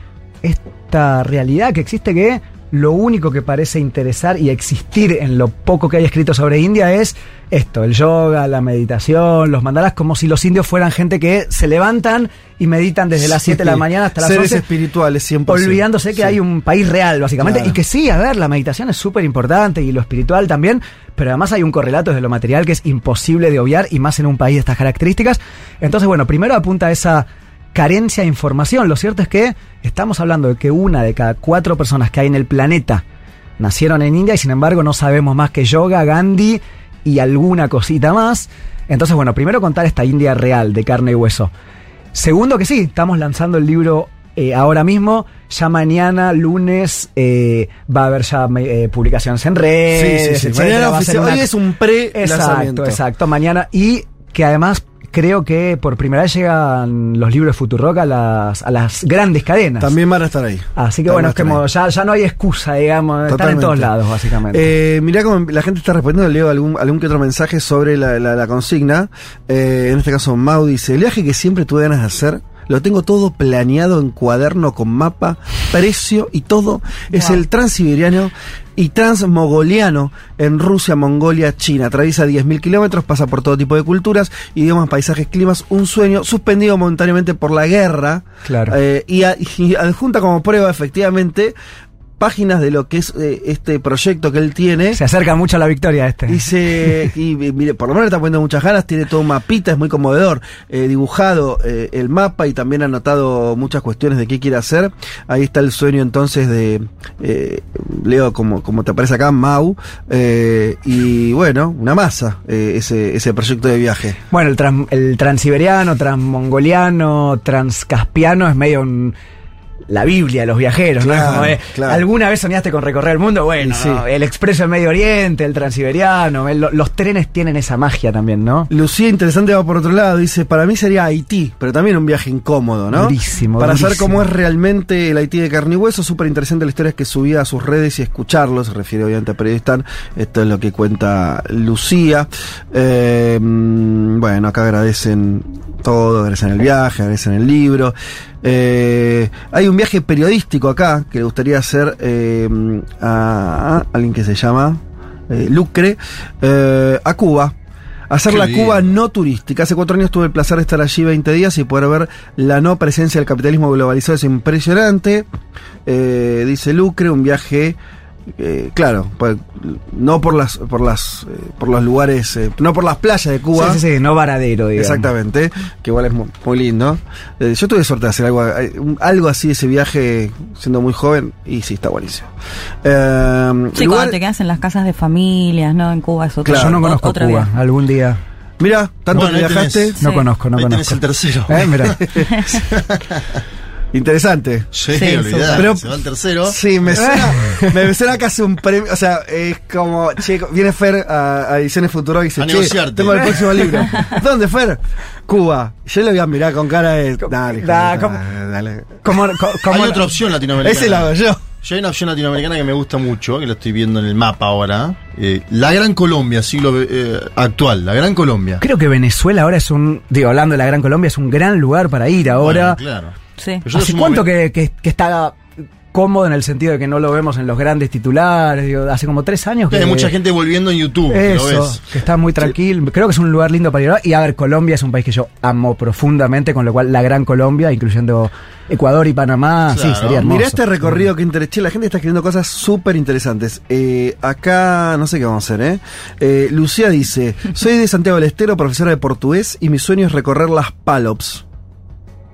esta realidad que existe que lo único que parece interesar y existir en lo poco que hay escrito sobre India es esto, el yoga, la meditación, los mandalas, como si los indios fueran gente que se levantan y meditan desde las 7 de la mañana hasta las Seres 11. espirituales, 100%. Olvidándose que Sí. hay un país real, básicamente, Claro. y que sí, a ver, la meditación es súper importante y lo espiritual también, pero además hay un correlato desde lo material que es imposible de obviar y más en un país de estas características. Entonces, bueno, primero apunta a esa carencia de información. Lo cierto es que estamos hablando de que una de cada cuatro personas que hay en el planeta nacieron en India y sin embargo no sabemos más que yoga, Gandhi y alguna cosita más. Entonces, bueno, primero contar esta India real de carne y hueso. Segundo que sí, estamos lanzando el libro eh, ahora mismo. Ya mañana, lunes, eh, va a haber ya eh, publicaciones en redes. Sí, sí, sí. Mañana Va a ser oficial- hoy es un pre-lanzamiento. Exacto, exacto. Mañana. Y que además creo que por primera vez llegan los libros de Futurock a las, a las grandes cadenas. También van a estar ahí. Así que También bueno, es como ya, ya no hay excusa, digamos. Están en Totalmente. todos lados, básicamente. Eh, mirá cómo la gente está respondiendo, leo algún, algún que otro mensaje sobre la, la- la consigna. Eh, en este caso, Mau dice: El viaje que siempre tuve ganas de hacer. Lo tengo todo planeado en cuaderno con mapa, precio y todo. Es el transiberiano y transmogoliano en Rusia, Mongolia, China. Atraviesa 10.000 kilómetros, pasa por todo tipo de culturas, idiomas, paisajes, climas. Un sueño suspendido momentáneamente por la guerra. Claro. Eh, y, a- y adjunta como prueba, efectivamente, páginas de lo que es eh, este proyecto que él tiene. Se acerca mucho a la victoria este. Dice, y eh, mire, por lo menos le está poniendo muchas ganas, tiene todo un mapita, es muy conmovedor, eh, dibujado eh, el mapa y también ha anotado muchas cuestiones de qué quiere hacer. Ahí está el sueño entonces de, eh, Leo, como, como te aparece acá, Mau, y bueno, una masa, eh, ese, ese proyecto de viaje. Bueno, el, tran- el transiberiano, transmongoliano, transcaspiano es medio un- la Biblia los viajeros, ¿no? Es Claro, como de, claro. ¿Alguna vez soñaste con recorrer el mundo? Bueno, Y sí. ¿no? el expreso del Medio Oriente, el transiberiano, el- los trenes tienen esa magia también, ¿no? Lucía, interesante, va por otro lado. Dice, para mí sería Haití, pero también un viaje incómodo, ¿no? Durísimo, Para saber cómo es realmente el Haití de carne y hueso, súper interesante la historia que subía a sus redes y escucharlo, se refiere obviamente a Periodistán. Esto es lo que cuenta Lucía. Eh, mm, bueno, acá agradecen todo, agradecen el viaje, agradecen el libro. Eh, hay un viaje periodístico acá que le gustaría hacer eh, a, a alguien que se llama eh, Lucre, a Cuba. Hacer Qué la. Cuba no turística. Hace cuatro años tuve el placer de estar allí 20 días y poder ver la no presencia del capitalismo globalizado. Es impresionante. Dice Lucre, un viaje, eh, claro, pues, no por las, por las, eh, por los lugares, eh, no por las playas de Cuba. Sí, sí, sí, no varadero, digamos. Exactamente, que igual es mu- muy, lindo. Eh, yo tuve suerte de hacer algo, eh, algo así, ese viaje, siendo muy joven, y sí, está buenísimo. Eh, Sí, lugar- cuando te quedas en las casas de familias, ¿no? En Cuba es otro. Yo no conozco otro Cuba, algún día. Mira, tanto Bueno, que viajaste. tenés. No Sí. conozco, no Ahí tenés conozco. el tercero. Eh, mira. Interesante. Sí, Sí, olvidate, Pero- se va el tercero. Sí, me suena, me suena casi un premio, o sea, es como, che, viene Fer a, a Ediciones Futuro y dice, A che, negociarte. tengo el próximo libro. ¿Dónde, Fer? Cuba. Yo le voy a mirar con cara de, dale, Da, de ¿cómo? puta, dale. ¿Cómo, co- cómo- Hay otra opción latinoamericana. Ese lo hago yo. Yo hay una opción latinoamericana que me gusta mucho, que lo estoy viendo en el mapa ahora. Eh, la Gran Colombia, siglo eh, actual, la Gran Colombia. Creo que Venezuela ahora es un, digo, hablando de la Gran Colombia, es un gran lugar para ir ahora. Bueno, claro. Sí. ¿Hace cuánto que- que, está cómodo en el sentido de que no lo vemos en los grandes titulares? Digo, hace como tres años que Hay mucha gente volviendo en YouTube, que lo Eso, ves. que está muy tranquilo. Creo que es un lugar lindo para ir. Y a ver, Colombia es un país que yo amo profundamente, con lo cual la gran Colombia, incluyendo Ecuador y Panamá, Claro. sí, sería hermoso. Mirá este recorrido que interesante. La gente está escribiendo cosas súper interesantes. Eh, acá, no sé qué vamos a hacer, ¿eh? Eh, Lucía dice: Soy de Santiago del Estero, profesora de portugués, y mi sueño es recorrer las PALOPS,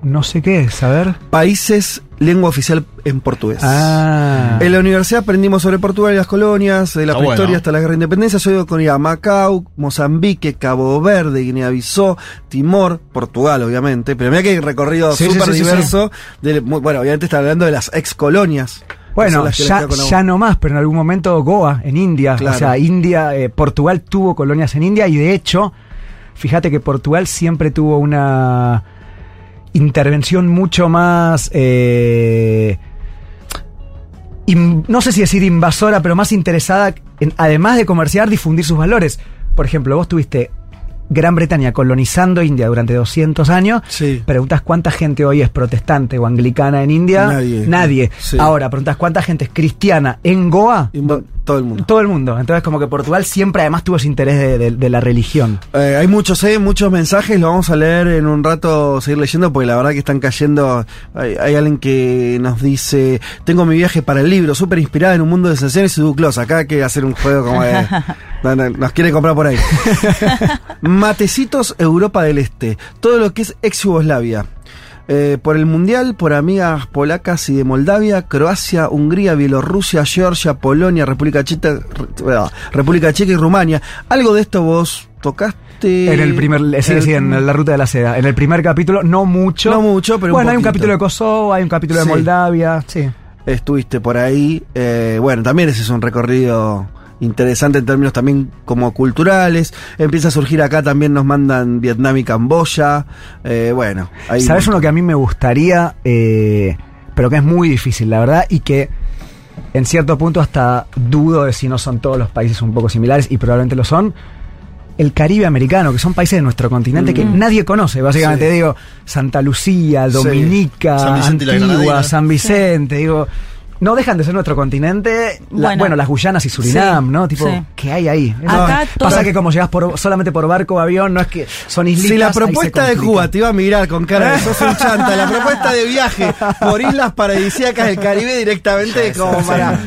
No sé qué es, a ver. países lengua oficial en portugués. Ah. En la universidad aprendimos sobre Portugal y las colonias, de la Está prehistoria bueno. hasta la guerra de independencia. Yo he ido con ir a Macao, Mozambique, Cabo Verde, Guinea-Bissau, Timor, Portugal, obviamente. Pero mira que hay recorrido sí, súper sí, sí, diverso. de- muy- bueno, obviamente está hablando de las ex colonias. Bueno, ya, ya no más, pero en algún momento Goa, en India. Claro. O sea, India, eh, Portugal tuvo colonias en India y de hecho, fíjate que Portugal siempre tuvo una intervención mucho más. eh, in- no sé si decir invasora, pero más interesada en, además de comerciar, difundir sus valores. Por ejemplo, vos tuviste Gran Bretaña colonizando India durante 200 años. Sí. Preguntas cuánta gente hoy es protestante o anglicana en India. Nadie. Nadie. Sí. Ahora, preguntas cuánta gente es cristiana en Goa. Todo el mundo. Todo el mundo. Entonces, como que Portugal siempre además tuvo ese interés de, de- de la religión. Eh, hay muchos, eh, muchos mensajes, lo vamos a leer en un rato, seguir leyendo, porque la verdad que están cayendo. Hay, hay alguien que nos dice: Tengo mi viaje para el libro, súper inspirada en un mundo de sensaciones y duclos. Acá hay que hacer un juego como de. no, no, nos quiere comprar por ahí. Matecitos Europa del Este, todo lo que es ex Yugoslavia. Eh, por el Mundial, por amigas polacas y de Moldavia, Croacia, Hungría, Bielorrusia, Georgia, Polonia, República Checa, Re- República Checa y Rumania. ¿Algo de esto vos tocaste? En el primer, sí, en el- sí, en la ruta de la seda. En el primer capítulo, no mucho. No mucho, pero un Bueno, hay un capítulo de Kosovo, hay un capítulo Sí. de Moldavia. Sí. estuviste por ahí. Eh, bueno, también ese es un recorrido interesante en términos también como culturales. Empieza a surgir acá, también nos mandan Vietnam y Camboya. Eh, bueno, ahí ¿Sabes uno que a mí me gustaría, eh, pero que es muy difícil, la verdad, y que en cierto punto hasta dudo de si no son todos los países un poco similares, y probablemente lo son? El Caribe americano, que son países de nuestro continente que Mm. nadie conoce. Básicamente Sí. digo, Santa Lucía, Sí. Dominica, San Vicente Antigua. San Vicente, digo. No dejan de ser nuestro continente. La- bueno, Bueno. las Guyanas y Surinam, Sí, ¿no? Tipo, sí. ¿qué hay ahí? Acá No, pasa que como llegas por, solamente por barco o avión, no es que son islitas. Si la propuesta de. Cuba te iba a mirar con cara de sos un chanta, la propuesta de viaje por islas paradisíacas del Caribe directamente como para.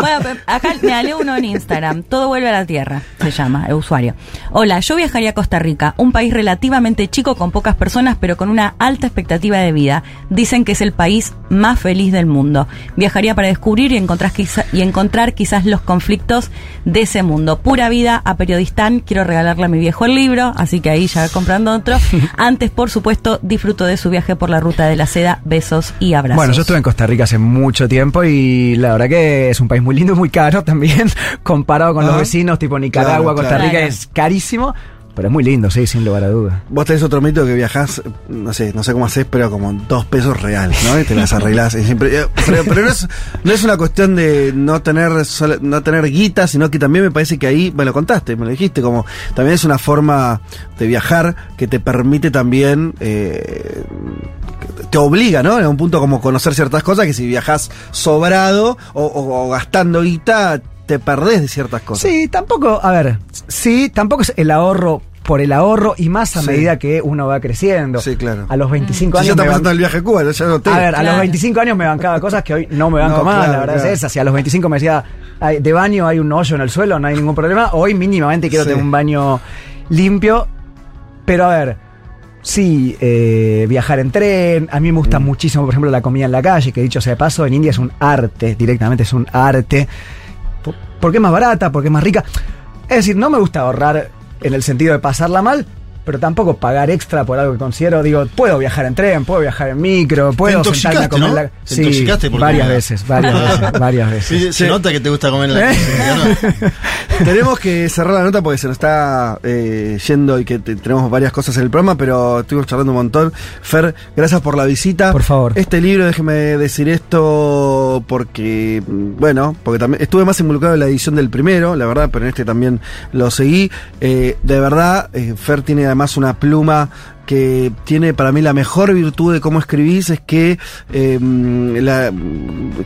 Bueno, acá me aleo uno en Instagram. Todo vuelve a la tierra, se llama el usuario. Hola, yo viajaría a Costa Rica, un país relativamente chico con pocas personas, pero con una alta expectativa de vida. Dicen que es el país más feliz del mundo. Viajaría para descubrir y encontrar, quizá- y encontrar quizás los conflictos de ese mundo. Pura vida a Periodistán. Quiero regalarle a mi viejo el libro, así que ahí ya comprando otro. Antes, por supuesto, disfruto de su viaje por la ruta de la seda. Besos y abrazos. Bueno, yo estuve en Costa Rica hace mucho tiempo y la verdad que es un país muy lindo y muy caro también, comparado con los vecinos, tipo Nicaragua, Claro, Costa claro. Rica, Claro. es carísimo, pero es muy lindo, sí, sin lugar a dudas. Vos tenés otro mito que viajás, no sé, no sé cómo haces, pero como dos pesos reales, ¿no? Y te las arreglás. siempre, eh, pero no, es, no es una cuestión de no tener no tener guita, sino que también me parece que ahí, me lo contaste, me lo dijiste, como también es una forma de viajar que te permite también, eh, te obliga, ¿no? En un punto como conocer ciertas cosas que si viajas sobrado o, o- o gastando guita, te perdés de ciertas cosas. Sí, tampoco, a ver, sí, tampoco es el ahorro por el ahorro y más a Sí. medida que uno va creciendo. Sí, claro. A los 25 Si ya años... está me pasando ban- el viaje a Cuba, ya no te. A ver, a los Claro. 25 años me bancaba cosas que hoy no me banco No, más, claro, la verdad claro. es esa. Si a los 25 me decía, "Ay, de baño hay un hoyo en el suelo, no hay ningún problema, hoy mínimamente quiero Sí. tener un baño limpio. Pero a ver, sí, eh, viajar en tren, a mí me Mm. gusta muchísimo, por ejemplo, la comida en la calle, que dicho sea de paso, en India es un arte, directamente es un arte. Por- Porque es más barata, porque es más rica. Es decir, no me gusta ahorrar en el sentido de pasarla mal, pero tampoco pagar extra por algo que considero. Digo, puedo viajar en tren, puedo viajar en micro, puedo Te sentarme a comer ¿no? la... Te Sí, intoxicaste por varias veces, varias veces, varias veces. Sí, se nota que te gusta comer la ¿Eh? casa. Tenemos que cerrar la nota porque se nos está eh, yendo y que te- tenemos varias cosas en el programa, pero estuvimos charlando un montón. Fer, gracias por la visita. Por favor. Este libro, déjeme decir esto porque, mm, bueno, porque también estuve más involucrado en la edición del primero, la verdad, pero en este también lo seguí. Eh, de verdad, eh, Fer tiene además una pluma que tiene para mí la mejor virtud de cómo escribís es que eh, la-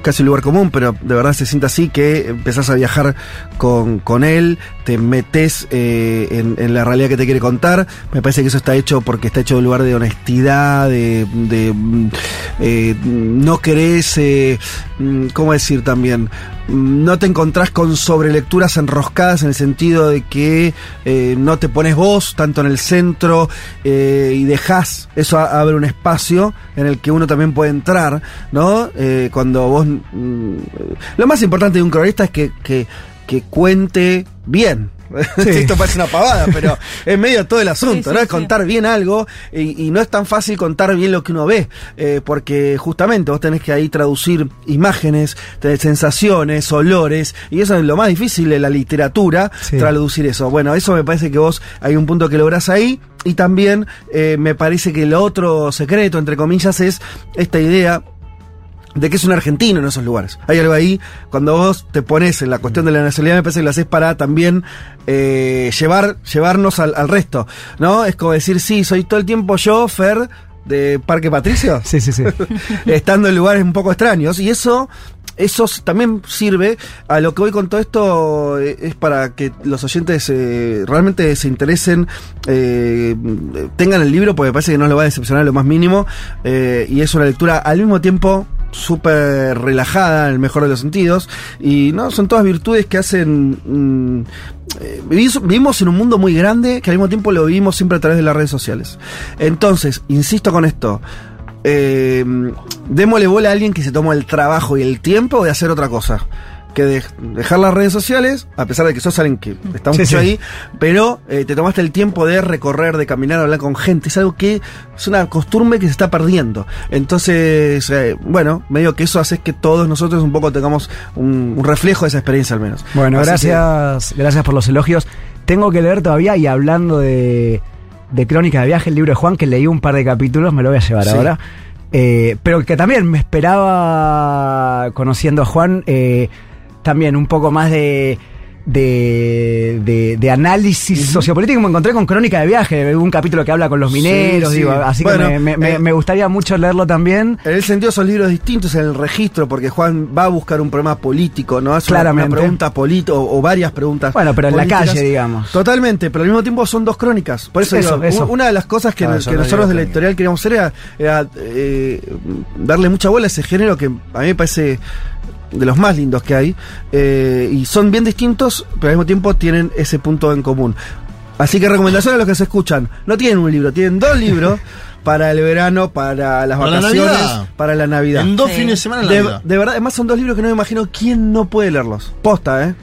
casi un lugar común, pero de verdad se siente así que empezás a viajar con, con él, te metes eh, en, la realidad que te quiere contar. Me parece que eso está hecho porque está hecho de un lugar de honestidad, de, de, eh, no querés, eh, mm, ¿cómo decir también? Mm, No te encontrás con sobrelecturas enroscadas en el sentido de que no te pones vos tanto en el centro y dejás eso a- abre un espacio en el que uno también puede entrar, ¿no? Eh, cuando vos... mm, lo más importante de un cronista es que, que, que cuente bien. Esto parece una pavada, pero es medio todo el asunto, Sí, sí, ¿no? Es sí. contar bien algo y, y no es tan fácil contar bien lo que uno ve, eh, porque justamente vos tenés que ahí traducir imágenes, sensaciones, olores, y eso es lo más difícil de la literatura, Sí. traducir eso. Bueno, eso me parece que vos hay un punto que lográs ahí, y también eh, me parece que el otro secreto, entre comillas, es esta idea de que es un argentino en esos lugares. Hay algo ahí, cuando vos te pones en la cuestión de la nacionalidad, me parece que lo haces para también eh, llevar, llevarnos al, al resto, ¿no? Es como decir, sí, soy todo el tiempo yo, Fer, de Parque Patricio, Sí, sí, sí. estando en lugares un poco extraños, y eso... Eso también sirve a lo que voy con todo esto eh, es para que los oyentes eh, realmente se interesen, eh, tengan el libro porque me parece que no lo va a decepcionar lo más mínimo eh, y es una lectura al mismo tiempo súper relajada en el mejor de los sentidos y no son todas virtudes que hacen mm, eh, vivimos, vivimos en un mundo muy grande que al mismo tiempo lo vivimos siempre a través de las redes sociales entonces insisto con esto eh, démosle bola a alguien que se tomó el trabajo y el tiempo de hacer otra cosa. Que de- dejar las redes sociales, a pesar de que sos alguien que está mucho sí. ahí, pero eh, te tomaste el tiempo de recorrer, de caminar, hablar con gente. Es algo que es una costumbre que se está perdiendo. Entonces, eh, bueno, medio que eso hace que todos nosotros un poco tengamos un, un reflejo de esa experiencia al menos. Bueno, Así que- gracias, gracias por los elogios. Tengo que leer todavía y hablando de, de Crónica de Viaje, el libro de Juan, que leí un par de capítulos, me lo voy a llevar Sí. ahora. Eh, pero que también me esperaba, conociendo a Juan, eh, también un poco más de, de, de- de análisis sociopolítico. Me encontré con Crónica de Viaje, un capítulo que habla con los mineros, sí. digo, así Bueno, que me, me- me- eh, me gustaría mucho leerlo también. En el sentido son libros distintos en el registro, porque Juan va a buscar un problema político, ¿no? Claramente. una pregunta política o, o varias preguntas. Bueno, pero en la calle, digamos. Totalmente, pero al mismo tiempo son dos crónicas. Por eso, Eso, digo, eso. una de las cosas que, nosotros de la editorial queríamos hacer era, era, eh, darle mucha bola a ese género que a mí me parece de los más lindos que hay. eh, y son bien distintos, pero al mismo tiempo tienen ese punto en común. Así que recomendación a los que se escuchan. No tienen un libro, tienen dos libros para el verano, para las Para vacaciones, para la Navidad. En dos Sí. fines de semana en la De, Navidad. de verdad, además son dos libros que no me imagino quién no puede leerlos. Posta, ¿eh?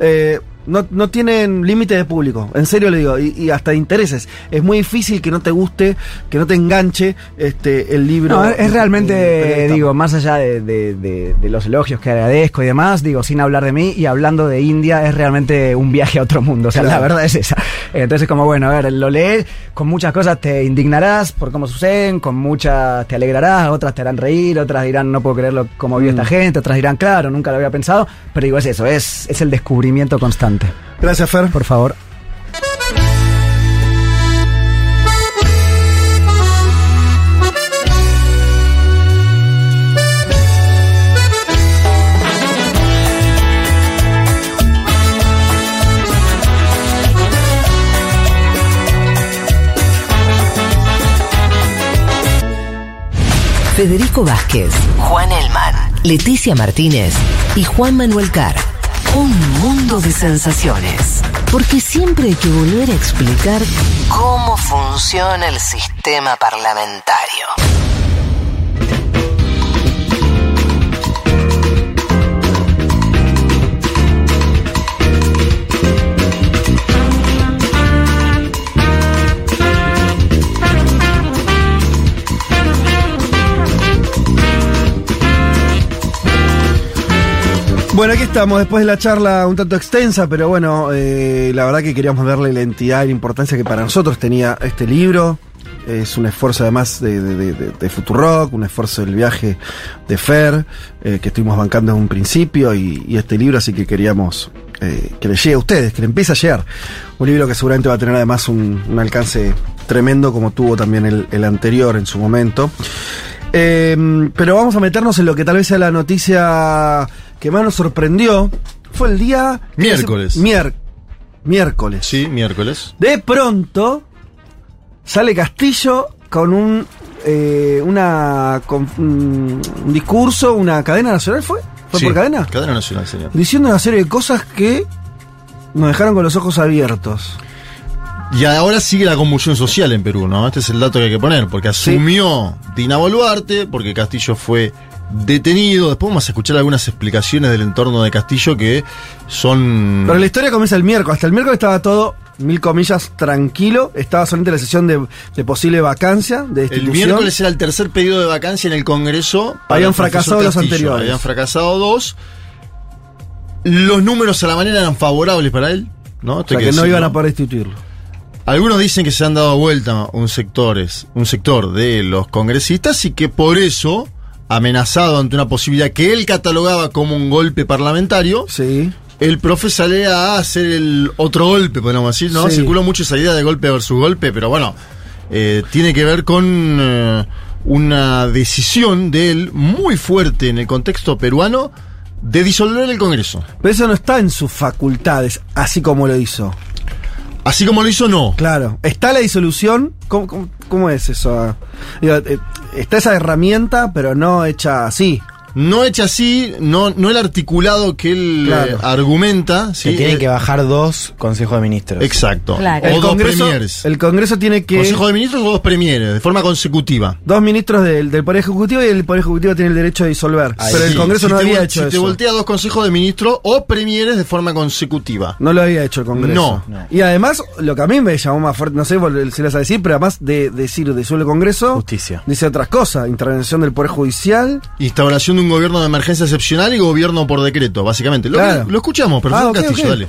Eh, no, no tienen límite de público, en serio le digo, y, y hasta de intereses. Es muy difícil que no te guste, que no te enganche este el libro. No, es realmente, digo, más allá de, de- de- de los elogios que agradezco y demás, digo, sin hablar de mí y hablando de India, es realmente un viaje a otro mundo. O sea, Claro. la verdad es esa. Entonces, como bueno, a ver, lo lees, con muchas cosas te indignarás por cómo suceden, con muchas te alegrarás, otras te harán reír, otras dirán, no puedo creerlo cómo vio esta Mm. gente, otras dirán, claro, nunca lo había pensado. Pero digo, es eso, es, es el descubrimiento constante. Gracias, Fer. Por favor. Federico Vázquez, Juan Elman, Leticia Martínez y Juan Manuel Carr. Un mundo de sensaciones. Porque siempre hay que volver a explicar cómo funciona el sistema parlamentario. Bueno, aquí estamos, después de la charla un tanto extensa, pero bueno, eh, la verdad que queríamos darle la entidad y la importancia que para nosotros tenía este libro. Es un esfuerzo además de, de, de, de- Futurock, un esfuerzo del viaje de Fer, eh, que estuvimos bancando en un principio, y, este libro, así que queríamos eh, que le llegue a ustedes, que le empiece a llegar. Un libro que seguramente va a tener además un, alcance tremendo, como tuvo también el, anterior en su momento. Pero vamos a meternos en lo que tal vez sea la noticia que más nos sorprendió. Fue el día... Miércoles. Mier- miércoles. Sí, miércoles. De pronto sale Castillo con un eh, una con un, un discurso, una cadena nacional fue, fue Sí, por cadena, Cadena nacional, señor. diciendo una serie de cosas que nos dejaron con los ojos abiertos. Y ahora sigue la convulsión social en Perú, ¿no? Este es el dato que hay que poner, porque asumió Dina Boluarte, porque Castillo fue detenido. Después vamos a escuchar algunas explicaciones del entorno de Castillo que son... Pero la historia comienza el miércoles. Hasta el miércoles estaba todo, mil comillas, tranquilo. Estaba solamente la sesión de, de posible vacancia, de El destitución. miércoles era el tercer pedido de vacancia en el Congreso. Habían el fracasado los anteriores. Habían fracasado dos. Los números a la manera eran favorables para él, ¿no? o sea, que no iban a poder destituirlo. Algunos dicen que se han dado vuelta un sectores, un sector de los congresistas y que por eso, amenazado ante una posibilidad que él catalogaba como un golpe parlamentario, Sí. el profe sale a hacer el otro golpe, podemos decir, ¿no? Sí. Circuló mucho esa idea de golpe versus golpe, pero bueno, eh, tiene que ver con eh, una decisión de él muy fuerte en el contexto peruano de disolver el Congreso. Pero eso no está en sus facultades, así como lo hizo. Así como lo hizo, no. Claro. ¿Está la disolución? ¿Cómo, cómo- cómo es eso? Eh, está esa herramienta, pero no hecha así. No hecha así, no, no el articulado que él Claro. eh, argumenta. Se ¿sí? tienen Eh, que bajar dos consejos de ministros. Exacto. Claro. O El dos Congreso, premieres. el Congreso tiene que. Consejo de Ministros o dos premieres, de forma consecutiva. Dos ministros del, del Poder Ejecutivo y el Poder Ejecutivo tiene el derecho de disolver. Ahí pero el. Congreso Si no te había hecho Si te eso. voltea dos consejos de ministros o premieres de forma consecutiva. No lo había hecho el Congreso. No. No. Y además, lo que a mí me llamó más fuerte, no sé si lo vas a decir, pero además de decir de suelo Congreso, Justicia. dice otras cosas. Intervención del Poder Judicial. Instauración de un gobierno de emergencia excepcional y gobierno por decreto, básicamente. Lo, Claro. lo escuchamos, perfecto, Ah, ok, Castillo, dale.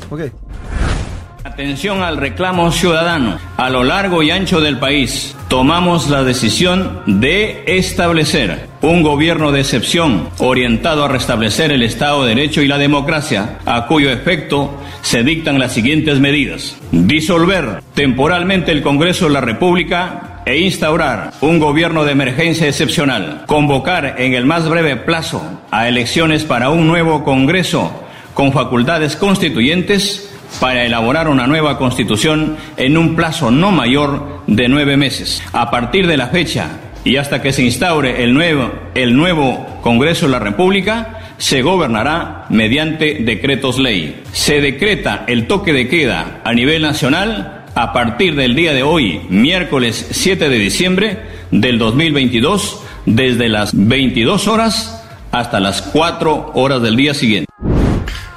Atención al reclamo ciudadano. A lo largo y ancho del país, tomamos la decisión de establecer un gobierno de excepción orientado a restablecer el Estado de Derecho y la democracia, a cuyo efecto se dictan las siguientes medidas. Disolver temporalmente el Congreso de la República e instaurar un gobierno de emergencia excepcional. Convocar en el más breve plazo a elecciones para un nuevo Congreso con facultades constituyentes para elaborar una nueva constitución en un plazo no mayor de nueve meses. A partir de la fecha y hasta que se instaure el nuevo, el nuevo Congreso de la República, se gobernará mediante decretos ley. Se decreta el toque de queda a nivel nacional a partir del día de hoy, miércoles 7 de diciembre del 2022, desde las 22 horas hasta las 4 horas del día siguiente.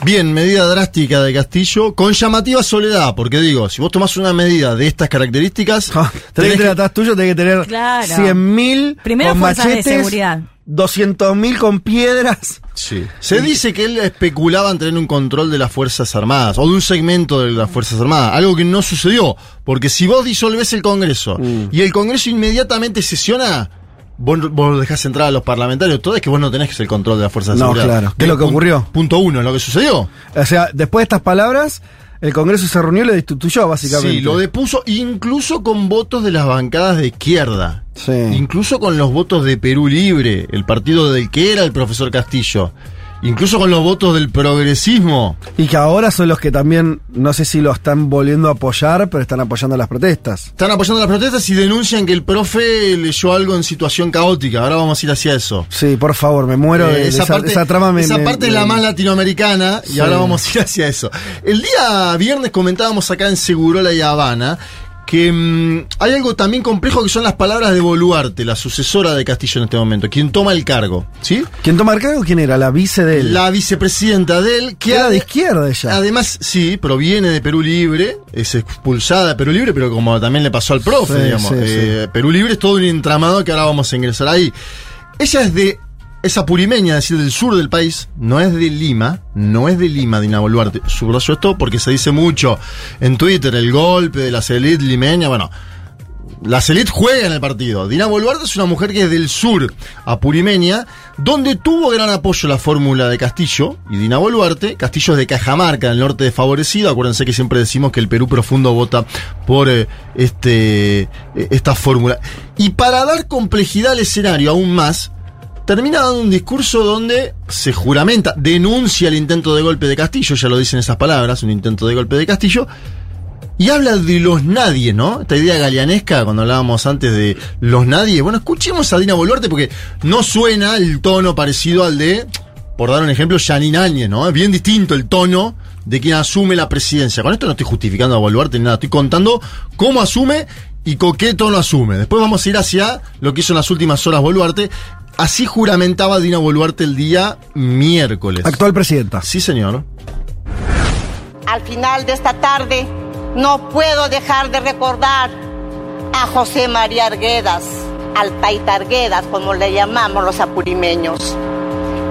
Bien, medida drástica de Castillo, con llamativa soledad, porque digo, si vos tomás una medida de estas características, Tenés que tener atrás tuyo, tenés que tener Claro. 100.000 Primero con machetes, seguridad. 200.000 con piedras. Sí. Se dice que él especulaba en tener un control de las Fuerzas Armadas o de un segmento de las Fuerzas Armadas, algo que no sucedió, porque si vos disolvés el Congreso Mm. y el Congreso inmediatamente sesiona, vos, vos dejás entrar a los parlamentarios, todo es que vos no tenés el control de las Fuerzas de No, claro, que es lo que ocurrió. Punto uno, lo que sucedió. O sea, después de estas palabras, el Congreso se reunió y lo destituyó, básicamente. Sí, lo depuso incluso con votos de las bancadas de izquierda. Sí. Incluso con los votos de Perú Libre, el partido del que era el profesor Castillo. Incluso con los votos del progresismo. Y que ahora son los que también, no sé si lo están volviendo a apoyar, pero están apoyando las protestas. Están apoyando las protestas y denuncian que el profe leyó algo en situación caótica. Ahora vamos a ir hacia eso. Sí, por favor, me muero de, Eh, de esa, parte, esa trama. Me, esa me- parte es la más latinoamericana y Sí. ahora vamos a ir hacia eso. El día viernes comentábamos acá en Segurola y Habana que mm, hay algo también complejo que son las palabras de Boluarte, la sucesora de Castillo en este momento, quien toma el cargo, ¿sí? ¿Quién toma el cargo? ¿Quién era? La vice de él. La vicepresidenta de él, que era de izquierda ella. Además, sí, proviene de Perú Libre, es expulsada de Perú Libre, pero como también le pasó al profe, Sí, digamos. sí, eh, Perú Libre es todo un entramado que ahora vamos a ingresar ahí. Ella es de esa purimeña, es decir, del sur del país, no es de Lima, no es de Lima, Dina Boluarte. Subrayo esto porque se dice mucho en Twitter, el golpe de la élite limeña, bueno. La élite juega en el partido. Dina Boluarte es una mujer que es del sur, apurimeña, donde tuvo gran apoyo la fórmula de Castillo y Dina Boluarte. Castillo es de Cajamarca, el norte desfavorecido. Acuérdense que siempre decimos que el Perú profundo vota por eh, este, eh, esta fórmula. Y para dar complejidad al escenario aún más, termina dando un discurso donde se juramenta, denuncia el intento de golpe de Castillo, ya lo dicen esas palabras, un intento de golpe de Castillo, y habla de los nadie, ¿no? Esta idea galeanesca, cuando hablábamos antes de los nadie. Bueno, escuchemos a Dina Boluarte porque no suena el tono parecido al de, por dar un ejemplo, Janine Áñez, ¿no? Es bien distinto el tono de quien asume la presidencia. Con esto no estoy justificando a Boluarte ni nada, estoy contando cómo asume y con qué tono asume. Después vamos a ir hacia lo que hizo en las últimas horas Boluarte. Así juramentaba Dina Boluarte el día miércoles. Actual presidenta. Sí, señor. Al final de esta tarde, no puedo dejar de recordar a José María Arguedas, al Taita Arguedas, como le llamamos los apurimeños,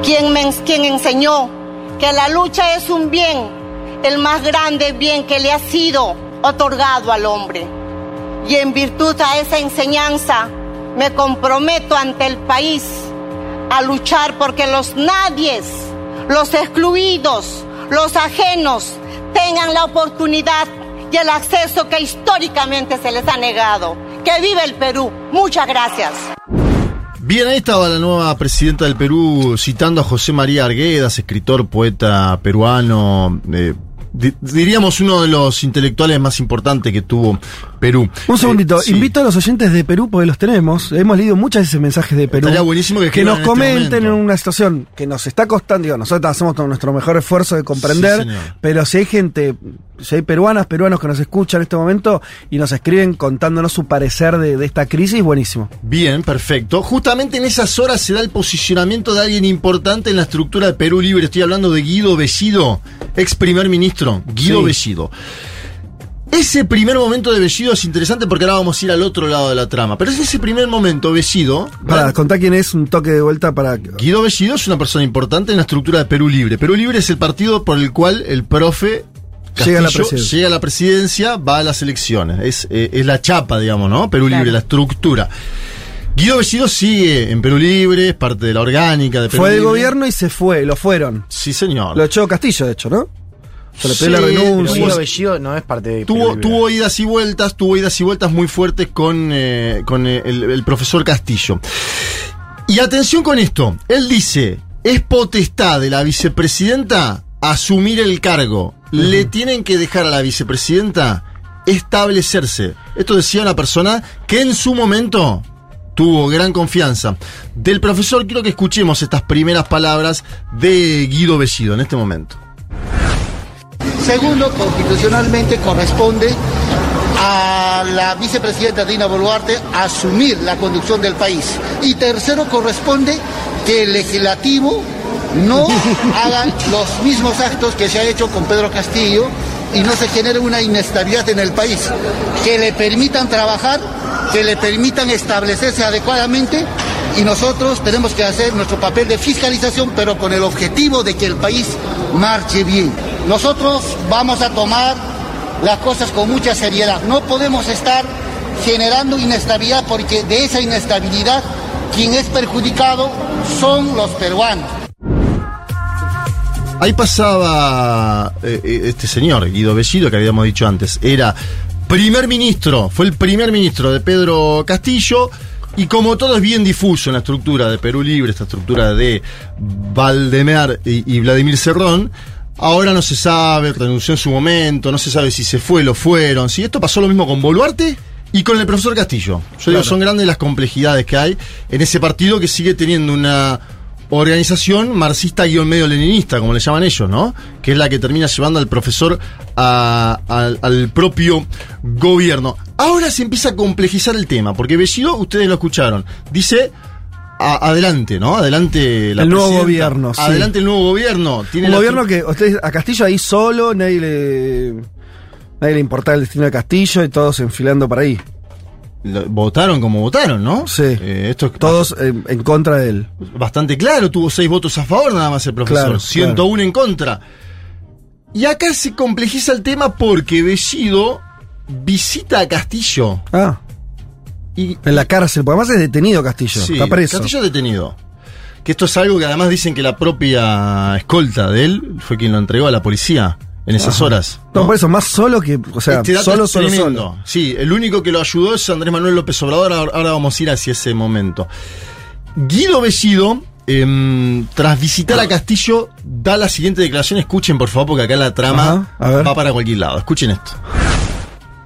quien, me, quien enseñó que la lucha es un bien, el más grande bien que le ha sido otorgado al hombre. Y en virtud a esa enseñanza, me comprometo ante el país a luchar porque los nadies, los excluidos, los ajenos tengan la oportunidad y el acceso que históricamente se les ha negado. Que vive el Perú. Muchas gracias. Bien, ahí estaba la nueva presidenta del Perú citando a José María Arguedas, escritor, poeta peruano, eh, diríamos uno de los intelectuales más importantes que tuvo Perú. Un segundito, Eh, sí. invito a los oyentes de Perú, porque los tenemos. Hemos leído muchas veces mensajes de Perú. Estaría buenísimo que nos en este comenten en una situación que nos está costando. Digo, nosotros hacemos todo nuestro mejor esfuerzo de comprender, Sí, pero si hay gente, si hay peruanas, peruanos que nos escuchan en este momento y nos escriben contándonos su parecer de, de esta crisis, buenísimo. Bien, perfecto. Justamente en esas horas se da el posicionamiento de alguien importante en la estructura de Perú Libre. Estoy hablando de Guido Bellido, ex primer ministro. Guido Sí. Bellido. Ese primer momento de Bellido es interesante porque ahora vamos a ir al otro lado de la trama. Pero es ese primer momento, Bellido. Para contar quién es, un toque de vuelta para. Guido Bellido es una persona importante en la estructura de Perú Libre. Perú Libre es el partido por el cual el profe Llega a la presidencia. llega a la presidencia, va a las elecciones. Es, eh, es la chapa, digamos, ¿no? Perú Claro. Libre, la estructura. Guido Bellido sigue en Perú Libre, es parte de la orgánica de Perú Fue del gobierno y se fue, lo fueron. Sí, señor. Lo echó Castillo, de hecho, ¿no? Se le pidió la Sí, Pero renuncia. Guido Bellido no es parte de. Tuvo, tuvo idas y vueltas, tuvo idas y vueltas muy fuertes con, eh, con eh, el, el profesor Castillo. Y atención con esto, él dice, es potestad de la vicepresidenta asumir el cargo. Le tienen que dejar a la vicepresidenta establecerse. Esto decía una persona que en su momento tuvo gran confianza. Del profesor quiero que escuchemos estas primeras palabras de Guido Bellido en este momento. Segundo, constitucionalmente corresponde a la vicepresidenta Dina Boluarte asumir la conducción del país. Y tercero, corresponde que el legislativo no haga los mismos actos que se ha hecho con Pedro Castillo y no se genere una inestabilidad en el país. Que le permitan trabajar, que le permitan establecerse adecuadamente y nosotros tenemos que hacer nuestro papel de fiscalización, pero con el objetivo de que el país marche bien. Nosotros vamos a tomar las cosas con mucha seriedad. No podemos estar generando inestabilidad porque de esa inestabilidad quien es perjudicado son los peruanos. Ahí pasaba eh, eh, este señor, Guido Bellido, que habíamos dicho antes. Era primer ministro, fue el primer ministro de Pedro Castillo. Y como todo es bien difuso en la estructura de Perú Libre, esta estructura de Valdemar y, y Vladimir Cerrón, ahora no se sabe, renunció en su momento, no se sabe si se fue, lo fueron. Si esto pasó lo mismo con Boluarte y con el profesor Castillo. Yo digo, son grandes las complejidades que hay en ese partido que sigue teniendo una organización marxista-medio leninista, como le llaman ellos, ¿no? Que es la que termina llevando al profesor a- al- al propio gobierno. Ahora se empieza a complejizar el tema, porque Bellido, ustedes lo escucharon, dice a- adelante, ¿no? Adelante la El nuevo gobierno, sí. Adelante el nuevo gobierno. Tiene Un gobierno que ustedes a Castillo ahí solo, nadie le nadie le importaba el destino de Castillo y todos enfilando para ahí. Lo- votaron como votaron, ¿no? Sí. Eh, esto es Todos en, en contra de él. bastante claro, tuvo seis votos a favor nada más el profesor, Claro, 101 en contra. Y acá se complejiza el tema porque Bellido visita a Castillo. Ah. Y, En la cárcel, porque además es detenido Castillo. Sí, está preso. Castillo detenido. Que esto es algo que además dicen que la propia escolta de él fue quien lo entregó a la policía en esas Ajá. horas. No, por eso, más solo que. O sea, Este dato solo, es solo, solo. Sí, el único que lo ayudó es Andrés Manuel López Obrador. Ahora, ahora vamos a ir hacia ese momento. Guido Bellido, em, tras visitar a Castillo, da la siguiente declaración. Escuchen, por favor, porque acá la trama Ajá, va para cualquier lado. Escuchen esto.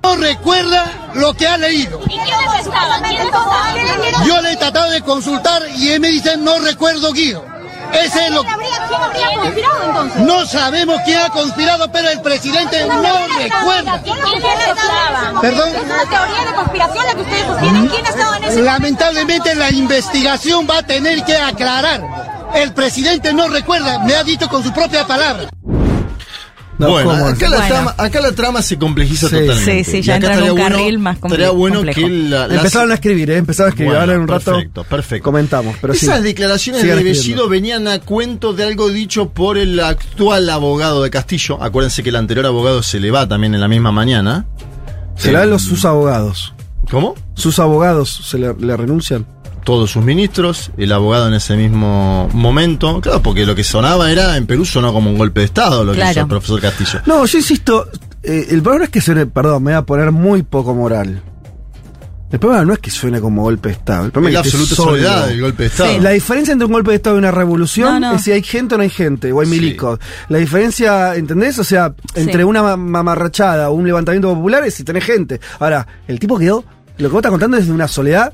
No recuerda lo que ha leído. Yo le he tratado de consultar y él me dice no recuerdo Guido. Ese es lo No sabemos quién ha conspirado, pero el presidente no recuerda. Perdón. Es una teoría de conspiración la que ustedes sostienen. ¿Quién ha estado en ese Lamentablemente la investigación va a tener que aclarar. El presidente no recuerda, me ha dicho con su propia palabra. No, bueno, acá la, Bueno. trama, acá la trama se complejiza Sí. totalmente. Sí, sí, ya entra en un estaría carril más comple- Estaría bueno complejo. que la, la- Empezaron a escribir, ¿eh? Empezaron a escribir. Bueno, Ahora en un rato. Perfecto, perfecto. Comentamos. Pero sí. Esas declaraciones de. Bellido venían a cuento de algo dicho por el actual abogado de Castillo. Acuérdense que el anterior abogado se le va también en la misma mañana. Serán Eh, los sus abogados. ¿Cómo? Sus abogados se le, le renuncian. Todos sus ministros, el abogado en ese mismo momento. Claro, porque lo que sonaba era, en Perú sonó como un golpe de Estado lo que hizo el profesor Castillo. No, yo insisto, eh, el problema es que se, perdón, me voy a poner muy poco moral. El problema no es que suene como golpe de Estado. El problema la es que absoluta soledad del golpe de Estado. La diferencia entre un golpe de Estado y una revolución No, no. es si hay gente o no hay gente, o hay Sí. milicos. La diferencia, ¿entendés? O sea, entre Sí. una ma- mamarrachada o un levantamiento popular es si tenés gente. Ahora, el tipo quedó, lo que vos estás contando es de una soledad,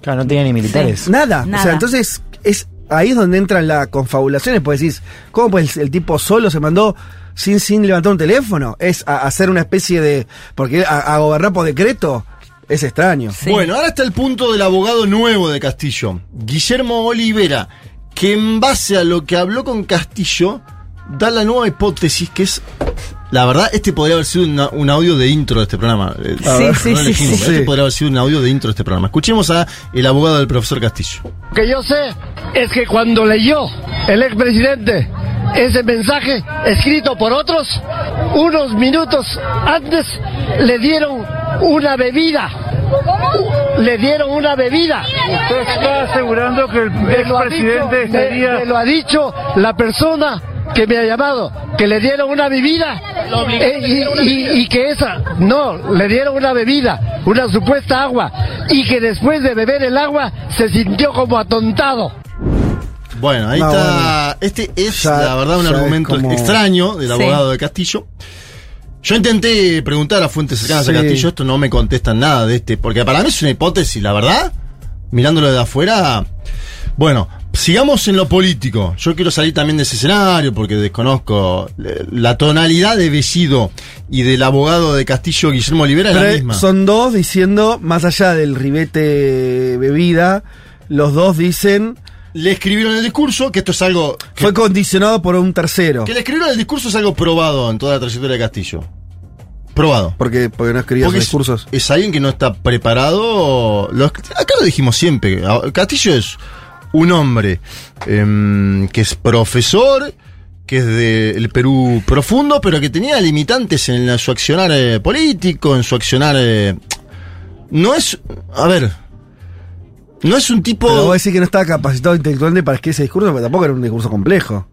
Claro, no tenía ni militares. nada. O Nada. sea, entonces es ahí es donde entran las confabulaciones, pues decís, ¿cómo pues el tipo solo se mandó sin, sin levantar un teléfono? Es a- hacer una especie de... Porque a, a gobernar por decreto es extraño. Sí. Bueno, ahora está el punto del abogado nuevo de Castillo, Guillermo Olivera, que en base a lo que habló con Castillo, da la nueva hipótesis que es. La verdad, este podría haber sido una- un audio de intro de este programa. Eh, Sí, ver, sí, no sí. Este podría haber sido un audio de intro de este programa. Escuchemos a el abogado del profesor Castillo. Lo que yo sé es que cuando leyó el expresidente ese mensaje escrito por otros, unos minutos antes le dieron una bebida. Le dieron una bebida. Usted está asegurando que el expresidente me- me lo ha dicho la persona que me ha llamado, que le dieron una bebida eh, y, y- y que esa, no, le dieron una bebida, una supuesta agua, y que después de beber el agua se sintió como atontado. Bueno, ahí No, está. Este es, Ya- la verdad, un argumento como- extraño del Sí. abogado de Castillo. Yo intenté preguntar a fuentes cercanas Sí. a Castillo, esto no me contestan nada de este, porque para mí es una hipótesis, la verdad, mirándolo de afuera. Bueno, sigamos en lo político. Yo quiero salir también de ese escenario porque desconozco eh, la tonalidad de Bellido y del abogado de Castillo, Guillermo Olivera, es la misma. son dos diciendo, más allá del ribete bebida, los dos dicen Le escribieron el discurso, que esto es algo que fue condicionado por un tercero. Que le escribieron el discurso es algo probado en toda la trayectoria de Castillo. Probado. Porque, porque no escribía Porque sus es, discursos. es alguien que no está preparado. Acá lo dijimos siempre. Castillo es un hombre em, que es profesor, que es del Perú profundo, pero que tenía limitantes en la- su accionar eh, político, en su accionar. eh, no es. A ver. No es un tipo. Pero vos decís que no estaba capacitado intelectualmente para escribir ese discurso, porque tampoco era un discurso complejo.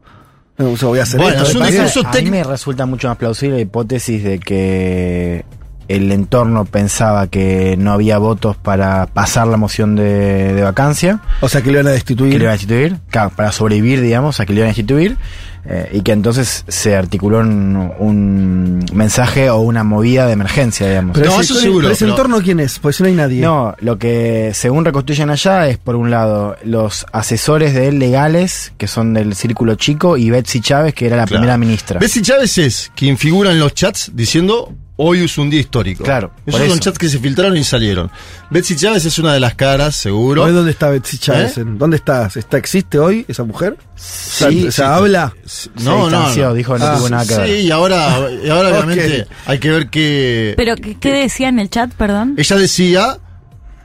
No, o sea, voy a hacer Bueno, esto. es un discurso A mí me resulta mucho más plausible la hipótesis de que el entorno pensaba que no había votos para pasar la moción de, de vacancia. O sea, que le iban a destituir. Que le iban a destituir, claro, para sobrevivir, digamos, a que le iban a destituir. eh, y que entonces se articuló un, un mensaje o una movida de emergencia, digamos. Pero ese, pero ese entorno, ¿quién es? Pues si no hay nadie. No, lo que según reconstruyen allá es, por un lado, los asesores de él legales, que son del Círculo Chico, y Betsy Chávez, que era la Claro. primera ministra. Betsy Chávez es quien figura en los chats diciendo hoy es un día histórico. Claro, Esos son eso. chats que se filtraron y salieron. Betsy Chávez es una de las caras, seguro. ¿Hoy dónde está Betsy Chávez? ¿Eh? ¿En ¿Dónde está? ¿Está? ¿Existe hoy esa mujer? Sí, o sea, sí, habla. No, no, no. dijo no Ah, tuvo nada que Sí, ver. y ahora, y ahora obviamente hay que ver que Pero, ¿qué, qué decía en el chat, perdón? ella decía,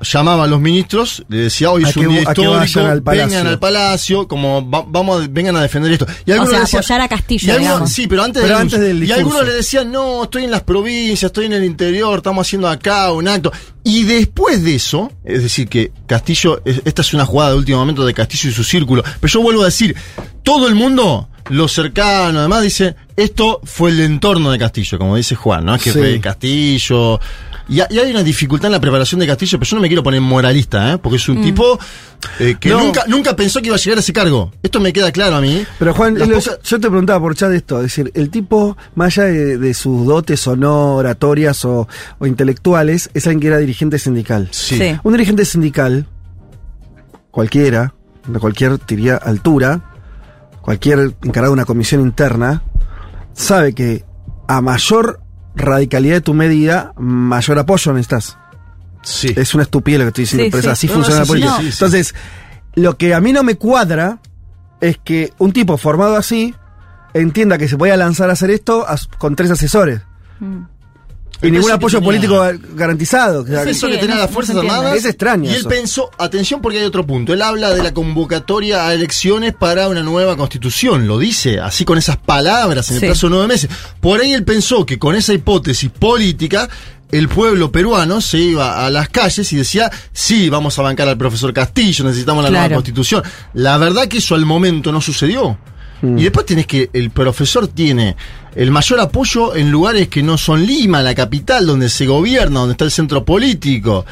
llamaba a los ministros, le decía hoy es un día histórico, al vengan al palacio, como va- vamos a, vengan a defender esto. Y O algunos sea, le decían- apoyar a Castillo, y algunos- sí, pero antes, Pero antes del Y algunos le decían, no, estoy en las provincias, estoy en el interior, estamos haciendo acá un acto. Y después de eso, es decir, que Castillo, es- esta es una jugada de último momento de Castillo y su círculo. Pero yo vuelvo a decir, todo el mundo, lo cercano, además dice, esto fue el entorno de Castillo, como dice Juan, ¿no? Es que Sí. fue Castillo. Y, ha- y hay una dificultad en la preparación de Castillo, pero yo no me quiero poner moralista, ¿eh? Porque es un tipo eh, que No. nunca, nunca pensó que iba a llegar a ese cargo. Esto me queda claro a mí. Pero Juan, lo- yo te preguntaba por chat esto, es decir, el tipo, más allá de, de sus dotes o no oratorias o, o intelectuales, es alguien que era dirigente sindical. Sí. Sí. Un dirigente sindical, cualquiera, de cualquier diría altura, cualquier encargado de una comisión interna, sabe que a mayor radicalidad de tu medida, mayor apoyo necesitas. Sí. Es una estupidez lo que estoy diciendo, Sí, pero sí. es así No, funciona no, la política. sí, sí, sí. Entonces, lo que a mí no me cuadra es que un tipo formado así entienda que se puede lanzar a hacer esto con tres asesores. Mm. Y ningún apoyo tenía- político garantizado. Él pensó que tenía no- las Fuerzas. Armadas. Es extraño Y él eso. pensó, atención porque hay otro punto. Él habla de la convocatoria a elecciones para una nueva constitución. Lo dice así con esas palabras en el Sí. plazo de nueve meses. Por ahí él pensó que con esa hipótesis política el pueblo peruano se iba a las calles y decía, sí, vamos a bancar al profesor Castillo, necesitamos la nueva constitución. La verdad que eso al momento no sucedió. Y después tenés que el profesor tiene el mayor apoyo en lugares que no son Lima, la capital, donde se gobierna, donde está el centro político.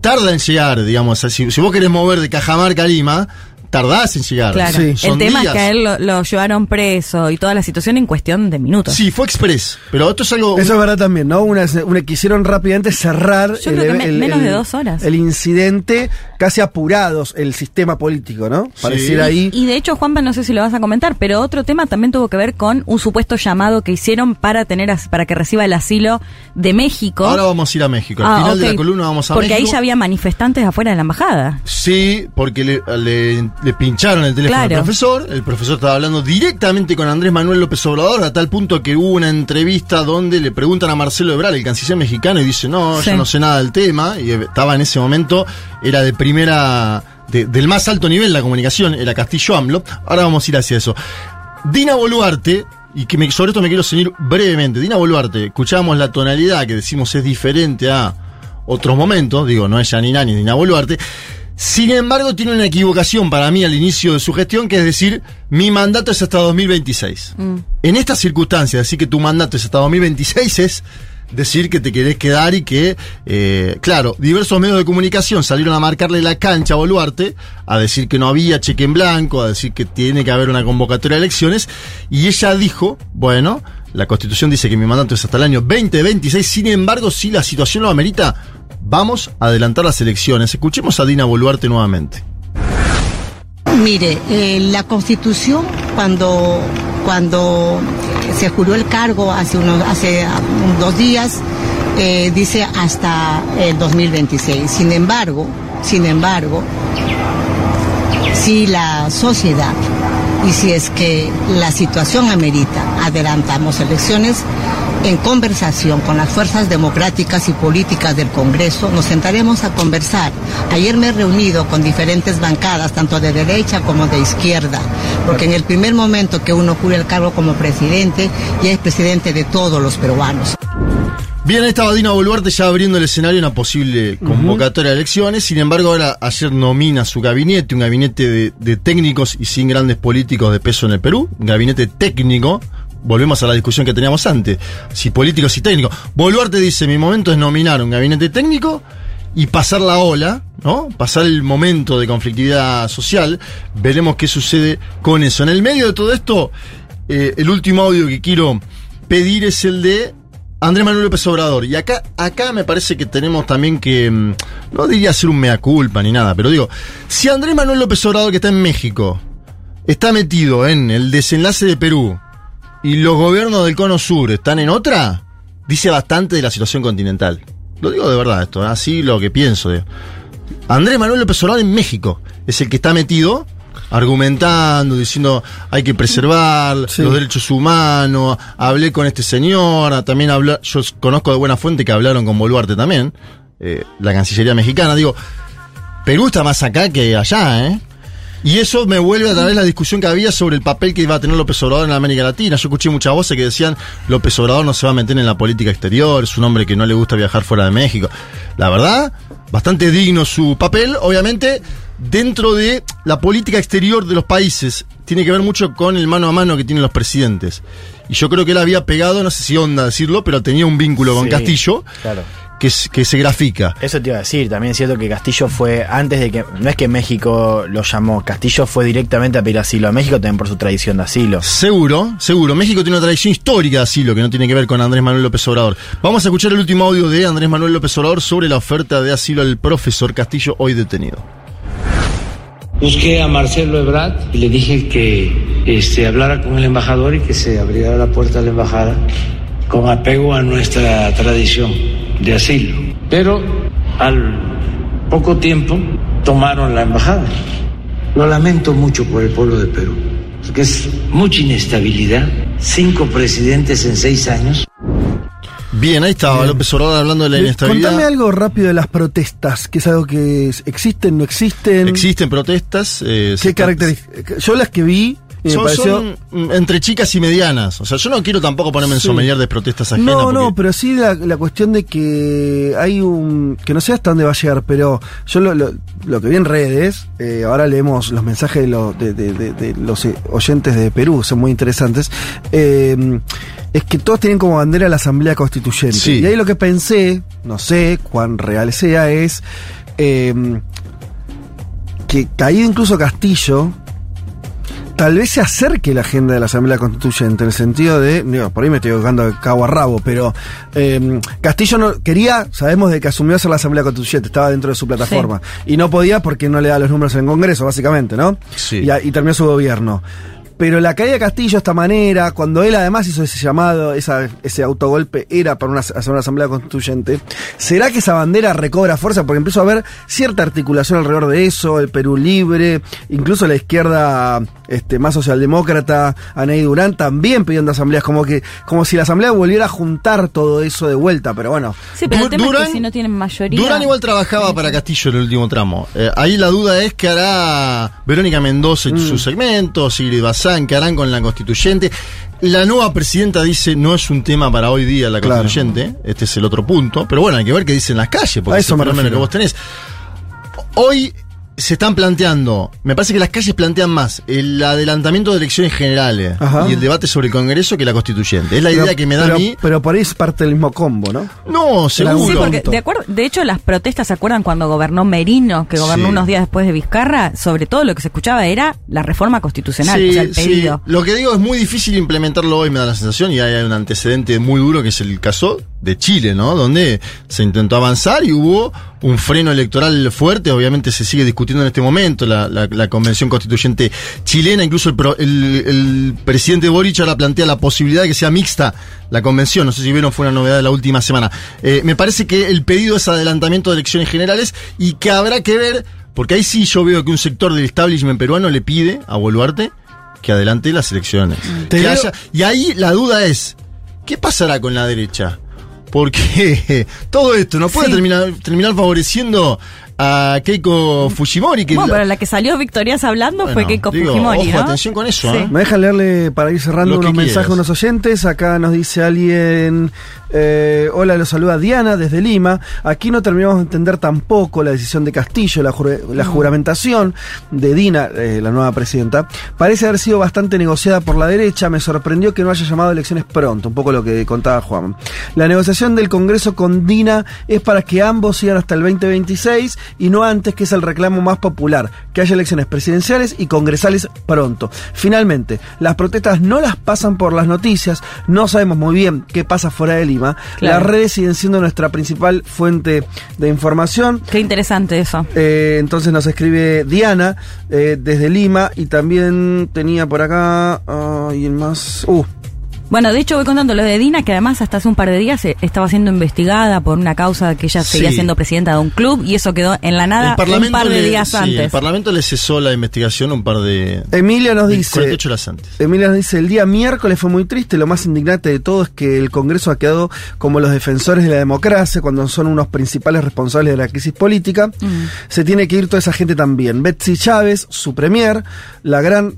tarda en llegar, digamos. Si, si vos querés mover de Cajamarca a Lima, tardás en llegar. Claro. Sí. El tema días. es que a él lo, lo llevaron preso y toda la situación en cuestión de minutos. Sí, fue express. Pero esto es algo. Eso es verdad también, ¿no? Una, una- quisieron rápidamente cerrar Yo creo que me- menos de dos horas. el incidente, casi apurados el sistema político, ¿no? Pareciera ahí. Y de hecho, Juanpa, no sé si lo vas a comentar, pero otro tema también tuvo que ver con un supuesto llamado que hicieron para tener para que reciba el asilo de México. Ahora vamos a ir a México. Al Ah, final de la columna vamos a Porque México. ahí ya había manifestantes afuera de la embajada. Sí, porque le, le- le pincharon el teléfono Claro. al profesor. El profesor estaba hablando directamente con Andrés Manuel López Obrador, a tal punto que hubo una entrevista donde le preguntan a Marcelo Ebrard, el canciller mexicano, y dice: No, Sí. yo no sé nada del tema. Y estaba en ese momento, era de primera. de- del más alto nivel la comunicación, era Castillo AMLO. Ahora vamos a ir hacia eso. Dina Boluarte. Y que me- sobre esto me quiero seguir brevemente. Dina Boluarte, escuchábamos la tonalidad que decimos es diferente a otros momentos, digo, no es Janina ni Dina Boluarte. Sin embargo, tiene una equivocación para mí al inicio de su gestión, que es decir, mi mandato es hasta 2026. En estas circunstancias, decir que tu mandato es hasta 2026 es decir que te querés quedar y que, eh, claro, diversos medios de comunicación salieron a marcarle la cancha a Boluarte, a decir que no había cheque en blanco, a decir que tiene que haber una convocatoria de elecciones, y ella dijo, bueno, la constitución dice que mi mandato es hasta el año 2026, sin embargo, si la situación lo amerita, vamos a adelantar las elecciones. Escuchemos a Dina Boluarte nuevamente. Mire, eh, la Constitución cuando cuando se juró el cargo hace unos hace unos dos días eh, dice hasta el 2026. Sin embargo, sin embargo, si la sociedad y si es que la situación amerita, adelantamos elecciones en conversación con las fuerzas democráticas y políticas del Congreso, nos sentaremos a conversar. Ayer me he reunido con diferentes bancadas, tanto de derecha como de izquierda, porque en el primer momento que uno jure el cargo como presidente, ya es presidente de todos los peruanos. Bien, ahí estaba Dina Boluarte ya abriendo el escenario a una posible convocatoria de elecciones. Sin embargo, ahora ayer nomina su gabinete, un gabinete de, de técnicos y sin grandes políticos de peso en el Perú. Un gabinete técnico. Volvemos a la discusión que teníamos antes. Si políticos y técnicos. Boluarte dice, mi momento es nominar un gabinete técnico y pasar la ola, ¿no? Pasar el momento de conflictividad social. Veremos qué sucede con eso. En el medio de todo esto, eh, el último audio que quiero pedir es el de Andrés Manuel López Obrador. Y acá, acá me parece que tenemos también que, mm, no diría hacer un mea culpa ni nada, pero digo, si Andrés Manuel López Obrador que está en México está metido en el desenlace de Perú y los gobiernos del Cono Sur están en otra, dice bastante de la situación continental. Lo digo de verdad esto, ¿eh? así lo que pienso. digo. Andrés Manuel López Obrador en México es el que está metido argumentando, diciendo hay que preservar los derechos humanos, hablé con este señor, también habla, yo conozco de buena fuente que hablaron con Boluarte también, eh, la Cancillería mexicana, digo, Perú está más acá que allá, ¿eh? Y eso me vuelve a través la discusión que había sobre el papel que iba a tener López Obrador en América Latina. Yo escuché muchas voces que decían López Obrador no se va a meter en la política exterior, es un hombre que no le gusta viajar fuera de México. La verdad, bastante digno su papel, obviamente, dentro de la política exterior de los países. Tiene que ver mucho con el mano a mano que tienen los presidentes. Y yo creo que él había pegado, no sé si onda decirlo, pero tenía un vínculo con Castillo Claro. Que, se grafica. Eso te iba a decir, también es cierto que Castillo fue, antes de que, no es que México lo llamó, Castillo fue directamente a pedir asilo a México también por su tradición de asilo. Seguro, seguro. México tiene una tradición histórica de asilo que no tiene que ver con Andrés Manuel López Obrador. Vamos a escuchar el último audio de Andrés Manuel López Obrador sobre la oferta de asilo al profesor Castillo, hoy detenido. Busqué a Marcelo Ebrard y le dije que este, hablara con el embajador y que se abriera la puerta de la embajada con apego a nuestra tradición de asilo. Pero al poco tiempo tomaron la embajada. Lo lamento mucho por el pueblo de Perú, porque es mucha inestabilidad, cinco presidentes en seis años. Bien, ahí estaba López Obrador hablando de la Eh, inestabilidad. Contame algo rápido de las protestas, que es algo que existen, no existen. Existen protestas. eh, ¿Qué características? Yo las que vi y Son, pareció. son, mm, entre chicas y medianas. O sea, yo no quiero tampoco ponerme en Sí. sommelier de protestas ajenas. No, no, pero sí la, la cuestión de que hay un... que no sé hasta dónde va a llegar, pero yo lo, lo, lo que vi en redes, eh, ahora leemos los mensajes de, lo- de, de- de- de los eh, oyentes de Perú, son muy interesantes, eh, es que todos tienen como bandera la Asamblea Constituyente. Sí. Y ahí lo que pensé, no sé cuán real sea, es eh, que caído incluso Castillo, tal vez se acerque la agenda de la Asamblea Constituyente, en el sentido de, digo, por ahí me estoy tocando de cabo a rabo, pero eh, Castillo no quería, sabemos de que asumió ser la Asamblea Constituyente, estaba dentro de su plataforma, y no podía porque no le da los números en el Congreso, básicamente, ¿no? Sí. Y, y terminó su gobierno. Pero la caída de Castillo de esta manera, cuando él además hizo ese llamado, esa, ese autogolpe, era para una, hacer una asamblea constituyente, ¿será que esa bandera recobra fuerza? Porque empezó a haber cierta articulación alrededor de eso, el Perú libre, incluso la izquierda este, más socialdemócrata, Anaí Durán, también pidiendo asambleas, como que, como si la asamblea volviera a juntar todo eso de vuelta, pero bueno. Sí, pero el tema es Durán- que si no tienen mayoría. Durán igual trabajaba para Castillo en el último tramo. Eh, ahí la duda es qué hará Verónica Mendoza en su segmento, Sigrid Bazán, qué harán con la constituyente. La nueva presidenta dice no es un tema para hoy día la Claro. constituyente, este es el otro punto, pero bueno, hay que ver qué dicen las calles, porque A es el me fenómeno que vos tenés. Hoy se están planteando, me parece que las calles plantean más el adelantamiento de elecciones generales Ajá. y el debate sobre el Congreso que la constituyente. Es la idea que me da pero, a mí. Pero por ahí es parte del mismo combo, ¿no? No, seguro. Sí, porque de, acuerdo, de hecho las protestas, ¿se acuerdan cuando gobernó Merino, que gobernó Sí. unos días después de Vizcarra? Sobre todo lo que se escuchaba era la reforma constitucional, Sí, o sea, el sí. pedido. Lo que digo es muy difícil implementarlo hoy, me da la sensación, y hay un antecedente muy duro que es el caso de Chile, ¿no? Donde se intentó avanzar y hubo un freno electoral fuerte, obviamente se sigue discutiendo en este momento la, la- la convención constituyente chilena, incluso el, pro- el- el presidente Boric ahora plantea la posibilidad de que sea mixta la convención, no sé si vieron, fue una novedad de la última semana. Eh, me parece que el pedido es adelantamiento de elecciones generales y que habrá que ver, porque ahí sí yo veo que un sector del establishment peruano le pide a Boluarte que adelante las elecciones. Que haya- y ahí la duda es, ¿qué pasará con la derecha? Porque todo esto no puede Sí. terminar, terminar favoreciendo a Keiko Fujimori. Que Bueno, la- pero la que salió victoriosa hablando fue Keiko digo, Fujimori, ojo, ¿no? atención con eso, Sí. ¿eh? Me dejan leerle para ir cerrando unos mensajes a unos oyentes. Acá nos dice alguien, eh, hola, lo saluda Diana desde Lima. Aquí no terminamos de entender tampoco la decisión de Castillo, la, jure- la juramentación de Dina, eh, la nueva presidenta. Parece haber sido bastante negociada por la derecha. Me sorprendió que no haya llamado a elecciones pronto, un poco lo que contaba Juan. La negociación del Congreso con Dina es para que ambos sigan hasta el 2026 y no antes, que es el reclamo más popular, que haya elecciones presidenciales y congresales pronto. Finalmente, las protestas no las pasan por las noticias, no sabemos muy bien qué pasa fuera de Lima. Claro. Las redes siguen siendo nuestra principal fuente de información. Qué interesante eso. Eh, entonces nos escribe Diana eh, desde Lima y también tenía por acá. y el más. Uh, Bueno, de hecho voy contando lo de Dina, que además hasta hace un par de días eh, estaba siendo investigada por una causa que ella seguía Sí. siendo presidenta de un club y eso quedó en la nada un par de le- días sí, antes. el Parlamento le cesó la investigación un par de... Emilia nos dice. 48 horas antes. Emilia nos dice, el día miércoles fue muy triste, lo más indignante de todo es que el Congreso ha quedado como los defensores de la democracia cuando son unos principales responsables de la crisis política. Mm. Se tiene que ir toda esa gente también. Betsy Chávez, su premier, la gran...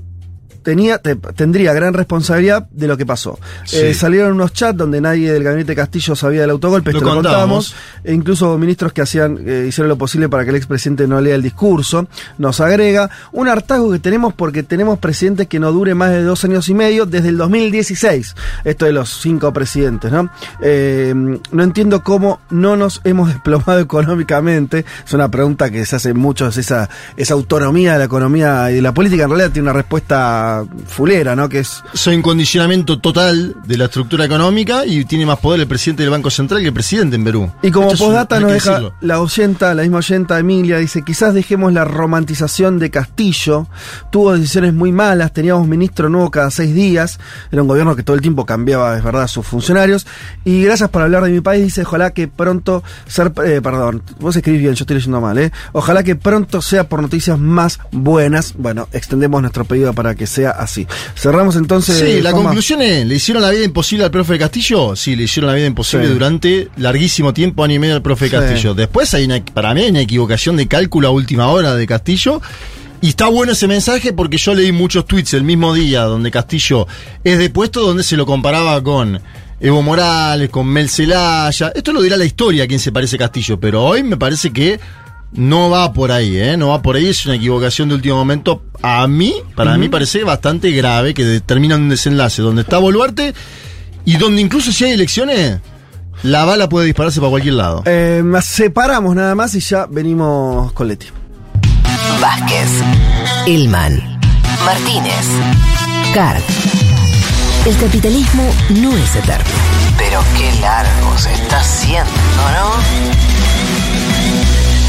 Tenía, te- tendría gran responsabilidad de lo que pasó. Sí. Eh, salieron unos chats donde nadie del gabinete Castillo sabía del autogolpe, Lo esto lo contábamos. contábamos, e incluso ministros que hacían eh, hicieron lo posible para que el expresidente no lea el discurso. Nos agrega un hartazgo que tenemos porque tenemos presidentes que no dure más de dos años y medio desde el 2016. Esto de los cinco presidentes, ¿no? Eh, no entiendo cómo no nos hemos desplomado económicamente. Es una pregunta que se hace muchos, esa, esa autonomía de la economía y de la política en realidad tiene una respuesta fulera, ¿no? Que es Soy un condicionamiento total de la estructura económica y tiene más poder el presidente del Banco Central que el presidente en Perú. Y como Esto es un- postdata nos deja decirlo. la oyenta, la misma oyenta Emilia, dice, quizás dejemos la romantización de Castillo, tuvo decisiones muy malas, teníamos ministro nuevo cada seis días, era un gobierno que todo el tiempo cambiaba, es verdad, a sus funcionarios, y gracias por hablar de mi país, dice, ojalá que pronto ser, eh, perdón, vos escribís bien, yo estoy leyendo mal, ¿eh? Ojalá que pronto sea por noticias más buenas, bueno, extendemos nuestro pedido para que sea así. Cerramos entonces... Sí, la Juanma. conclusión es, ¿le hicieron la vida imposible al profe Castillo? Sí, le hicieron la vida imposible Sí. durante larguísimo tiempo, año y medio al profe Sí. Castillo. Después hay una, para mí hay una equivocación de cálculo a última hora de Castillo. Y está bueno ese mensaje porque yo leí muchos tweets el mismo día donde Castillo es depuesto, donde se lo comparaba con Evo Morales, con Mel Zelaya. Esto lo dirá la historia a quién se parece Castillo, pero hoy me parece que no va por ahí, ¿eh? No va por ahí, es una equivocación de último momento. A mí, para mí parece bastante grave que determina un desenlace donde está Boluarte y donde incluso si hay elecciones, La bala puede dispararse para cualquier lado. Eh, separamos nada más y ya venimos con Leti. Vázquez, Elman, Martínez, Card. El capitalismo no es eterno. Pero qué largo se está haciendo, ¿no?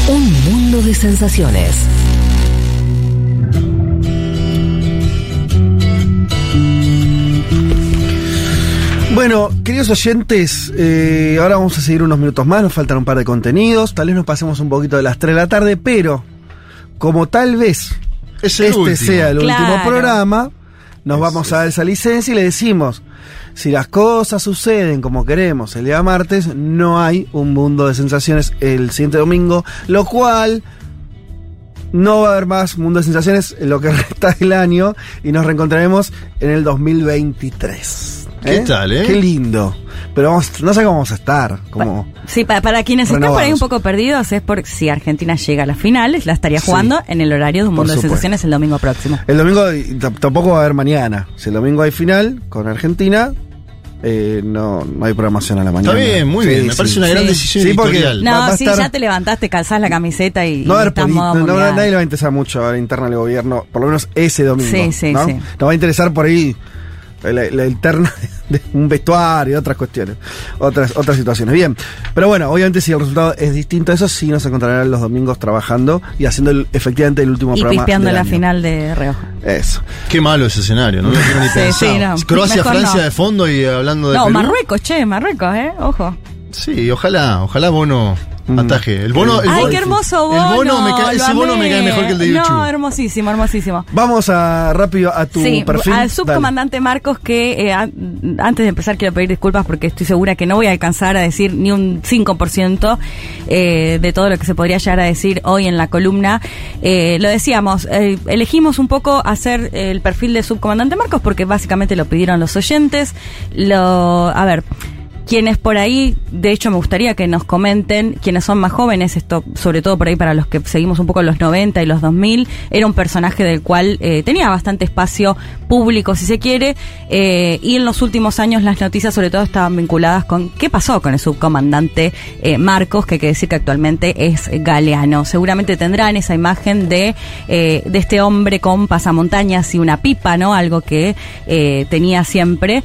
Un mundo de sensaciones. Bueno, queridos oyentes, eh, ahora vamos a seguir unos minutos más, nos faltan un par de contenidos, tal vez nos pasemos un poquito de las 3 de la tarde, pero como tal vez Es este último. sea el último programa, nos vamos a dar esa licencia y le decimos, si las cosas suceden como queremos el día martes, no hay un mundo de sensaciones el siguiente domingo, lo cual no va a haber más mundo de sensaciones en lo que resta del año y nos reencontraremos en el 2023. ¿Qué tal, eh? Qué lindo. Pero vamos, no sé cómo vamos a estar. Como, Sí, pa- para quienes están por ahí Renovados. un poco perdidos es porque si Argentina llega a las finales, la estaría Sí. jugando en el horario de un mundo de sensaciones el domingo próximo. El domingo tampoco va a haber mañana. Si el domingo hay final con Argentina, eh, no, no hay programación a la mañana. bien, muy bien. Me parece una gran decisión Sí, porque editorial. No, va- sí, estar- ya te levantaste, calzás la camiseta y, No, va a y haber estás modo no, nadie le va a interesar mucho a la interna del gobierno, por lo menos ese domingo. Sí, sí, ¿no? sí. Nos va a interesar por ahí la, la interna de un vestuario y otras cuestiones, otras, otras situaciones. Bien, pero bueno, obviamente si el resultado es distinto a eso, sí nos encontrarán los domingos trabajando y haciendo el- efectivamente el último Y programa. pispeando del la año. final de Rioja. Eso. Qué malo ese escenario, no lo quiero ni Sí, pensar. sí, no. Croacia, Mejor Francia no. de fondo y hablando de No, Perú. Marruecos, che, Marruecos, ¿eh? Ojo. Sí, ojalá, ojalá Bono ataje. El bono, el Ay, bono- qué hermoso bono. El bono me cae, lo ese bono me amé. cae mejor que el de YouTube. No, hermosísimo, hermosísimo. Vamos a rápido a tu Sí, perfil. al Dale. subcomandante Marcos que eh, a- antes de empezar quiero pedir disculpas porque estoy segura que no voy a alcanzar a decir ni un 5% eh, de todo lo que se podría llegar a decir hoy en la columna. Eh, lo decíamos, eh, elegimos un poco hacer el perfil de subcomandante Marcos porque básicamente lo pidieron los oyentes. Lo, a ver, quienes por ahí, de hecho me gustaría que nos comenten, quienes son más jóvenes, esto sobre todo por ahí para los que seguimos un poco los 90 y los 2000, era un personaje del cual eh, tenía bastante espacio público, si se quiere, eh, y en los últimos años las noticias sobre todo estaban vinculadas con qué pasó con el subcomandante eh, Marcos, que hay que decir que actualmente es galeano. Seguramente tendrán esa imagen de, de este hombre con pasamontañas y una pipa, ¿no? Algo que tenía siempre.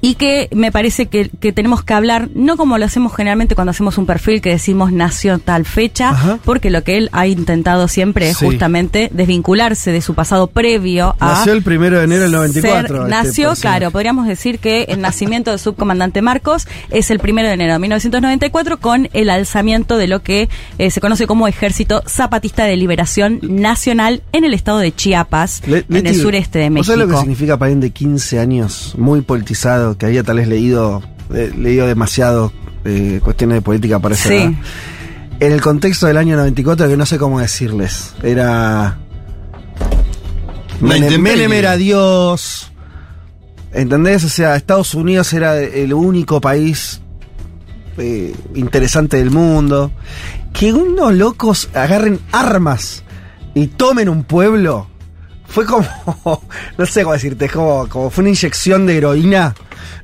Y que me parece que, que tenemos que hablar, no como lo hacemos generalmente cuando hacemos un perfil que decimos nació tal fecha, porque lo que él ha intentado siempre es justamente desvincularse de su pasado previo a... Nació el primero de enero del 94. ser- este nació, claro, podríamos decir que el nacimiento del subcomandante Marcos es el primero de enero de 1994 con el alzamiento de lo que eh, se conoce como Ejército Zapatista de Liberación Nacional en el estado de Chiapas, Le- en el sureste de ¿vos México. sabés lo que significa para alguien de 15 años, muy politizado, que había tal vez leído, eh, leído demasiado eh, cuestiones de política para esa Sí. edad? En el contexto del año 94, que no sé cómo decirles, era... Menem. Menem era Dios. ¿Entendés? O sea, Estados Unidos era el único país eh, interesante del mundo. Que unos locos agarren armas y tomen un pueblo. Fue como, no sé cómo decirte, es como, como fue una inyección de heroína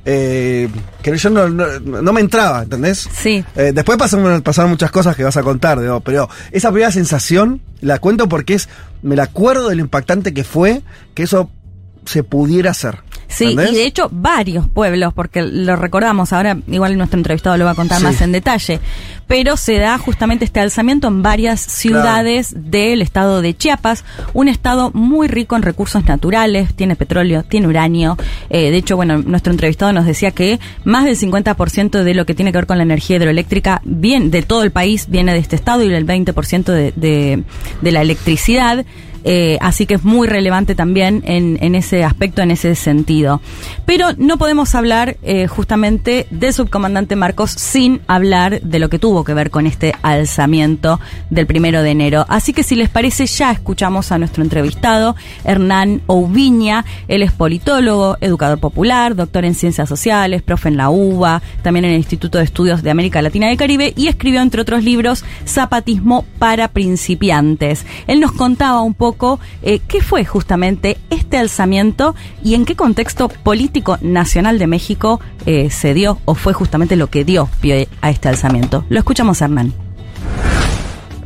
eh, que yo no, no, no me entraba, ¿entendés? Sí. Eh, después pasaron, pasaron muchas cosas que vas a contar, digo, pero esa primera sensación la cuento porque es, me la acuerdo de lo impactante que fue que eso se pudiera hacer. Sí, ¿entendés? y de hecho varios pueblos, porque lo recordamos, ahora igual nuestro entrevistado lo va a contar Sí. más en detalle, pero se da justamente este alzamiento en varias ciudades del estado de Chiapas, un estado muy rico en recursos naturales, tiene petróleo, tiene uranio, eh, de hecho, bueno, nuestro entrevistado nos decía que más del 50% de lo que tiene que ver con la energía hidroeléctrica bien, de todo el país viene de este estado y el 20% de, de, de la electricidad. Eh, así que es muy relevante también en, ese aspecto, en ese sentido. Pero no podemos hablar eh, justamente del subcomandante Marcos sin hablar de lo que tuvo que ver con este alzamiento del primero de enero. Así que si les parece, ya escuchamos a nuestro entrevistado, Hernán Oubiña. Él es politólogo, educador popular, doctor en ciencias sociales, profe en la UBA, también en el Instituto de Estudios de América Latina y el Caribe y escribió, entre otros libros, Zapatismo para principiantes. Él nos contaba un poco eh, qué fue justamente este alzamiento y en qué contexto político nacional de México eh, se dio o fue justamente lo que dio pie a este alzamiento. Lo escuchamos, Hernán.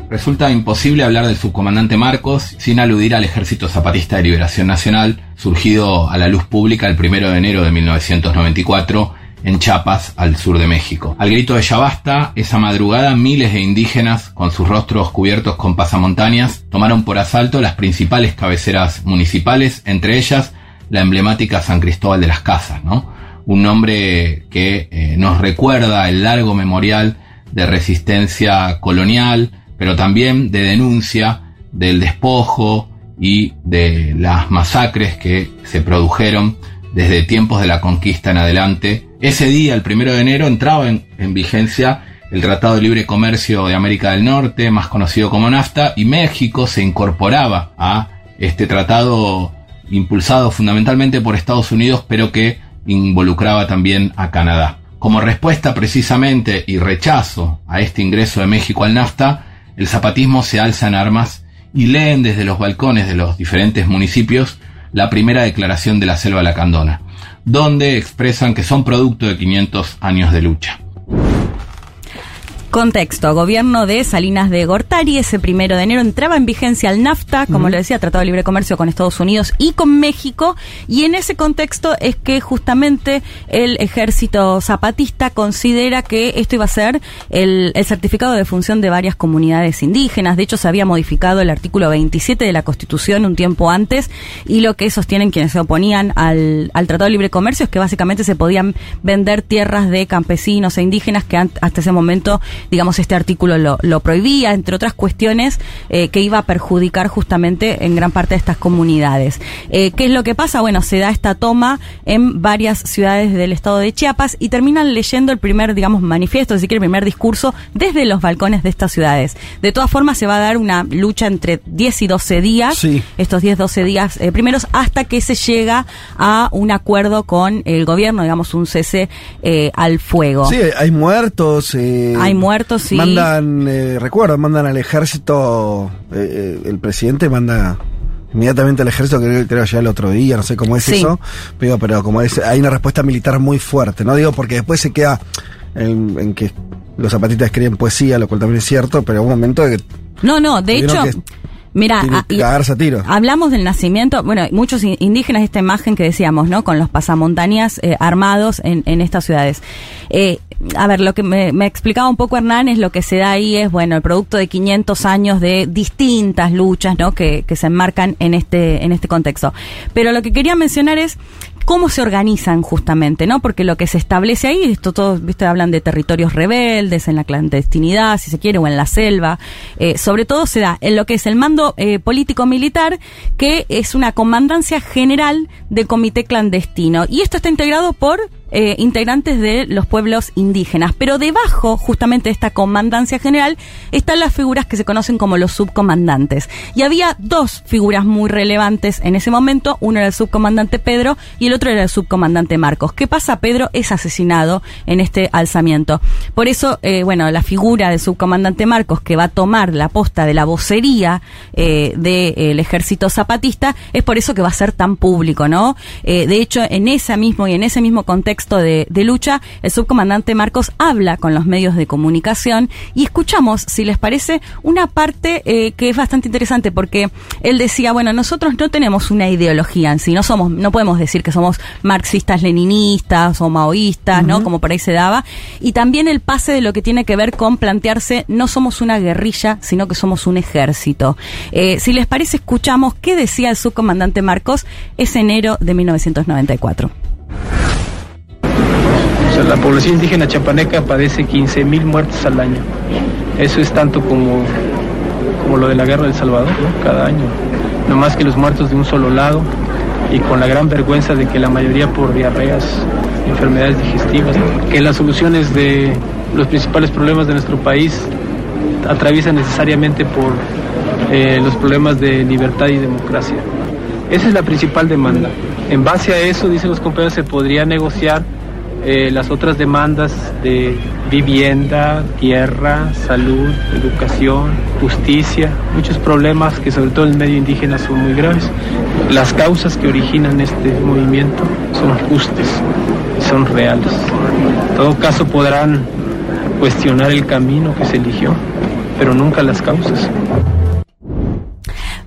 Resulta imposible hablar del subcomandante Marcos sin aludir al Ejército Zapatista de Liberación Nacional, surgido a la luz pública el 1 de enero de 1994 en Chiapas, al sur de México. Al grito de ya basta, esa madrugada miles de indígenas, con sus rostros cubiertos con pasamontañas, tomaron por asalto las principales cabeceras municipales, entre ellas la emblemática San Cristóbal de las Casas, ¿no? Un nombre que eh, nos recuerda el largo memorial de resistencia colonial, pero también de denuncia del despojo y de las masacres que se produjeron desde tiempos de la conquista en adelante. Ese día, el primero de enero, entraba en, en, vigencia el Tratado de Libre Comercio de América del Norte, más conocido como NAFTA, y México se incorporaba a este tratado impulsado fundamentalmente por Estados Unidos, pero que involucraba también a Canadá. Como respuesta precisamente y rechazo a este ingreso de México al NAFTA, el zapatismo se alza en armas y leen desde los balcones de los diferentes municipios la primera declaración de la Selva Lacandona, donde expresan que son producto de 500 años de lucha. Contexto, gobierno de Salinas de Gortari, ese primero de enero entraba en vigencia el NAFTA, como uh -huh. lo decía, Tratado de Libre Comercio con Estados Unidos y con México, y en ese contexto es que justamente el ejército zapatista considera que esto iba a ser el, el certificado de función de varias comunidades indígenas, de hecho se había modificado el artículo 27 de la Constitución un tiempo antes, y lo que sostienen quienes se oponían al, al Tratado de Libre Comercio es que básicamente se podían vender tierras de campesinos e indígenas que hasta ese momento digamos, este artículo lo, lo prohibía, entre otras cuestiones eh, que iba a perjudicar justamente en gran parte de estas comunidades. Eh, ¿Qué es lo que pasa? Bueno, se da esta toma en varias ciudades del estado de Chiapas y terminan leyendo el primer, digamos, manifiesto, es decir, el primer discurso desde los balcones de estas ciudades. De todas formas, se va a dar una lucha entre 10 y 12 días, sí. estos 10, 12 días eh, primeros, hasta que se llega a un acuerdo con el gobierno, digamos, un cese al fuego. Sí, hay muertos. Hay muertos muertos, sí. Mandan, eh, recuerdo, mandan al ejército, eh, el presidente manda inmediatamente al ejército, creo, creo ya el otro día, no sé cómo es sí. eso, pero, pero como es, hay una respuesta militar muy fuerte, ¿no? Digo, porque después se queda en, en que los zapatistas escriben poesía, lo cual también es cierto, pero hay un momento de que... No, no, de hecho... Que, Mira, a, hablamos del nacimiento, bueno, muchos indígenas, esta imagen que decíamos, ¿no? Con los pasamontañas eh, armados en, en, estas ciudades. Eh, a ver, lo que me, me, explicaba un poco Hernán es lo que se da ahí es, bueno, el producto de 500 años de distintas luchas, ¿no? Que, que se enmarcan en este, en este contexto. Pero lo que quería mencionar es cómo se organizan justamente, ¿no? Porque lo que se establece ahí, esto todos, viste, hablan de territorios rebeldes, en la clandestinidad, si se quiere, o en la selva. Eh, sobre todo se da en lo que es el mando eh, político-militar, que es una comandancia general del comité clandestino. Y esto está integrado por eh, integrantes de los pueblos indígenas. Pero debajo, justamente de esta comandancia general, están las figuras que se conocen como los subcomandantes. Y había dos figuras muy relevantes en ese momento. Uno era el subcomandante Pedro y el otro era el subcomandante Marcos. ¿Qué pasa? Pedro es asesinado en este alzamiento. Por eso, eh, bueno, la figura del subcomandante Marcos, que va a tomar la posta de la vocería eh, del ejército zapatista, es por eso que va a ser tan público, ¿no? De hecho, en ese mismo y en ese mismo contexto de, de, lucha, el subcomandante Marcos habla con los medios de comunicación y escuchamos, si les parece, una parte eh, que es bastante interesante porque él decía, bueno, nosotros no tenemos una ideología en sí, no somos, no podemos decir que somos marxistas, leninistas o maoístas, uh -huh. ¿no? Como por ahí se daba. Y también el pase de lo que tiene que ver con plantearse, no somos una guerrilla, sino que somos un ejército. Eh, si les parece, escuchamos qué decía el subcomandante Marcos ese enero de 1994. O sea, la población indígena chapaneca padece 15.000 muertes al año. Eso es tanto como, como lo de la guerra del Salvador, ¿no? cada año. No más que los muertos de un solo lado y con la gran vergüenza de que la mayoría por diarreas, enfermedades digestivas, que las soluciones de los principales problemas de nuestro país atraviesan necesariamente por eh, los problemas de libertad y democracia. Esa es la principal demanda. En base a eso, dicen los compañeros, se podría negociar eh, las otras demandas de vivienda, tierra, salud, educación, justicia, muchos problemas que sobre todo en el medio indígena son muy graves. Las causas que originan este movimiento son justas y son reales. En todo caso podrán cuestionar el camino que se eligió, pero nunca las causas.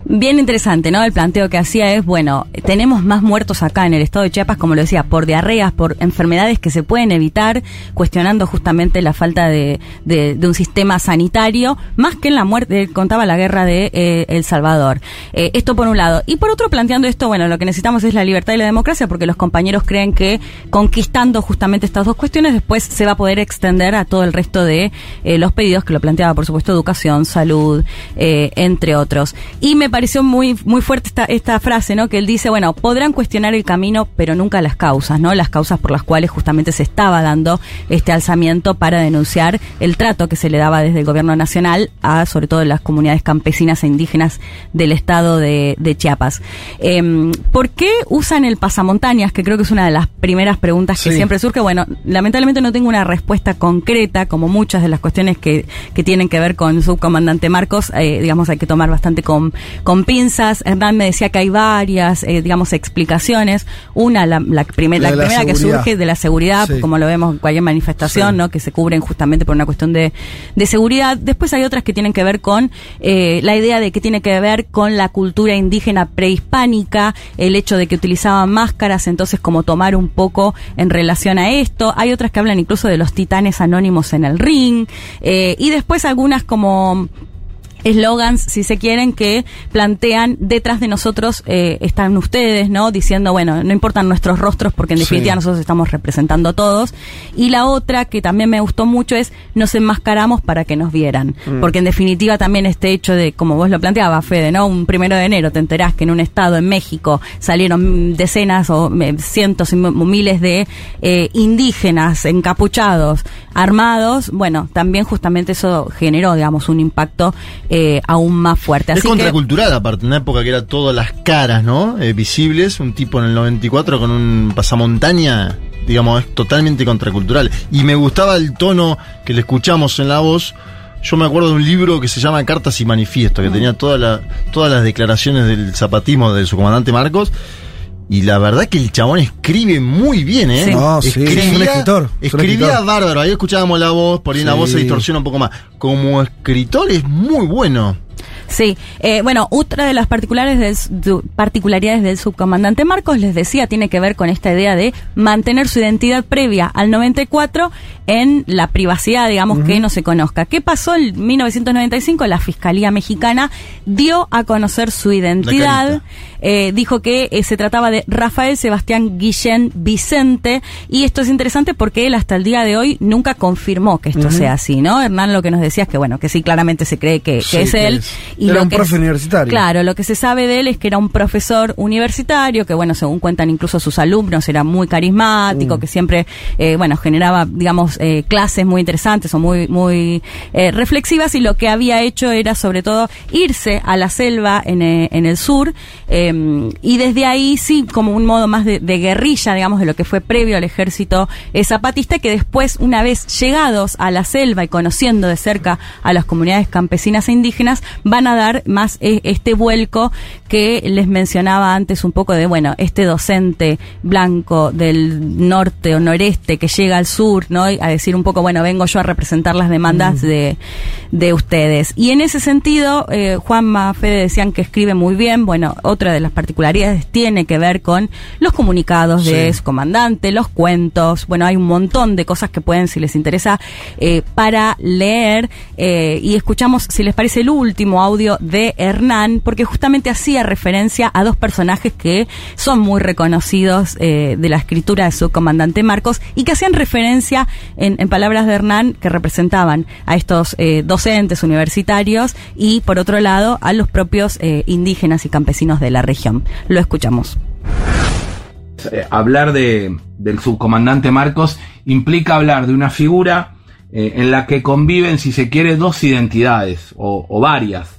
Bien interesante, ¿no? El planteo que hacía es, bueno, tenemos más muertos acá en el estado de Chiapas, como lo decía, por diarreas, por enfermedades que se pueden evitar, cuestionando justamente la falta de, de, un sistema sanitario, más que en la muerte, contaba la guerra de eh, El Salvador. Eh, esto por un lado. Y por otro, planteando esto, bueno, lo que necesitamos es la libertad y la democracia, porque los compañeros creen que conquistando justamente estas dos cuestiones, después se va a poder extender a todo el resto de eh, los pedidos que lo planteaba, por supuesto, educación, salud, entre otros. Y me pareció muy, muy fuerte esta, esta frase, ¿no? Que él dice, bueno, podrán cuestionar el camino, pero nunca las causas, ¿no? Las causas por las cuales justamente se estaba dando este alzamiento para denunciar el trato que se le daba desde el gobierno nacional a, sobre todo, las comunidades campesinas e indígenas del estado de, de Chiapas. Eh, ¿Por qué usan el pasamontañas? Que creo que es una de las primeras preguntas que Sí. siempre surge. Bueno, lamentablemente no tengo una respuesta concreta, como muchas de las cuestiones que, que tienen que ver con subcomandante Marcos, eh, digamos, hay que tomar bastante con, con pinzas. Hernán me decía que hay varias, eh, digamos, explicaciones. Una, la, la, primer- La primera que surge de la seguridad, Sí. como lo vemos en cualquier manifestación, Sí. ¿no? Que se cubren justamente por una cuestión de, de seguridad. Después hay otras que tienen que ver con eh, la idea de que tiene que ver con la cultura indígena prehispánica, el hecho de que utilizaban máscaras, entonces como tomar un poco en relación a esto. Hay otras que hablan incluso de los titanes anónimos en el ring. eh, y después algunas como eslogans, si se quieren, que plantean detrás de nosotros eh, están ustedes, ¿no? Diciendo, bueno, no importan nuestros rostros porque en Sí. definitiva nosotros estamos representando a todos. Y la otra que también me gustó mucho es nos enmascaramos para que nos vieran. Mm. Porque en definitiva también este hecho de, como vos lo planteabas, Fede, ¿no? Un primero de enero te enterás que en un estado en México salieron decenas o eh, cientos y miles de eh, indígenas encapuchados, armados. Bueno, también justamente eso generó, digamos, un impacto eh, aún más fuerte. Es Así que, contracultural, aparte, una época que era todas las caras, ¿no? Eh, visibles, un tipo en el 94 con un pasamontaña, digamos, es totalmente contracultural. Y me gustaba el tono que le escuchamos en la voz. Yo me acuerdo de un libro que se llama Cartas y Manifiesto, Mm. que tenía toda la- todas las declaraciones del zapatismo de su comandante Marcos. Y la verdad que el chabón escribe muy bien, ¿eh? Sí. No, sí, es un escritor, es un Escribía escritor. bárbaro. Ahí escuchábamos la voz, por ahí la voz se distorsiona un poco más. Como escritor es muy bueno. Sí, eh, bueno, otra de las particulares del, particularidades del subcomandante Marcos, les decía, tiene que ver con esta idea de mantener su identidad previa al 94 en la privacidad, digamos, que no se conozca. ¿Qué pasó en 1995? La Fiscalía Mexicana dio a conocer su identidad. Eh, dijo que eh, se trataba de Rafael Sebastián Guillén Vicente, y esto es interesante porque él hasta el día de hoy nunca confirmó que esto sea así, ¿no? Hernán lo que nos decía es que, bueno, que sí, claramente se cree que, que Sí, es él. es. Y Era lo un que profe es- universitario. Claro, lo que se sabe de él es que era un profesor universitario, que bueno, según cuentan incluso sus alumnos, era muy carismático, Mm. que siempre, eh, bueno, generaba, digamos, eh, clases muy interesantes o muy, muy reflexivas y lo que había hecho era sobre todo irse a la selva en, en el sur eh, y desde ahí sí como un modo más de, de guerrilla, digamos, de lo que fue previo al ejército zapatista, que después, una vez llegados a la selva y conociendo de cerca a las comunidades campesinas e indígenas, van a dar más eh, este vuelco que les mencionaba antes un poco de, bueno, este docente blanco del norte o noreste que llega al sur, ¿no? Y a decir un poco, bueno, vengo yo a representar las demandas de, de ustedes. Y en ese sentido, eh, Juanma, Fede decían que escribe muy bien. Bueno, otra de las particularidades tiene que ver con los comunicados de Sí. su comandante, los cuentos. Bueno, hay un montón de cosas que pueden, si les interesa, eh, para leer. eh, y escuchamos, si les parece, el último audio de Hernán, porque justamente hacía referencia a dos personajes que son muy reconocidos eh, de la escritura de su comandante Marcos y que hacían referencia, en, en palabras de Hernán, que representaban a estos docentes universitarios y, por otro lado, a los propios indígenas y campesinos de la región. Lo escuchamos. Eh, hablar de, del subcomandante Marcos implica hablar de una figura eh, en la que conviven, si se quiere, dos identidades o, varias.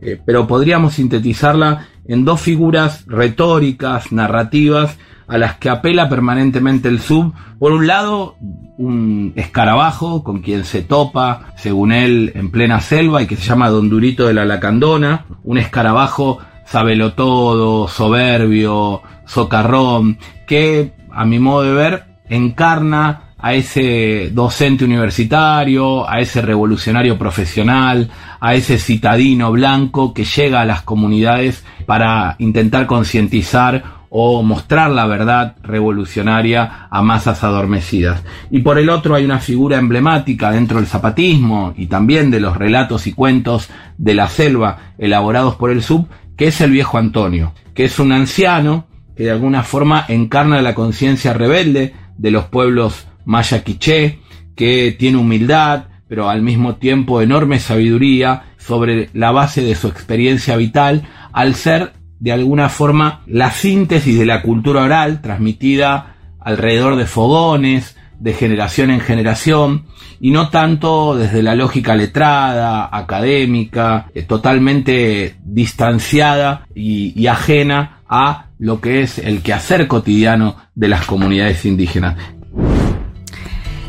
Eh, pero podríamos sintetizarla en dos figuras retóricas, narrativas, a las que apela permanentemente el sub. Por un lado, un escarabajo con quien se topa, según él, en plena selva y que se llama Don Durito de la Lacandona, un escarabajo sabelo todo, soberbio, socarrón, que a mi modo de ver encarna a ese docente universitario, a ese revolucionario profesional, a ese citadino blanco que llega a las comunidades para intentar concientizar o mostrar la verdad revolucionaria a masas adormecidas. Y por el otro hay una figura emblemática dentro del zapatismo y también de los relatos y cuentos de la selva elaborados por el sub, es el viejo Antonio, que es un anciano que de alguna forma encarna la conciencia rebelde de los pueblos maya quiché, que tiene humildad, pero al mismo tiempo enorme sabiduría sobre la base de su experiencia vital, al ser de alguna forma la síntesis de la cultura oral transmitida alrededor de fogones, de generación en generación, y no tanto desde la lógica letrada, académica, eh, totalmente distanciada y, y ajena a lo que es el quehacer cotidiano de las comunidades indígenas.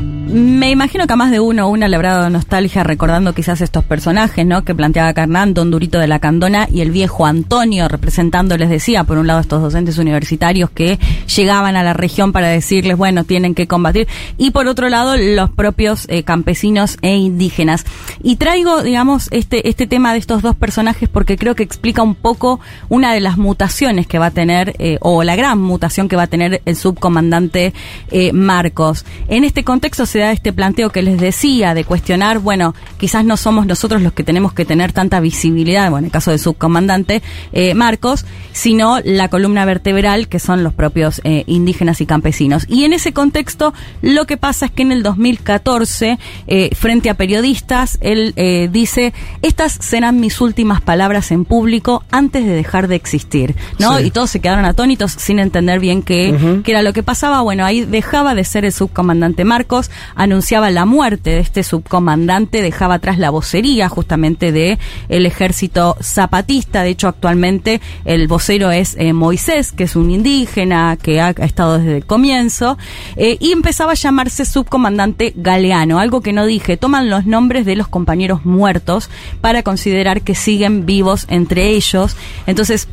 Me imagino que a más de uno una le habrá dado nostalgia recordando quizás estos personajes, ¿no? Que planteaba Carnán, Don Durito de la Candona y el viejo Antonio, representando, les decía, por un lado estos docentes universitarios que llegaban a la región para decirles, bueno, tienen que combatir, y por otro lado los propios eh, campesinos e indígenas. Y traigo, digamos, este, este tema de estos dos personajes porque creo que explica un poco una de las mutaciones que va a tener, eh, o la gran mutación que va a tener el subcomandante eh, Marcos. En este contexto se da este planteo que les decía de cuestionar, bueno, quizás no somos nosotros los que tenemos que tener tanta visibilidad, bueno, en el caso del subcomandante eh, Marcos, sino la columna vertebral que son los propios eh, indígenas y campesinos. Y en ese contexto, lo que pasa es que en el 2014, eh, frente a periodistas, él dice, estas serán mis últimas palabras en público antes de dejar de existir, ¿no? Sí. Y todos se quedaron atónitos sin entender bien qué, qué era lo que pasaba. Bueno, ahí dejaba de ser el subcomandante Marcos, anunciaba la muerte de este subcomandante, dejaba atrás la vocería justamente de el ejército zapatista. De hecho, actualmente el vocero es eh, Moisés, que es un indígena que ha, estado desde el comienzo, eh, y empezaba a llamarse subcomandante Galeano, algo que no dije. Toman los nombres de los compañeros muertos para considerar que siguen vivos entre ellos. Entonces,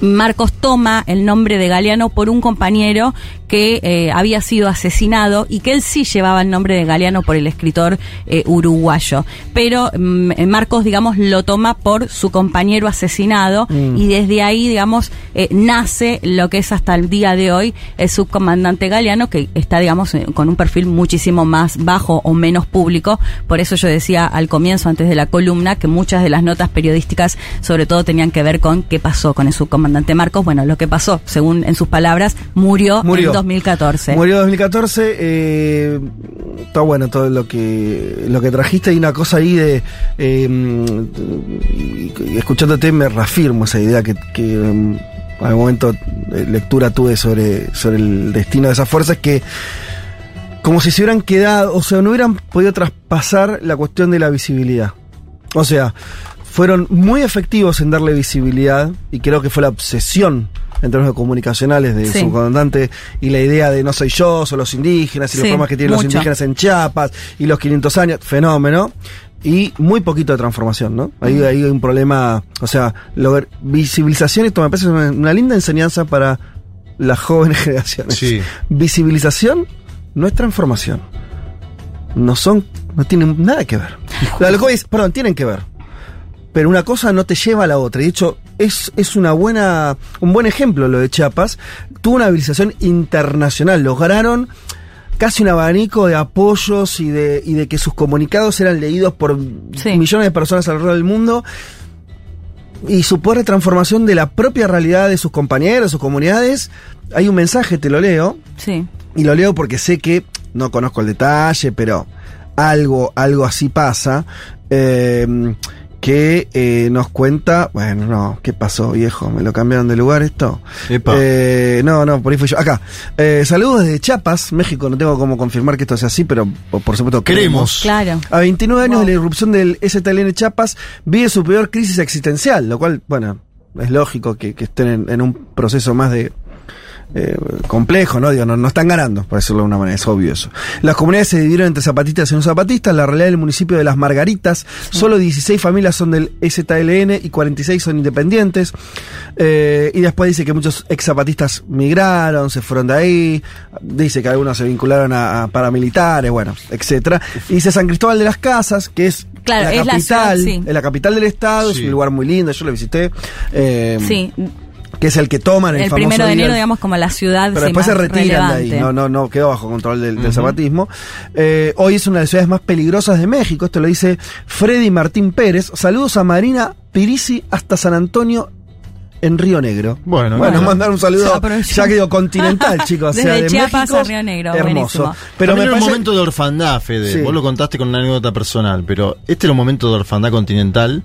Marcos toma el nombre de Galeano por un compañero que eh, había sido asesinado y que él sí llevaba el nombre de Galeano por el escritor eh, uruguayo. Pero mm, eh, Marcos, digamos, lo toma por su compañero asesinado Mm. y desde ahí, digamos, eh, nace lo que es hasta el día de hoy el subcomandante Galeano, que está, digamos, con un perfil muchísimo más bajo o menos público. Por eso yo decía al comienzo, antes de la columna, que muchas de las notas periodísticas, sobre todo, tenían que ver con qué pasó con el subcomandante Marcos. Bueno, lo que pasó, según en sus palabras, murió, Murió. en 2014. Murió en 2014. eh, está bueno todo lo que lo que trajiste. Hay una cosa ahí de. eh, y- y escuchándote me reafirmo esa idea que. que em, al momento lectura tuve sobre, sobre el destino de esas fuerzas que como si se hubieran quedado, o sea, no hubieran podido traspasar la cuestión de la visibilidad. O sea, fueron muy efectivos en darle visibilidad y creo que fue la obsesión en términos comunicacionales de Sí. su comandante y la idea de no soy yo, son los indígenas y los Sí, problemas que tienen los indígenas en Chiapas y los 500 años, fenómeno. Y muy poquito de transformación, ¿no? Ahí ahí hay un problema, o sea, lograr visibilización, esto me parece una, una linda enseñanza para las jóvenes generaciones. Sí. Visibilización no es transformación. No son, no tienen nada que ver. Lo que es, perdón, tienen que ver. Pero una cosa no te lleva a la otra. Y de hecho, es, es una buena, un buen ejemplo lo de Chiapas. Tuvo una movilización internacional. Lograron casi un abanico de apoyos y de, y de que sus comunicados eran leídos por millones de personas alrededor del mundo. Y supone transformación de la propia realidad de sus compañeros, sus comunidades. Hay un mensaje, te lo leo. Sí. Y lo leo porque sé que no conozco el detalle, pero algo, algo así pasa. eh, que eh, nos cuenta. Bueno, no, ¿qué pasó, viejo? ¿Me lo cambiaron de lugar esto? Epa. Eh, no, no, por ahí fui yo. Acá. Eh, saludos desde Chiapas, México. No tengo cómo confirmar que esto sea así, pero por, supuesto Queremos. Claro. A 29 años de la irrupción del STLN Chiapas, vive su peor crisis existencial, lo cual, bueno, es lógico que, que estén en, en un proceso más de eh, complejo, ¿no? Digo, no, no están ganando, por decirlo de una manera, es obvio eso. Las comunidades se dividieron entre zapatistas y no zapatistas. La realidad del municipio de Las Margaritas, solo 16 familias son del ZLN y 46 son independientes. Eh, y después dice que muchos ex zapatistas migraron, se fueron de ahí. Dice que algunos se vincularon a, a paramilitares, bueno, etcétera. Y dice San Cristóbal de las Casas, que es Claro, la es la capital, ciudad, sí. es la capital del estado, es un lugar muy lindo, yo lo visité. eh, Sí, Que es el que toman el, el famoso primero de día- enero, digamos, como la ciudad pero después se retiran de ahí, no, no, no quedó bajo control del, del zapatismo. Eh, hoy es una de las ciudades más peligrosas de México, esto lo dice Freddy Martín Pérez. Saludos a Marina Pirisi hasta San Antonio en Río Negro. Bueno, bueno, claro. mandar un saludo, ya que digo continental, chicos. o sea, Desde de Chiapas México, a Río Negro, Hermoso. buenísimo. Pero me También era un momento de orfandad, Fede. Sí. Vos lo contaste con una anécdota personal, pero este era un momento de orfandad continental.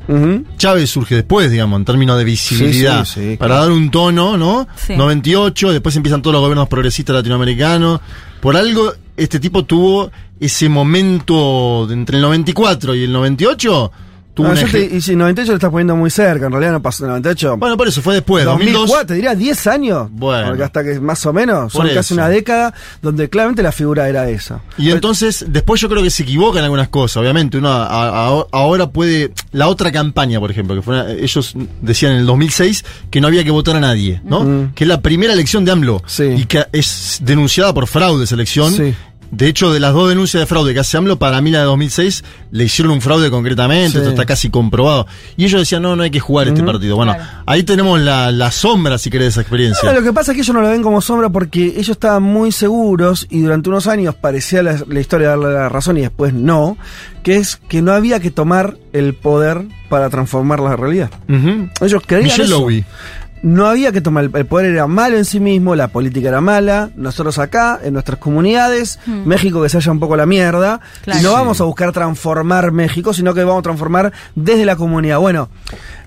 Chávez surge después, digamos, en términos de visibilidad. Sí, sí, sí, para claro. dar un tono, ¿no? Sí. 98, después empiezan todos los gobiernos progresistas latinoamericanos. Por algo, este tipo tuvo ese momento de entre el 94 y el 98. Tuvo No, una yo te- y si 98 lo estás poniendo muy cerca, en realidad no pasó en 98. Bueno, por eso fue después, 2002. 2004, te diría 10 años. Bueno. Porque hasta que más o menos, son casi una década donde claramente la figura era esa. Y entonces, después yo creo que se equivocan algunas cosas. Obviamente, uno a- a- ahora puede. La otra campaña, por ejemplo, que fue una- ellos decían en el 2006 que no había que votar a nadie, ¿no? Que es la primera elección de AMLO. Y que es denunciada por fraude esa elección. Sí. De hecho, de las dos denuncias de fraude que hace AMLO, para mí la de 2006 le hicieron un fraude concretamente, Sí. esto está casi comprobado. Y ellos decían, no, no hay que jugar este partido. Bueno, ahí tenemos la, la sombra, si querés, de esa experiencia. No, lo que pasa es que ellos no lo ven como sombra porque ellos estaban muy seguros y durante unos años parecía la, la historia darle la razón y después no, que es que no había que tomar el poder para transformar la realidad. Ellos creían Michelle eso. Lowy. No había que tomar, el poder era malo en sí mismo, la política era mala, nosotros acá, en nuestras comunidades, Hmm. México que se haya un poco la mierda, Claro. y no vamos a buscar transformar México, sino que vamos a transformar desde la comunidad. Bueno,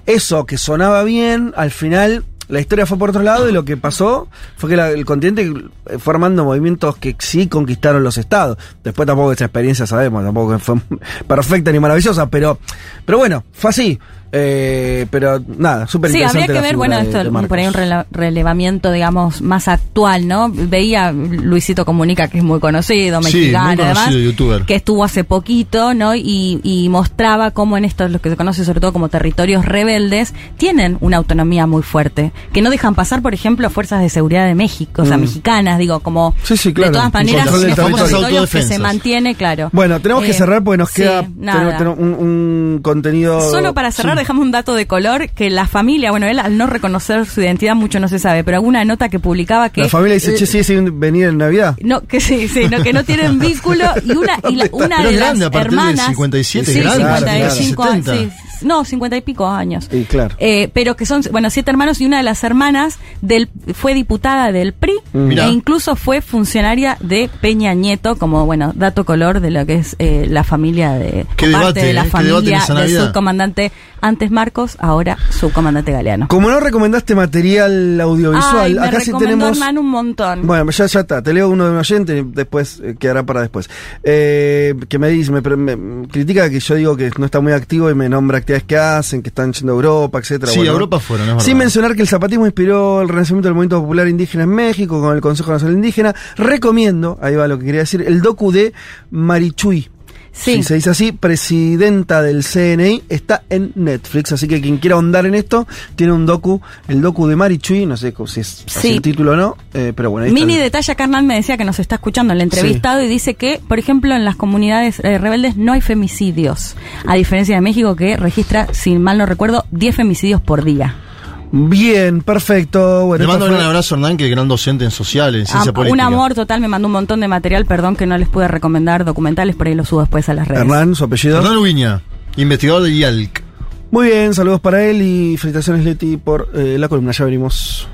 eso que sonaba bien, al final la historia fue por otro lado y lo que pasó fue que la- el continente fue armando movimientos que sí conquistaron los estados. Después tampoco esa experiencia sabemos, tampoco fue perfecta ni maravillosa, pero, pero bueno, fue así. Eh, pero nada, súper Sí, interesante. habría que ver, bueno, de- esto de por ahí un rele- relevamiento, digamos, más actual, ¿no? Veía Luisito Comunica, que es muy conocido, Sí, mexicano, muy conocido además, youtuber. que estuvo hace poquito, ¿no? Y, y mostraba cómo en estos, lo que se conoce sobre todo como territorios rebeldes, tienen una autonomía muy fuerte, que no dejan pasar, por ejemplo, fuerzas de seguridad de México, o sea, Mm. mexicanas, digo, como Sí, sí, claro, de todas maneras, territorio. territorios que se mantiene, claro. Bueno, tenemos que Eh, cerrar porque nos sí, queda nada. tenemos- tenemos un, un contenido. Solo para cerrar, Sí. Dejamos un dato de color, que la familia, bueno, él al no reconocer su identidad mucho no se sabe, pero alguna nota que publicaba que... La familia dice, eh, che, sí, sí, venir en Navidad. No, que sí, sí, no, que no tienen vínculo y una, y la- una de las hermanas... 57, sí, grande, 55 claro, años, 70. sí, no, 50 y pico años. Y claro. Eh, pero que son, bueno, siete hermanos y una de las hermanas del, fue diputada del PRI Mm. Mirá. e incluso fue funcionaria de Peña Nieto, como, bueno, dato color de lo que es eh, la familia de, Qué o debate, parte de la eh, familia del subcomandante antes Marcos, ahora subcomandante Galeano. Como no recomendaste material audiovisual, Ay, me acá sí tenemos. Hernán un montón. Bueno, ya, ya está. Te leo uno de un oyente y después eh, quedará para después. Eh, que me dice, me, me critica que yo digo que no está muy activo y me nombra actividades que hacen, que están yendo a Europa, etcétera. Sí, Bueno, a Europa fueron, es Sin mencionar que el zapatismo inspiró el renacimiento del movimiento popular indígena en México con el Consejo Nacional Indígena. Recomiendo, ahí va lo que quería decir, el docu de Marichui. Sí. Si se dice así, presidenta del CNI, está en Netflix, así que quien quiera ahondar en esto, tiene un docu, el docu de Marichui, no sé si es Sí. el título o no, eh, pero bueno, ahí está Mini el- detalle, Carnal me decía que nos está escuchando el entrevistado y dice que, por ejemplo, en las comunidades eh, rebeldes no hay femicidios, a diferencia de México que registra, si mal no recuerdo, 10 femicidios por día. Bien, perfecto. Bueno, Le mando esto un fue- abrazo a Hernán, que es gran docente en sociales, en ciencia Ah, política. un amor total, me mandó un montón de material, perdón que no les pude recomendar documentales, por ahí lo subo después a las redes. Hernán, su apellido. Hernán Ubiña, investigador de IALC. Muy bien, saludos para él y felicitaciones Leti por eh, la columna, ya venimos.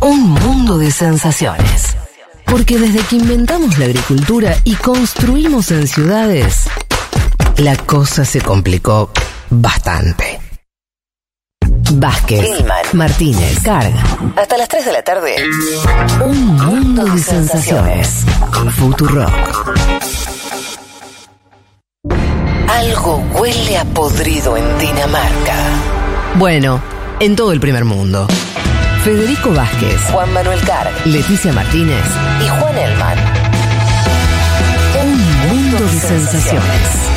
Un mundo de sensaciones. Porque desde que inventamos la agricultura y construimos en ciudades, la cosa se complicó bastante. Vázquez, Martínez, Carga. Hasta las 3 de la tarde. Un mundo de sensaciones. Futurock. Algo huele a podrido en Dinamarca. Bueno, en todo el primer mundo. Federico Vázquez, Juan Manuel Carr, Leticia Martínez y Juan Elman. Un mundo de sensaciones.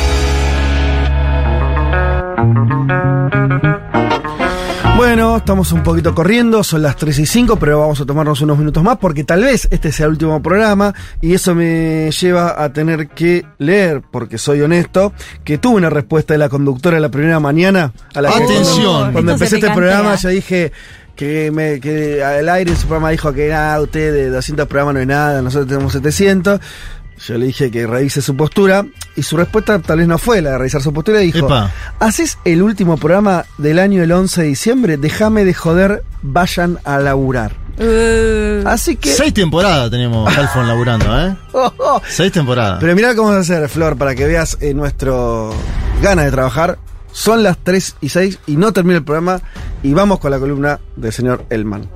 Bueno, estamos un poquito corriendo, son las 3 y 5, pero vamos a tomarnos unos minutos más porque tal vez este sea el último programa y eso me lleva a tener que leer, porque soy honesto, que tuve una respuesta de la conductora la primera mañana a la que Atención. cuando, cuando empecé este programa yo dije que me que al aire en su programa dijo que nada, usted de 200 programas no es nada, nosotros tenemos 700. Yo le dije que revise su postura y su respuesta tal vez no fue la de revisar su postura dijo, Epa. ¿haces el último programa del año el 11 de diciembre? Déjame de joder, vayan a laburar. Uh, Así que... Seis temporadas tenemos Halfon laburando, ¿eh? Seis temporadas. Pero mira cómo vamos a hacer, Flor, para que veas eh, nuestro gana de trabajar. Son las 3 y 6 y no termina el programa y vamos con la columna del señor Elman.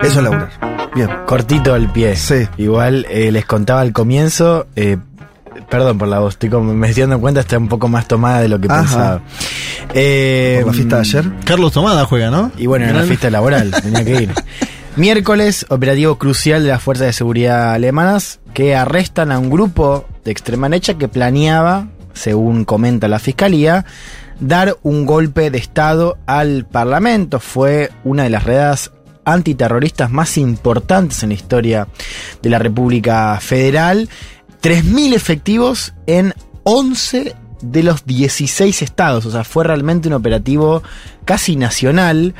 Eso es laburar. Bien. Cortito el pie. Sí. Igual eh, les contaba al comienzo. eh, perdón por la voz, estoy como me estoy dando cuenta, está un poco más tomada de lo que Ajá. pensaba. Eh, Por la fiesta de ayer. Carlos Tomada juega, ¿no? Y bueno, era una fiesta laboral, tenía que ir. Miércoles, operativo crucial de las fuerzas de seguridad alemanas que arrestan a un grupo de extrema derecha que planeaba, según comenta la fiscalía, dar un golpe de Estado al Parlamento. Fue una de las redadas antiterroristas más importantes en la historia de la República Federal. 3.000 efectivos en 11 de los 16 estados. O sea, fue realmente un operativo casi nacional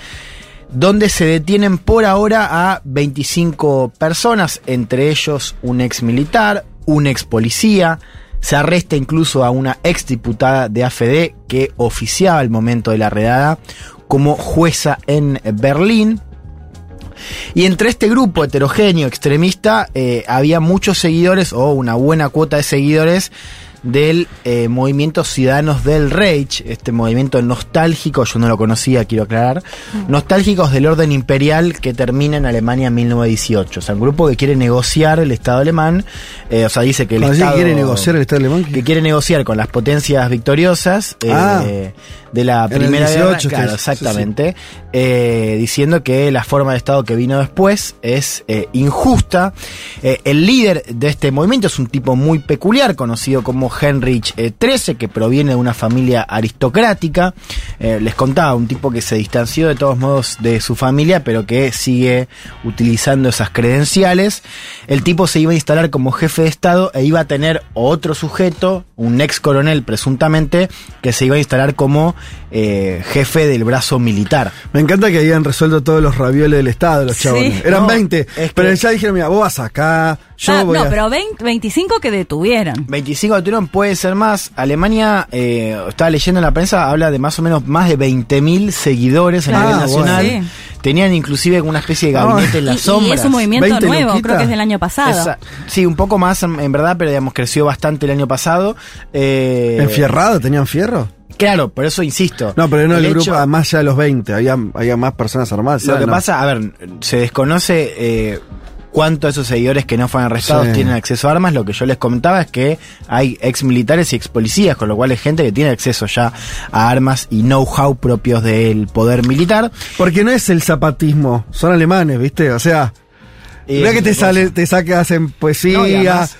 donde se detienen por ahora a 25 personas, entre ellos un ex militar, un ex policía. Se arresta incluso a una ex diputada de AFD que oficiaba el momento de la redada como jueza en Berlín. Y entre este grupo heterogéneo extremista eh, había muchos seguidores o una buena cuota de seguidores del eh, movimiento Ciudadanos del Reich, este movimiento nostálgico, yo no lo conocía, quiero aclarar, nostálgicos del orden imperial que termina en Alemania en 1918. O sea, un grupo que quiere negociar el Estado alemán, eh, o sea, dice que el Cuando Estado... quiere negociar el Estado alemán. que quiere negociar con las potencias victoriosas eh, Ah. de la primera 18 guerra, claro, sí, sí. Eh, diciendo que la forma de Estado que vino después es eh, injusta. Eh, el líder de este movimiento es un tipo muy peculiar, conocido como Heinrich eh, XIII, que proviene de una familia aristocrática. Eh, les contaba, un tipo que se distanció de todos modos de su familia, pero que sigue utilizando esas credenciales. El tipo se iba a instalar como jefe de Estado e iba a tener otro sujeto, un ex coronel presuntamente, que se iba a instalar como eh, jefe del brazo militar. Me encanta que habían resuelto todos los ravioles del Estado, los Sí. chabones. Eran No, 20, es pero que- ya dijeron, mira, vos vas acá, yo ah, voy no, a... pero 20, 25 que detuvieron. 25 de Turón puede ser más. Alemania, eh, estaba leyendo en la prensa, habla de más o menos más de 20.000 seguidores a Claro. nivel Ah, nacional. bueno. Tenían inclusive una especie de No, gabinete en Y, las y es un movimiento 20 nuevo, creo que es del año pasado. Esa- sí, un poco más en, en verdad, pero digamos creció bastante el año pasado. Eh, ¿Enfierrado? ¿Tenían fierro? Claro, por eso insisto. No, pero no el, grupo, hecho- más allá de los 20, había, había más personas armadas. Lo que No. pasa, a ver, se desconoce eh, cuánto de esos seguidores que no fueron arrestados Sí. tienen acceso a armas. Lo que yo les comentaba es que hay ex militares y ex policías, con lo cual hay gente que tiene acceso ya a armas y know-how propios del poder militar. Porque no es el zapatismo, son alemanes, ¿viste? O sea, Eh, no es que te, sale, te sacas en poesía. No,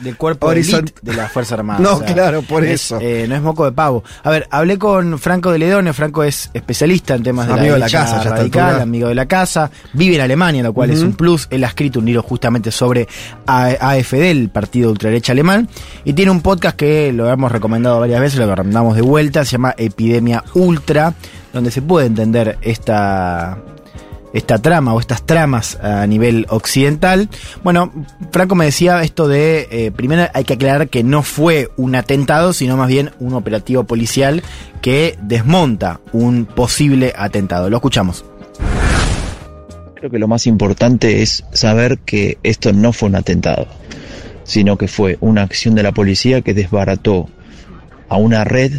del cuerpo de horizon- de la Fuerza Armada. No, claro, por es, eso. eh, no es moco de pavo. A ver, hablé con Franco de Ledone. Franco es especialista en temas de Amigo la, de la casa, ya radical, altura. amigo de la casa. Vive en Alemania, lo cual es un plus. Él ha escrito un libro justamente sobre AFD, el partido de ultraderecha alemán. Y tiene un podcast que lo hemos recomendado varias veces, lo recomendamos de vuelta. Se llama Epidemia Ultra, donde se puede entender esta esta trama o estas tramas a nivel occidental. Bueno, Franco me decía esto de, eh, primero hay que aclarar que no fue un atentado, sino más bien un operativo policial que desmonta un posible atentado. Lo escuchamos. Creo que lo más importante es saber que esto no fue un atentado, sino que fue una acción de la policía que desbarató a una red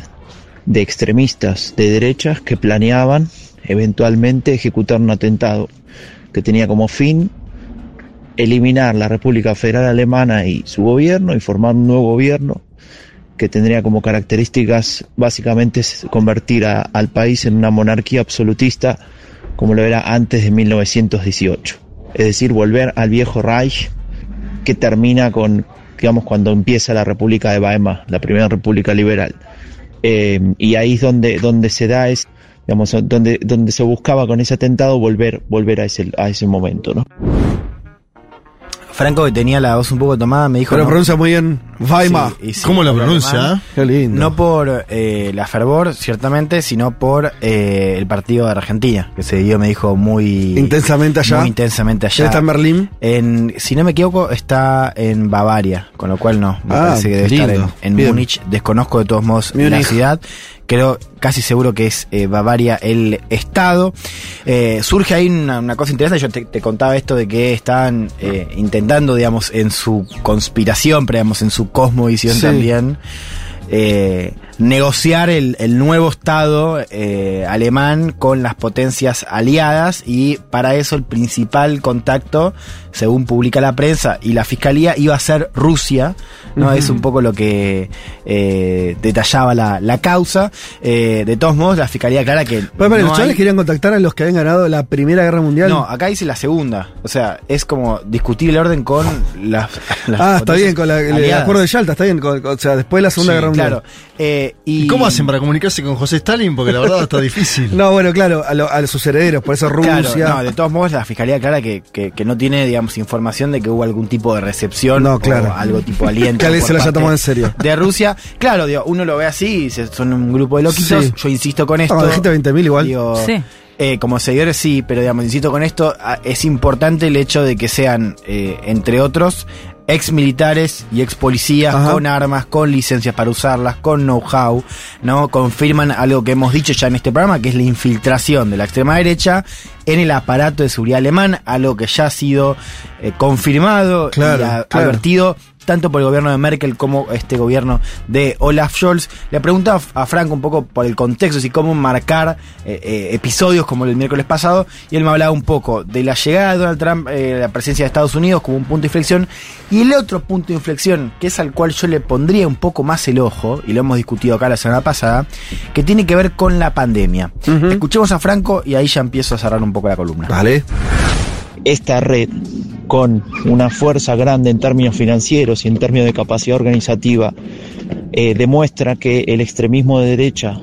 de extremistas de derechas que planeaban eventualmente ejecutar un atentado que tenía como fin eliminar la República Federal Alemana y su gobierno y formar un nuevo gobierno que tendría como características básicamente convertir al país en una monarquía absolutista como lo era antes de 1918. Es decir, volver al viejo Reich que termina con, digamos, cuando empieza la República de Weimar, la primera República Liberal. Eh, y ahí es donde, donde se da, es, digamos, donde, donde se buscaba con ese atentado volver, volver a ese, a ese momento, ¿no? Franco, que tenía la voz un poco tomada, me dijo. Pero no- pronuncia muy bien Weimar. Sí, y sí, ¿Cómo lo habla pronuncia, alemán. Qué lindo. No por eh, la fervor, ciertamente, sino por eh, el partido de Argentina, que se dio, me dijo, muy Intensamente allá. Muy intensamente allá. ¿Ya está en Berlín? En, si no me equivoco, está en Bavaria, con lo cual no. Me Ah, parece que debe lindo. estar en. Múnich. Desconozco de todos modos la ciudad. Creo casi seguro que es eh, Bavaria el estado. Eh, surge ahí una, una cosa interesante. Yo te, te contaba esto de que estaban eh, intentando, digamos, en su conspiración, pero digamos, en su cosmovisión Sí. también. eh, negociar el, el nuevo Estado eh, alemán con las potencias aliadas y para eso el principal contacto, según publica la prensa y la fiscalía, iba a ser Rusia. ¿no? Es un poco lo que eh, detallaba la, la causa. Eh, de todos modos, la fiscalía aclara que... Pero, pero, no los chavales hay- querían contactar a los que habían ganado la Primera Guerra Mundial. no, acá dice la segunda. O sea, es como discutir el orden con las. las ah, está bien, con la- el acuerdo de Yalta, está bien. con- con- o sea, después de la Segunda Sí, Guerra Mundial. Claro. Eh, y, ¿Y cómo hacen para comunicarse con José Stalin? Porque la verdad está difícil. No, bueno, claro, a, lo- a sus herederos, por eso Claro, Rusia. no, de todos modos, la fiscalía aclara que, que, que no tiene, digamos, información de que hubo algún tipo de recepción No, claro. o algo tipo aliento. Que alguien se lo haya tomado en serio. De Rusia. Claro, digo, uno lo ve así, y dice, son un grupo de loquitos. Sí. Yo insisto con esto. No, dijiste 20.000 igual. Digo, Sí. eh, como seguidores sí, pero digamos, insisto con esto, ah, es importante el hecho de que sean, eh, entre otros, ex militares y ex policías Ajá. con armas, con licencias para usarlas, con know-how, ¿no? Confirman algo que hemos dicho ya en este programa, que es la infiltración de la extrema derecha en el aparato de seguridad alemán, algo que ya ha sido eh, confirmado Claro, y a- claro. advertido tanto por el gobierno de Merkel como este gobierno de Olaf Scholz. Le preguntaba a Franco un poco por el contexto, y cómo marcar eh, eh, episodios como el miércoles pasado, y él me hablaba un poco de la llegada de Donald Trump, eh, la presencia de Estados Unidos como un punto de inflexión, y el otro punto de inflexión, que es al cual yo le pondría un poco más el ojo, y lo hemos discutido acá la semana pasada, que tiene que ver con la pandemia. Escuchemos a Franco y ahí ya empiezo a cerrar un poco la columna. Vale. Esta red con una fuerza grande en términos financieros y en términos de capacidad organizativa eh, demuestra que el extremismo de derecha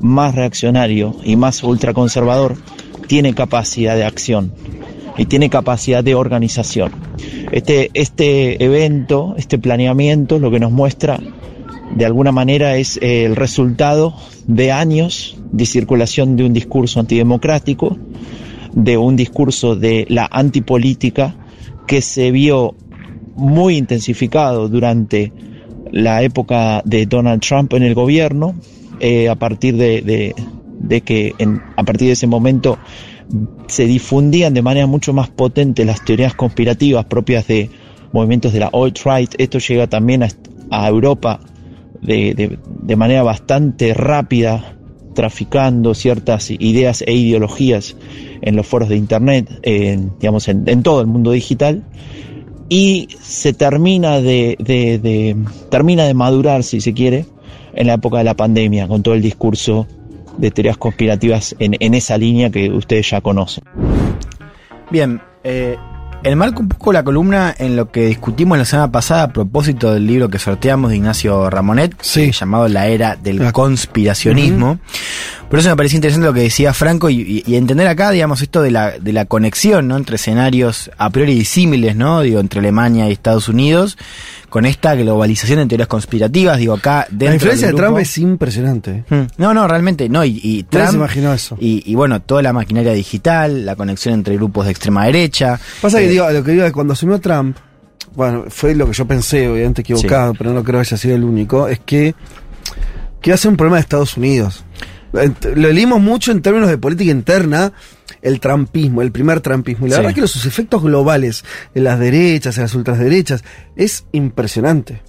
más reaccionario y más ultraconservador tiene capacidad de acción y tiene capacidad de organización. Este, este evento, este planeamiento, lo que nos muestra de alguna manera es eh, el resultado de años de circulación de un discurso antidemocrático, de un discurso de la antipolítica que se vio muy intensificado durante la época de Donald Trump en el gobierno, eh, a partir de, de- de que en- a partir de ese momento se difundían de manera mucho más potente las teorías conspirativas propias de movimientos de la alt-right. Esto llega también a, a Europa de, de- de manera bastante rápida, traficando ciertas ideas e ideologías en los foros de Internet, en, digamos, en, todo el mundo digital. Y se termina de, termina de madurar, si se quiere, en la época de la pandemia, con todo el discurso de teorías conspirativas en, en esa línea que ustedes ya conocen. Bien, eh, enmarco un poco la columna en lo que discutimos la semana pasada a propósito del libro que sorteamos de Ignacio Ramonet, llamado La Era del Conspiracionismo. Por eso me parece interesante lo que decía Franco y, entender acá, digamos, esto de la, de la conexión, ¿no? Entre escenarios a priori disímiles, ¿no? Digo, entre Alemania y Estados Unidos, con esta globalización de teorías conspirativas, digo, acá dentro La influencia de del Trump grupo- es impresionante. Mm, No, no, realmente no. Y, Trump, se imaginó eso. Y, y bueno, toda la maquinaria digital, la conexión entre grupos de extrema derecha. Pasa que Eh, digo, lo que digo es que cuando asumió Trump, bueno, fue lo que yo pensé, obviamente equivocado, pero no creo que haya sido el único, es que, que iba a ser un problema de Estados Unidos. Lo leímos mucho en términos de política interna, el trampismo, el primer trampismo. Y la Sí. verdad que los sus efectos globales en las derechas, en las ultraderechas, es impresionante.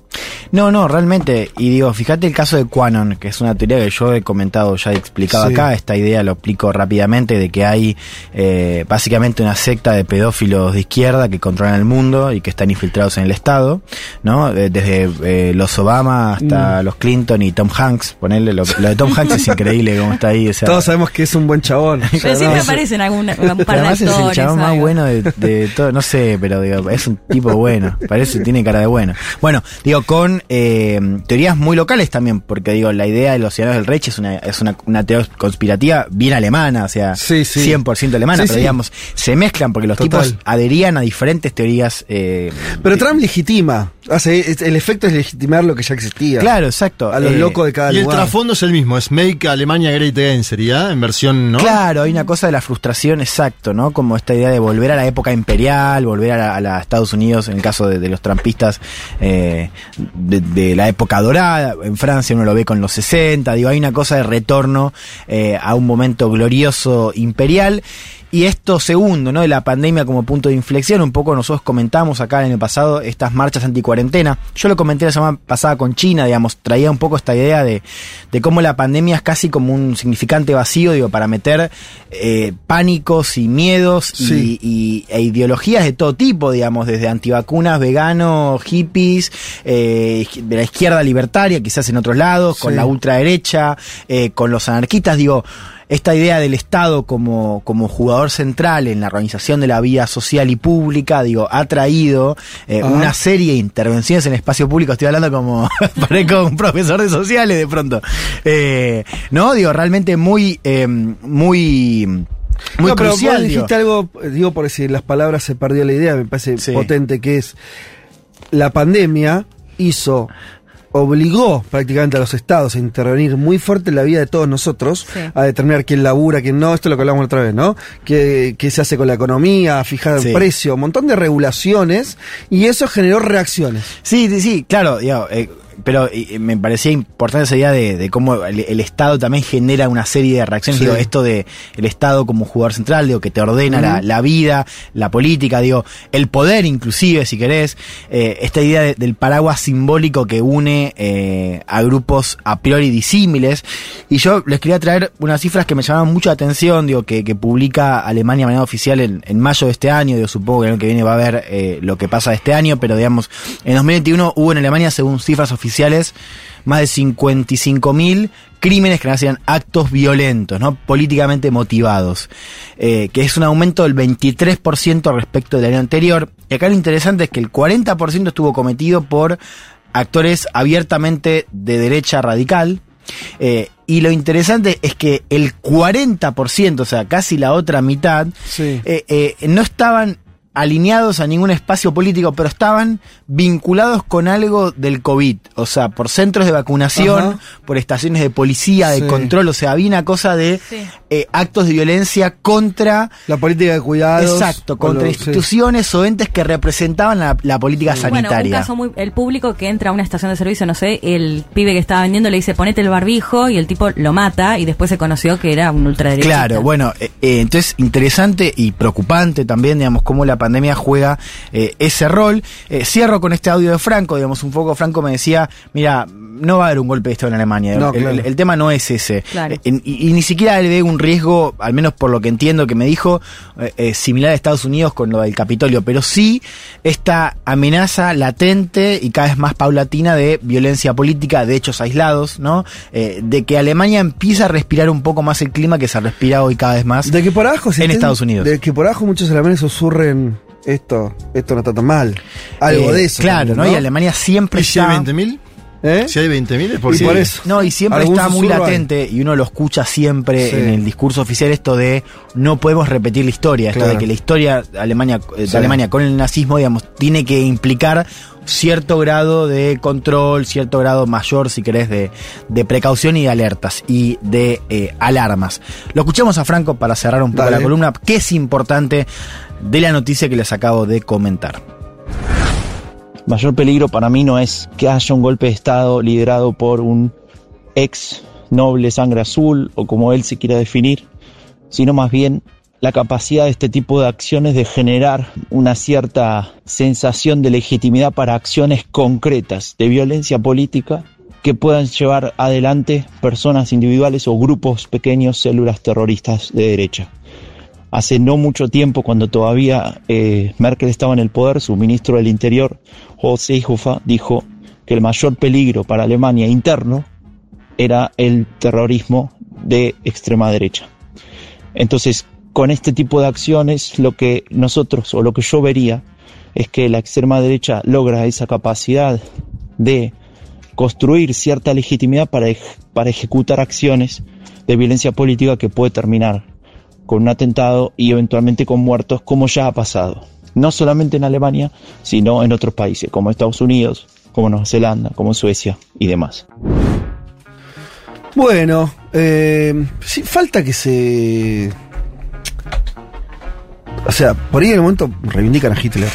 No, no, realmente. Y digo, fíjate el caso de Quanon, que es una teoría que yo he comentado, ya he explicado Sí. acá. Esta idea lo explico rápidamente de que hay eh, básicamente una secta de pedófilos de izquierda que controlan el mundo y que están infiltrados en el Estado, ¿no? Eh, Desde eh, los Obama hasta Mm. los Clinton y Tom Hanks. Ponerle lo, lo de Tom Hanks es increíble cómo está ahí. O sea, Todos sabemos que es un buen chabón. Pero siempre no, aparecen algún par de además es el chabón más bueno de, de todo, no sé, pero digo, es un tipo bueno, parece, tiene cara de bueno. Bueno, digo, con eh, teorías muy locales también, porque digo, la idea de los ciudadanos del Reich es una, es una, una teoría conspirativa bien alemana, o sea, Sí, sí. 100% alemana, Sí, pero digamos, se mezclan porque los Total. tipos adherían a diferentes teorías. eh, Pero Trump legitima. Hace, el efecto es legitimar lo que ya existía. Claro, exacto. A los Eh, locos de cada Y el lugar. trasfondo es el mismo, es Make Alemania Great Again, sería en versión, ¿no? Claro, hay una cosa de la frustración, exacto, ¿no? Como esta idea de volver a la época imperial, volver a la, a la Estados Unidos, en el caso de, de los trampistas, eh, de, de la época dorada. En Francia uno lo ve con los 60, digo, hay una cosa de retorno eh, a un momento glorioso imperial. Y esto segundo, ¿no? De la pandemia como punto de inflexión, un poco nosotros comentamos acá en el pasado estas marchas anticuarentena. Yo lo comenté la semana pasada con China, digamos, traía un poco esta idea de, de cómo la pandemia es casi como un significante vacío, digo, para meter eh, pánicos y miedos y- y, e ideologías de todo tipo, digamos, desde antivacunas, veganos, hippies, eh, de la izquierda libertaria, quizás en otros lados, con Sí. la ultraderecha, eh, con los anarquistas, digo, esta idea del Estado como, como jugador central en la organización de la vida social y pública, digo, ha traído eh, una serie de intervenciones en el espacio público. Estoy hablando como, parezco un profesor de sociales de pronto. Eh, no, digo, realmente muy, eh, muy, muy no, pero crucial. digo. dijiste algo, digo, por si las palabras se perdió la idea, me parece Sí. potente, que es la pandemia hizo, obligó prácticamente a los estados a intervenir muy fuerte en la vida de todos nosotros, Sí. a determinar quién labura, quién no, esto es lo que hablamos otra vez, ¿no? ¿Qué, qué se hace con la economía, fijar Sí. el precio, un montón de regulaciones, y eso generó reacciones. Sí, sí, sí, claro, eh, pero me parecía importante esa idea de, de cómo el, el Estado también genera una serie de reacciones. Sí. Digo, esto de el Estado como jugador central, digo, que te ordena la, vida, la política, digo, el poder inclusive, si querés, eh, esta idea de- del paraguas simbólico que une eh, a grupos a priori disímiles. Y yo les quería traer unas cifras que me llamaban mucho la atención, digo, que, que publica Alemania de manera oficial en, en mayo de este año, digo, supongo que el año que viene va a ver eh, lo que pasa este año, pero digamos, en 2021 hubo en Alemania, según cifras oficiales, más de 55.000 crímenes que hacían actos violentos, ¿no? políticamente motivados, eh, que es un aumento del 23% respecto del año anterior. Y acá lo interesante es que el 40% estuvo cometido por actores abiertamente de derecha radical. eh, y lo interesante es que el 40%, o sea, casi la otra mitad, Sí. eh, no estaban alineados a ningún espacio político, pero estaban vinculados con algo del COVID, o sea, por centros de vacunación, Ajá. por estaciones de policía, de Sí. control, o sea, había una cosa de Sí. eh, actos de violencia contra, La política de cuidados. exacto, con contra sí. instituciones o entes que representaban la, la política Bueno, un sanitaria. caso muy. El público que entra a una estación de servicio, no sé, el pibe que estaba vendiendo le dice ponete el barbijo y el tipo lo mata y después se conoció que era un ultraderechista. Claro, bueno, eh, eh, entonces interesante y preocupante también, digamos, cómo la pandemia juega eh, ese rol. Eh, cierro con este audio de Franco, digamos, un poco Franco me decía, mira, no va a haber un golpe de Estado en Alemania, No, el, claro. el- el tema no es ese. Claro. Eh, en- y, y ni siquiera le ve un riesgo, al menos por lo que entiendo que me dijo, eh, eh, similar a Estados Unidos con lo del Capitolio, pero sí esta amenaza latente y cada vez más paulatina de violencia política, de hechos aislados, ¿no? Eh, de que Alemania empieza a respirar un poco más el clima que se respira hoy cada vez más De que por abajo se en Estados Unidos. De que por abajo muchos alemanes susurren esto, esto no está tan mal. Algo Eh, de eso. Claro, también, ¿no? Y Alemania siempre ¿Y si hay está... 20.000? ¿Eh? Si hay 20.000 es Y porque... por eso. No, y siempre está muy hay. latente, y uno lo escucha siempre Sí. en el discurso oficial, esto de no podemos repetir la historia, esto Claro. de que la historia de Alemania, eh, de Sí. Alemania con el nazismo, digamos, tiene que implicar cierto grado de control, cierto grado mayor, si querés, de, de precaución y de alertas y de eh, alarmas. Lo escuchamos a Franco para cerrar un poco Dale. la columna, que es importante de la noticia que les acabo de comentar. Mayor peligro para mí no es que haya un golpe de Estado liderado por un ex noble sangre azul o como él se quiera definir, sino más bien la capacidad de este tipo de acciones de generar una cierta sensación de legitimidad para acciones concretas de violencia política que puedan llevar adelante personas individuales o grupos pequeños, células terroristas de derecha. Hace no mucho tiempo, cuando todavía eh, Merkel estaba en el poder, su ministro del Interior, Horst Seehofer, dijo que el mayor peligro para Alemania interno era el terrorismo de extrema derecha. Entonces, con este tipo de acciones, lo que nosotros o lo que yo vería es que la extrema derecha logra esa capacidad de construir cierta legitimidad para, para ejecutar acciones de violencia política que puede terminar con un atentado y eventualmente con muertos, como ya ha pasado. No solamente en Alemania, sino en otros países, como Estados Unidos, como Nueva Zelanda, como Suecia y demás. Bueno, eh, sí, falta que se. O sea, por ahí en el momento reivindican a Hitler.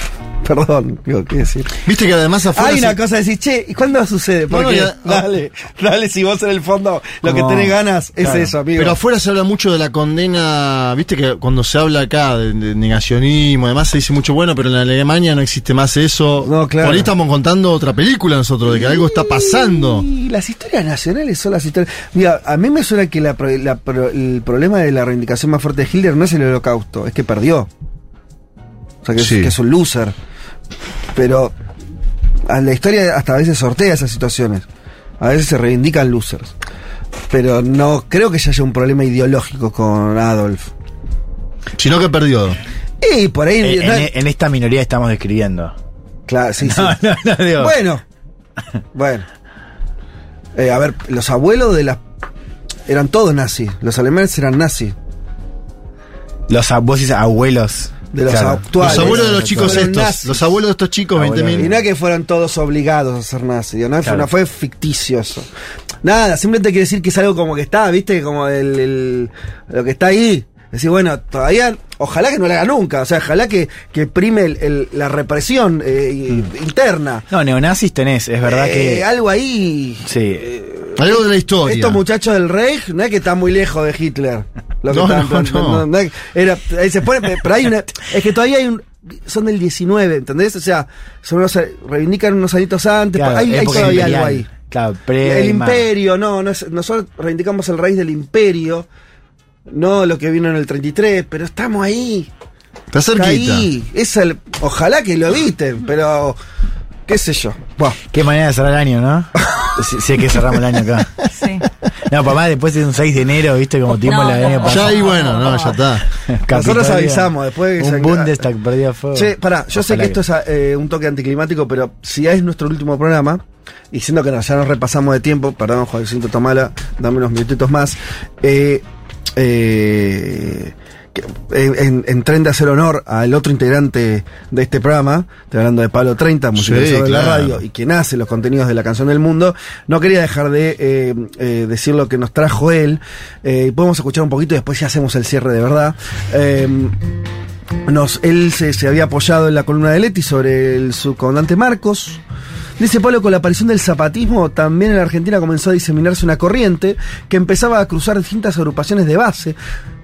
Perdón, digo, ¿qué decir? Viste que además afuera. Hay se- una cosa de decir, che, ¿y cuándo sucede? No, no, Porque, ya- dale, dale, si vos en el fondo lo que tenés ganas es Claro. eso, amigo. Pero afuera se habla mucho de la condena, viste que cuando se habla acá de, de negacionismo, además se dice mucho bueno, pero en Alemania no existe más eso. No, claro. Por ahí estamos contando otra película nosotros, de que algo está pasando. Y las historias nacionales son las historias. Mira, a mí me suena que la pro- la pro- el problema de la reivindicación más fuerte de Hitler no es el holocausto, es que perdió. O sea, que, es, Sí. que es un loser. Pero a la historia hasta a veces sortea esas situaciones. A veces se reivindican losers. Pero no creo que ya haya un problema ideológico con Adolf. Sino que perdió. Y por ahí. En, no- en- en esta minoría estamos describiendo. Claro, sí, sí. No, no, no, digo. Bueno. Bueno. Eh, a ver, los abuelos de las. Eran todos nazis. Los alemanes eran nazis. Los vos dices abuelos. De los Claro. actuales. Los abuelos de los chicos estos. nazis. Los abuelos de estos chicos, Abuelos 20.000. Y no es que fueron todos obligados a ser nazis, no, fue, no fue ficticio eso. Nada, simplemente quiere decir que es algo como que está, ¿viste? Como el, el- lo que está ahí. Decir, bueno, todavía, ojalá que no lo haga nunca, o sea, ojalá que, que prime el- el- la represión eh, y- interna. No, neonazis tenés, es verdad Eh, que. Algo ahí. Sí. Algo de la historia. Estos muchachos del Reich no es que están muy lejos de Hitler. Lo que No, están no, no. era, se pone, pero hay una, es que todavía hay un, son del 19, ¿entendés? O sea, son unos, reivindican unos añitos antes, Claro, hay, hay todavía imperial. algo ahí. Claro, el imperio, no, no es- nosotros reivindicamos el raíz del imperio, no lo que vino en el 33, pero estamos ahí. Está Está cerquita. ahí. Es el, ojalá que lo eviten, pero qué sé yo. Buah. Qué manera de cerrar el año, ¿no? si, si es que cerramos el año acá. Sí. No, papá, después de un 6 de enero, ¿viste? Como tuvimos No, la año no. pasado. Ya ahí, bueno, no, ya está. Nosotros avisamos después que Un se- Bundestag perdido a fuego. Che, pará, yo sé que esto es eh, un toque anticlimático, pero si es nuestro último programa, y siendo que nos- ya nos repasamos de tiempo, perdón, Joaquín Tomala, dame unos minutitos más, eh, eh, que- en, en- en tren de hacer honor al otro integrante de este programa, estoy hablando de Pablo 30, musicalizador de la radio y quien hace los contenidos de la canción del mundo, no quería dejar de eh, eh, decir lo que nos trajo él, eh, y podemos escuchar un poquito y después ya hacemos el cierre de verdad. Eh, nos, él se, se había apoyado en la columna de Leti sobre el subcomandante Marcos. Dice Pablo, con la aparición del zapatismo, también en la Argentina comenzó a diseminarse una corriente que empezaba a cruzar distintas agrupaciones de base,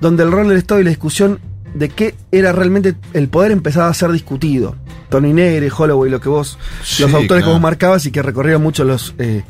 donde el rol del Estado y la discusión de qué era realmente el poder empezaba a ser discutido. Tony Negre, Holloway, lo que vos, Sí, los autores que vos marcabas y que recorrieron mucho los, eh,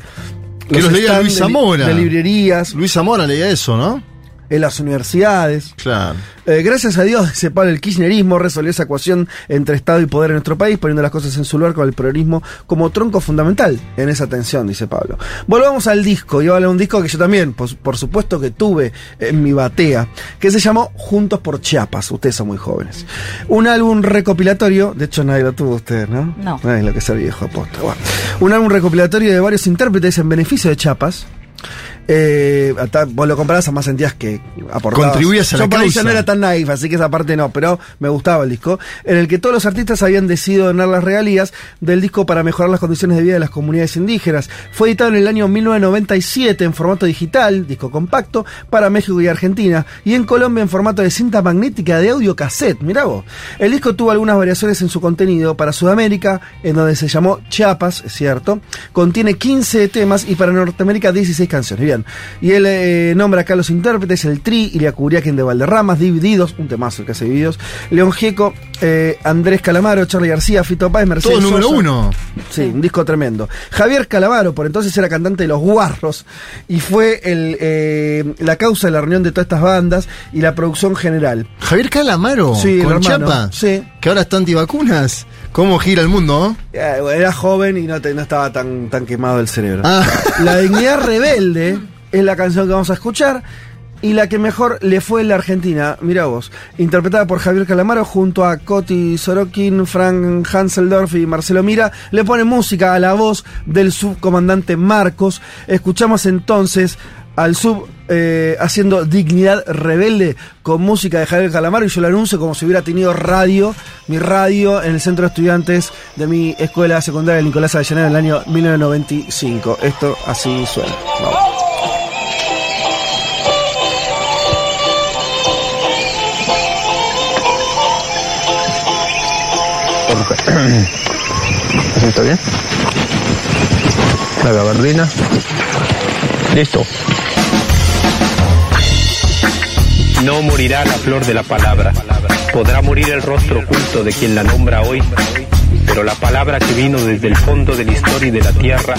Que los leía Luis Zamora. de librerías, Luis Zamora leía eso, ¿no? En las universidades. Claro. Eh, gracias a Dios, dice Pablo, el kirchnerismo resolvió esa ecuación entre Estado y poder en nuestro país, poniendo las cosas en su lugar con el peronismo como tronco fundamental en esa tensión, dice Pablo. Volvamos al disco, y voy a hablar de un disco que yo también, por, por supuesto que tuve en mi batea, que se llamó Juntos por Chiapas, ustedes son muy jóvenes. Un álbum recopilatorio, de hecho nadie lo tuvo ustedes, ¿no? No. Nadie lo que es el viejo aposta. Bueno. Un álbum recopilatorio de varios intérpretes en beneficio de Chiapas. Eh, hasta vos lo comprabas, además sentías que aportabas. Contribuías a Yo la ahí ya causa. no era tan naive, así que esa parte no, pero me gustaba el disco. En el que todos los artistas habían decidido donar las regalías del disco para mejorar las condiciones de vida de las comunidades indígenas. Fue editado en el año 1997 en formato digital, disco compacto, para México y Argentina, y en Colombia en formato de cinta magnética de audio cassette. Mirá vos. El disco tuvo algunas variaciones en su contenido para Sudamérica, en donde se llamó Chiapas, es cierto. Contiene 15 temas y para Norteamérica 16 canciones. Bien. Bien. Y él eh, nombra acá los intérpretes, el Tri, Ilia Curiaquín de Valderramas, Divididos, un temazo el que hace Divididos, León Gieco, eh, Andrés Calamaro, Charlie García, Fito Páez, Mercedes Todo número Sosa. uno. Sí, un disco tremendo. Javier Calamaro, por entonces era cantante de Los Guarros, y fue el, eh, la causa de la reunión de todas estas bandas y la producción general. Javier Calamaro, Sí, el con hermano. Chapa, Sí. que ahora está antivacunas. ¿Cómo gira el mundo? Eh, Era joven y no, te- no estaba tan, tan quemado el cerebro. Ah. La dignidad rebelde es la canción que vamos a escuchar y la que mejor le fue en la Argentina. Mira vos, interpretada por Javier Calamaro junto a Coti Sorokin, Frank Hanseldorf y Marcelo Mira. Le pone música a la voz del subcomandante Marcos. Escuchamos entonces al sub eh, haciendo Dignidad Rebelde con música de Javier Calamaro y yo lo anuncio como si hubiera tenido radio, mi radio en el centro de estudiantes de mi escuela secundaria Nicolás Avellaneda en el año 1995. Esto así suena. Vamos. ¿Así está bien? La gabardina. Listo. No morirá la flor de la palabra. Podrá morir el rostro oculto de quien la nombra hoy, pero la palabra que vino desde el fondo de la historia y de la tierra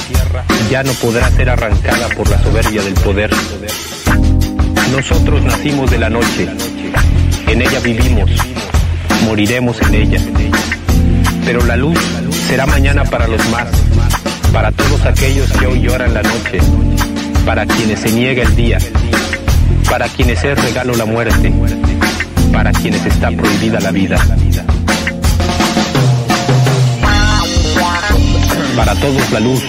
ya no podrá ser arrancada por la soberbia del poder. Nosotros nacimos de la noche, en ella vivimos, moriremos en ella. Pero la luz será mañana para los más, para todos aquellos que hoy lloran la noche, para quienes se niega el día, para quienes es regalo la muerte, para quienes está prohibida la vida. Para todos la luz.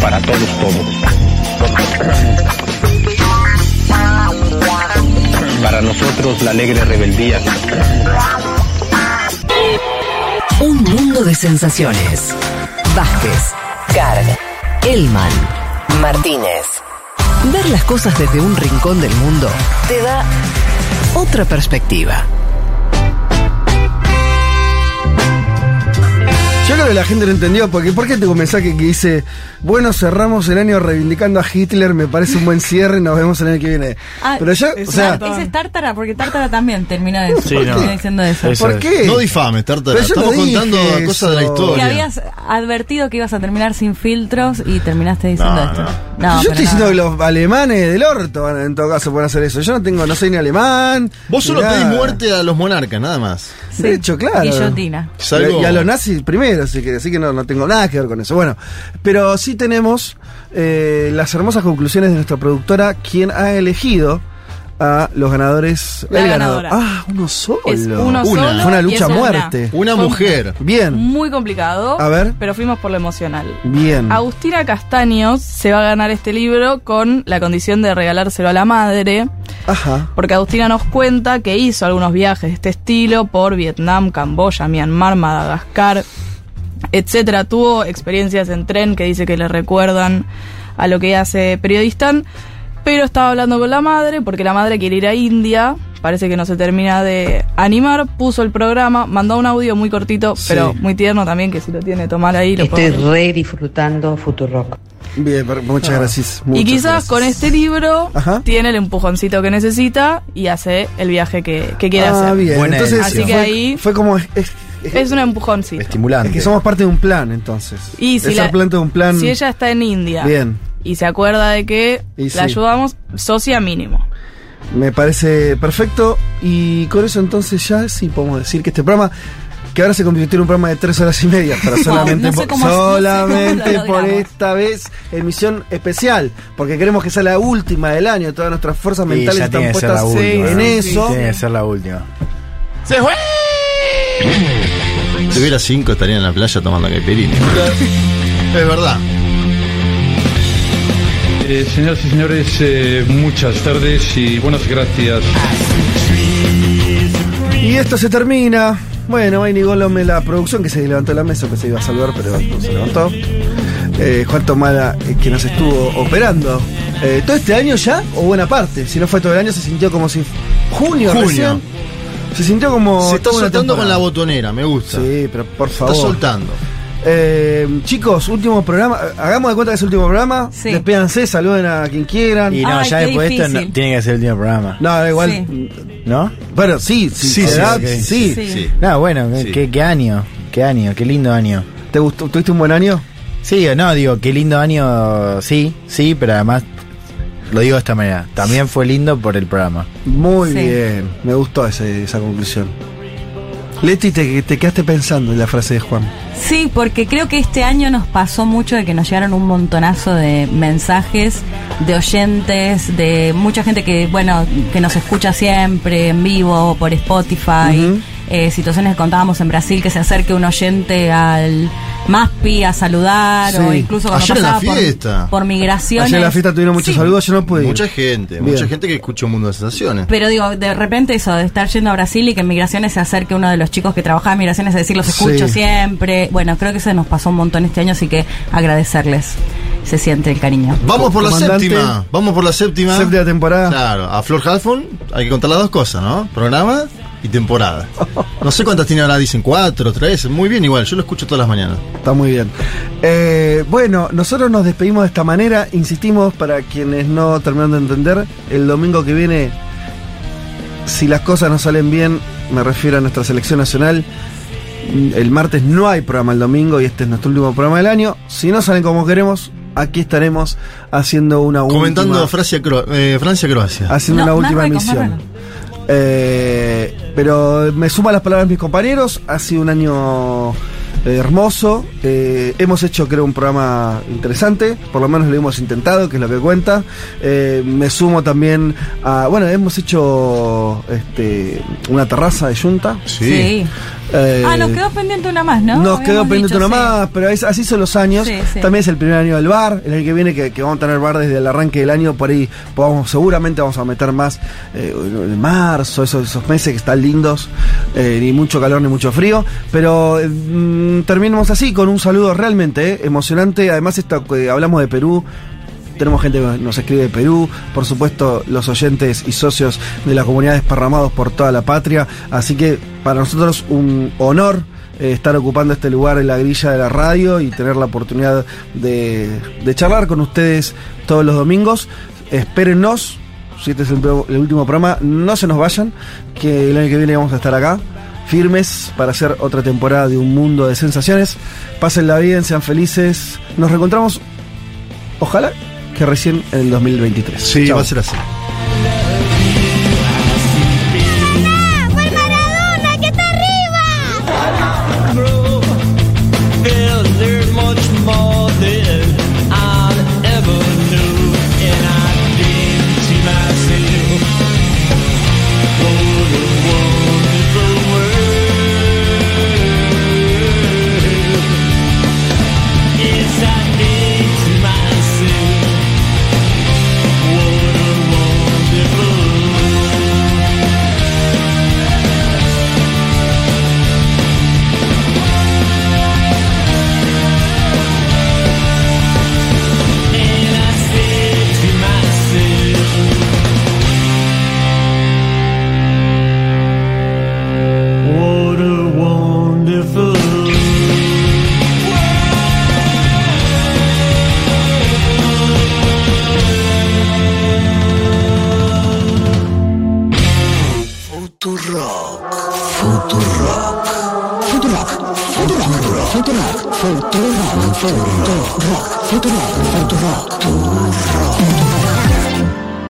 Para todos todos. Para nosotros la alegre rebeldía. Un mundo de sensaciones. Vázquez, Carg, Elman, Martínez. Ver las cosas desde un rincón del mundo te da otra perspectiva. Yo creo que la gente no entendió, porque ¿por qué tengo un mensaje que dice, bueno, cerramos el año reivindicando a Hitler, me parece un buen cierre, nos vemos el año que viene? Ah, Pero yo, o sea, ese es Tártara, porque Tártara también termina, de, Sí, termina no. diciendo eso. ¿por qué? No difames, Tartara. Pero yo no Estamos contando cosas de la eso. Que historia. habías advertido que ibas a terminar sin filtros y terminaste diciendo No, esto. no. No, yo estoy diciendo que los alemanes del orto en todo caso pueden hacer eso. Yo no tengo, no soy ni alemán. Vos solo pedís muerte a los monarcas, nada más. De hecho, claro. Guillotina. Y a los nazis primero, así que, así que no, no tengo nada que ver con eso. Bueno, pero sí tenemos eh, las hermosas conclusiones de nuestra productora, quien ha elegido a los ganadores. La el ganador. ganadora. Ah, uno solo. Es uno Una. solo. Fue una lucha a una. muerte. Una mujer. Bien, Muy complicado. A ver. Pero fuimos por lo emocional. bien. Agustina Castaños se va a ganar este libro con la condición de regalárselo a la madre, Ajá. porque Agustina nos cuenta que hizo algunos viajes de este estilo por Vietnam, Camboya, Myanmar, Madagascar, etcétera. Tuvo experiencias en tren que dice que le recuerdan a lo que hace periodista, pero estaba hablando con la madre porque la madre quiere ir a India. Parece que no se termina de animar, puso el programa, mandó un audio muy cortito, Sí. pero muy tierno también, que si lo tiene tomar ahí lo Estoy re disfrutando Futurock. Bien, muchas gracias. Y muchas quizás gracias. con este libro Ajá. tiene el empujoncito que necesita y hace el viaje que, que quiere Ah, hacer. bien. Buena Entonces, Así que fue, ahí- fue como. Es, es- Es un empujoncito. Estimulante. es que somos parte de un plan, entonces. Y si, la- de un plan. si ella está en India Bien. y se acuerda de que Y sí. la ayudamos, socia mínimo. Me parece perfecto. Y con eso entonces ya sí podemos decir que este programa, que ahora se convirtió en un programa de tres horas y media, pero solamente, no sé por, cómo- no sé cómo solamente por esta vez emisión especial, porque queremos que sea la última del año. Todas nuestras fuerzas Sí, mentales están puestas última. en eso. Tiene que ser la última. ¡Se fue! Si hubiera cinco estaría en la playa tomando caipirinha. Es verdad. Eh, señoras y señores, eh, muchas tardes y buenas gracias. Y esto se termina. Bueno, Vaini Golome, la producción que se levantó de la mesa, que se iba a saludar, pero no se levantó. Eh, Juan Tomala, eh, que nos estuvo operando. Eh, ¿Todo este año ya? ¿O buena parte? Si no fue todo el año, se sintió como si. Junio, Junio. recién. Se sintió como. Se está soltando con la botonera, me gusta. Sí, pero por Está favor. soltando. Eh, chicos, último programa. Hagamos de cuenta que es el último programa. Sí. Despídanse, saluden a quien quieran. Y no, Ay, ya qué después de esto no- tiene que ser el último programa. No, da igual. Sí. ¿No? Bueno, sí, sí, Sí, sí. No, bueno, Sí. qué, qué año, qué año, qué lindo año. ¿Te gustó? ¿Tuviste un buen año? Sí no, digo, qué lindo año, sí, sí, pero además lo digo de esta manera. También fue lindo por el programa. Muy Sí. bien. Me gustó ese- esa conclusión. Leti, te, te quedaste pensando en la frase de Juan. Sí, porque creo que este año nos pasó mucho de que nos llegaron un montonazo de mensajes de oyentes, de mucha gente que, bueno, que nos escucha siempre en vivo por Spotify. Eh, situaciones que contábamos en Brasil, que se acerque un oyente al MASPI a saludar, o incluso cuando Ayer en la pasaba por- fiesta. por, migraciones. Ayer en la fiesta tuvieron muchos Sí. saludos, yo no pude ir. Mucha gente, Bien. mucha gente que escuchó Mundo de Sensaciones. Pero digo, de repente eso, de estar yendo a Brasil y que en Migraciones se acerque uno de los chicos que trabajaba en Migraciones a decir los escucho Sí. siempre. Bueno, creo que eso nos pasó un montón este año, así que agradecerles. Se siente el cariño. Vamos por la séptima. Vamos por la séptima. Séptima temporada. Claro, a Flor Halfon hay que contar las dos cosas, ¿no? Programa y temporada. No sé cuántas tiene ahora, dicen cuatro, tres. Muy bien, igual. Yo lo escucho todas las mañanas. Está muy bien. Eh, bueno, nosotros nos despedimos de esta manera. Insistimos para quienes no terminaron de entender. El domingo que viene, si las cosas no salen bien, me refiero a nuestra selección nacional. El martes no hay programa el domingo y este es nuestro último programa del año. Si no salen como queremos, aquí estaremos haciendo una Comentando última, Francia, Cro- eh, Francia-Croacia. haciendo No, una última Marruecos. Marruecos. Eh, pero me suma las palabras de mis compañeros. Ha sido un año eh, hermoso. Eh, hemos hecho, creo, un programa interesante. Por lo menos lo hemos intentado, que es lo que cuenta. Eh, me sumo también a. Bueno, hemos hecho este, una terraza de Junta. Sí. Eh, ah, nos quedó pendiente una más, ¿no? nos quedó pendiente dicho, una sí. más, pero es- así son los años. Sí, sí. También es el primer año del bar. El año que viene, que, que vamos a tener bar desde el arranque del año, por ahí seguramente vamos a meter más eh, en marzo, esos, esos meses que están lindos, eh, ni mucho calor ni mucho frío. Pero mm, terminemos así, con un saludo realmente emocionante. Además, esto que hablamos de Perú. Tenemos gente que nos escribe de Perú, por supuesto los oyentes y socios de la comunidad desparramados por toda la patria. Así que para nosotros un honor eh, estar ocupando este lugar en la grilla de la radio y tener la oportunidad de, charlar con ustedes todos los domingos. Espérennos, si este es el, último programa, no se nos vayan, que el año que viene vamos a estar acá. Firmes para hacer otra temporada de un mundo de sensaciones. Pásenla bien, sean felices. Nos reencontramos, ojalá que recién en el 2023. Sí, Chao. va a ser así.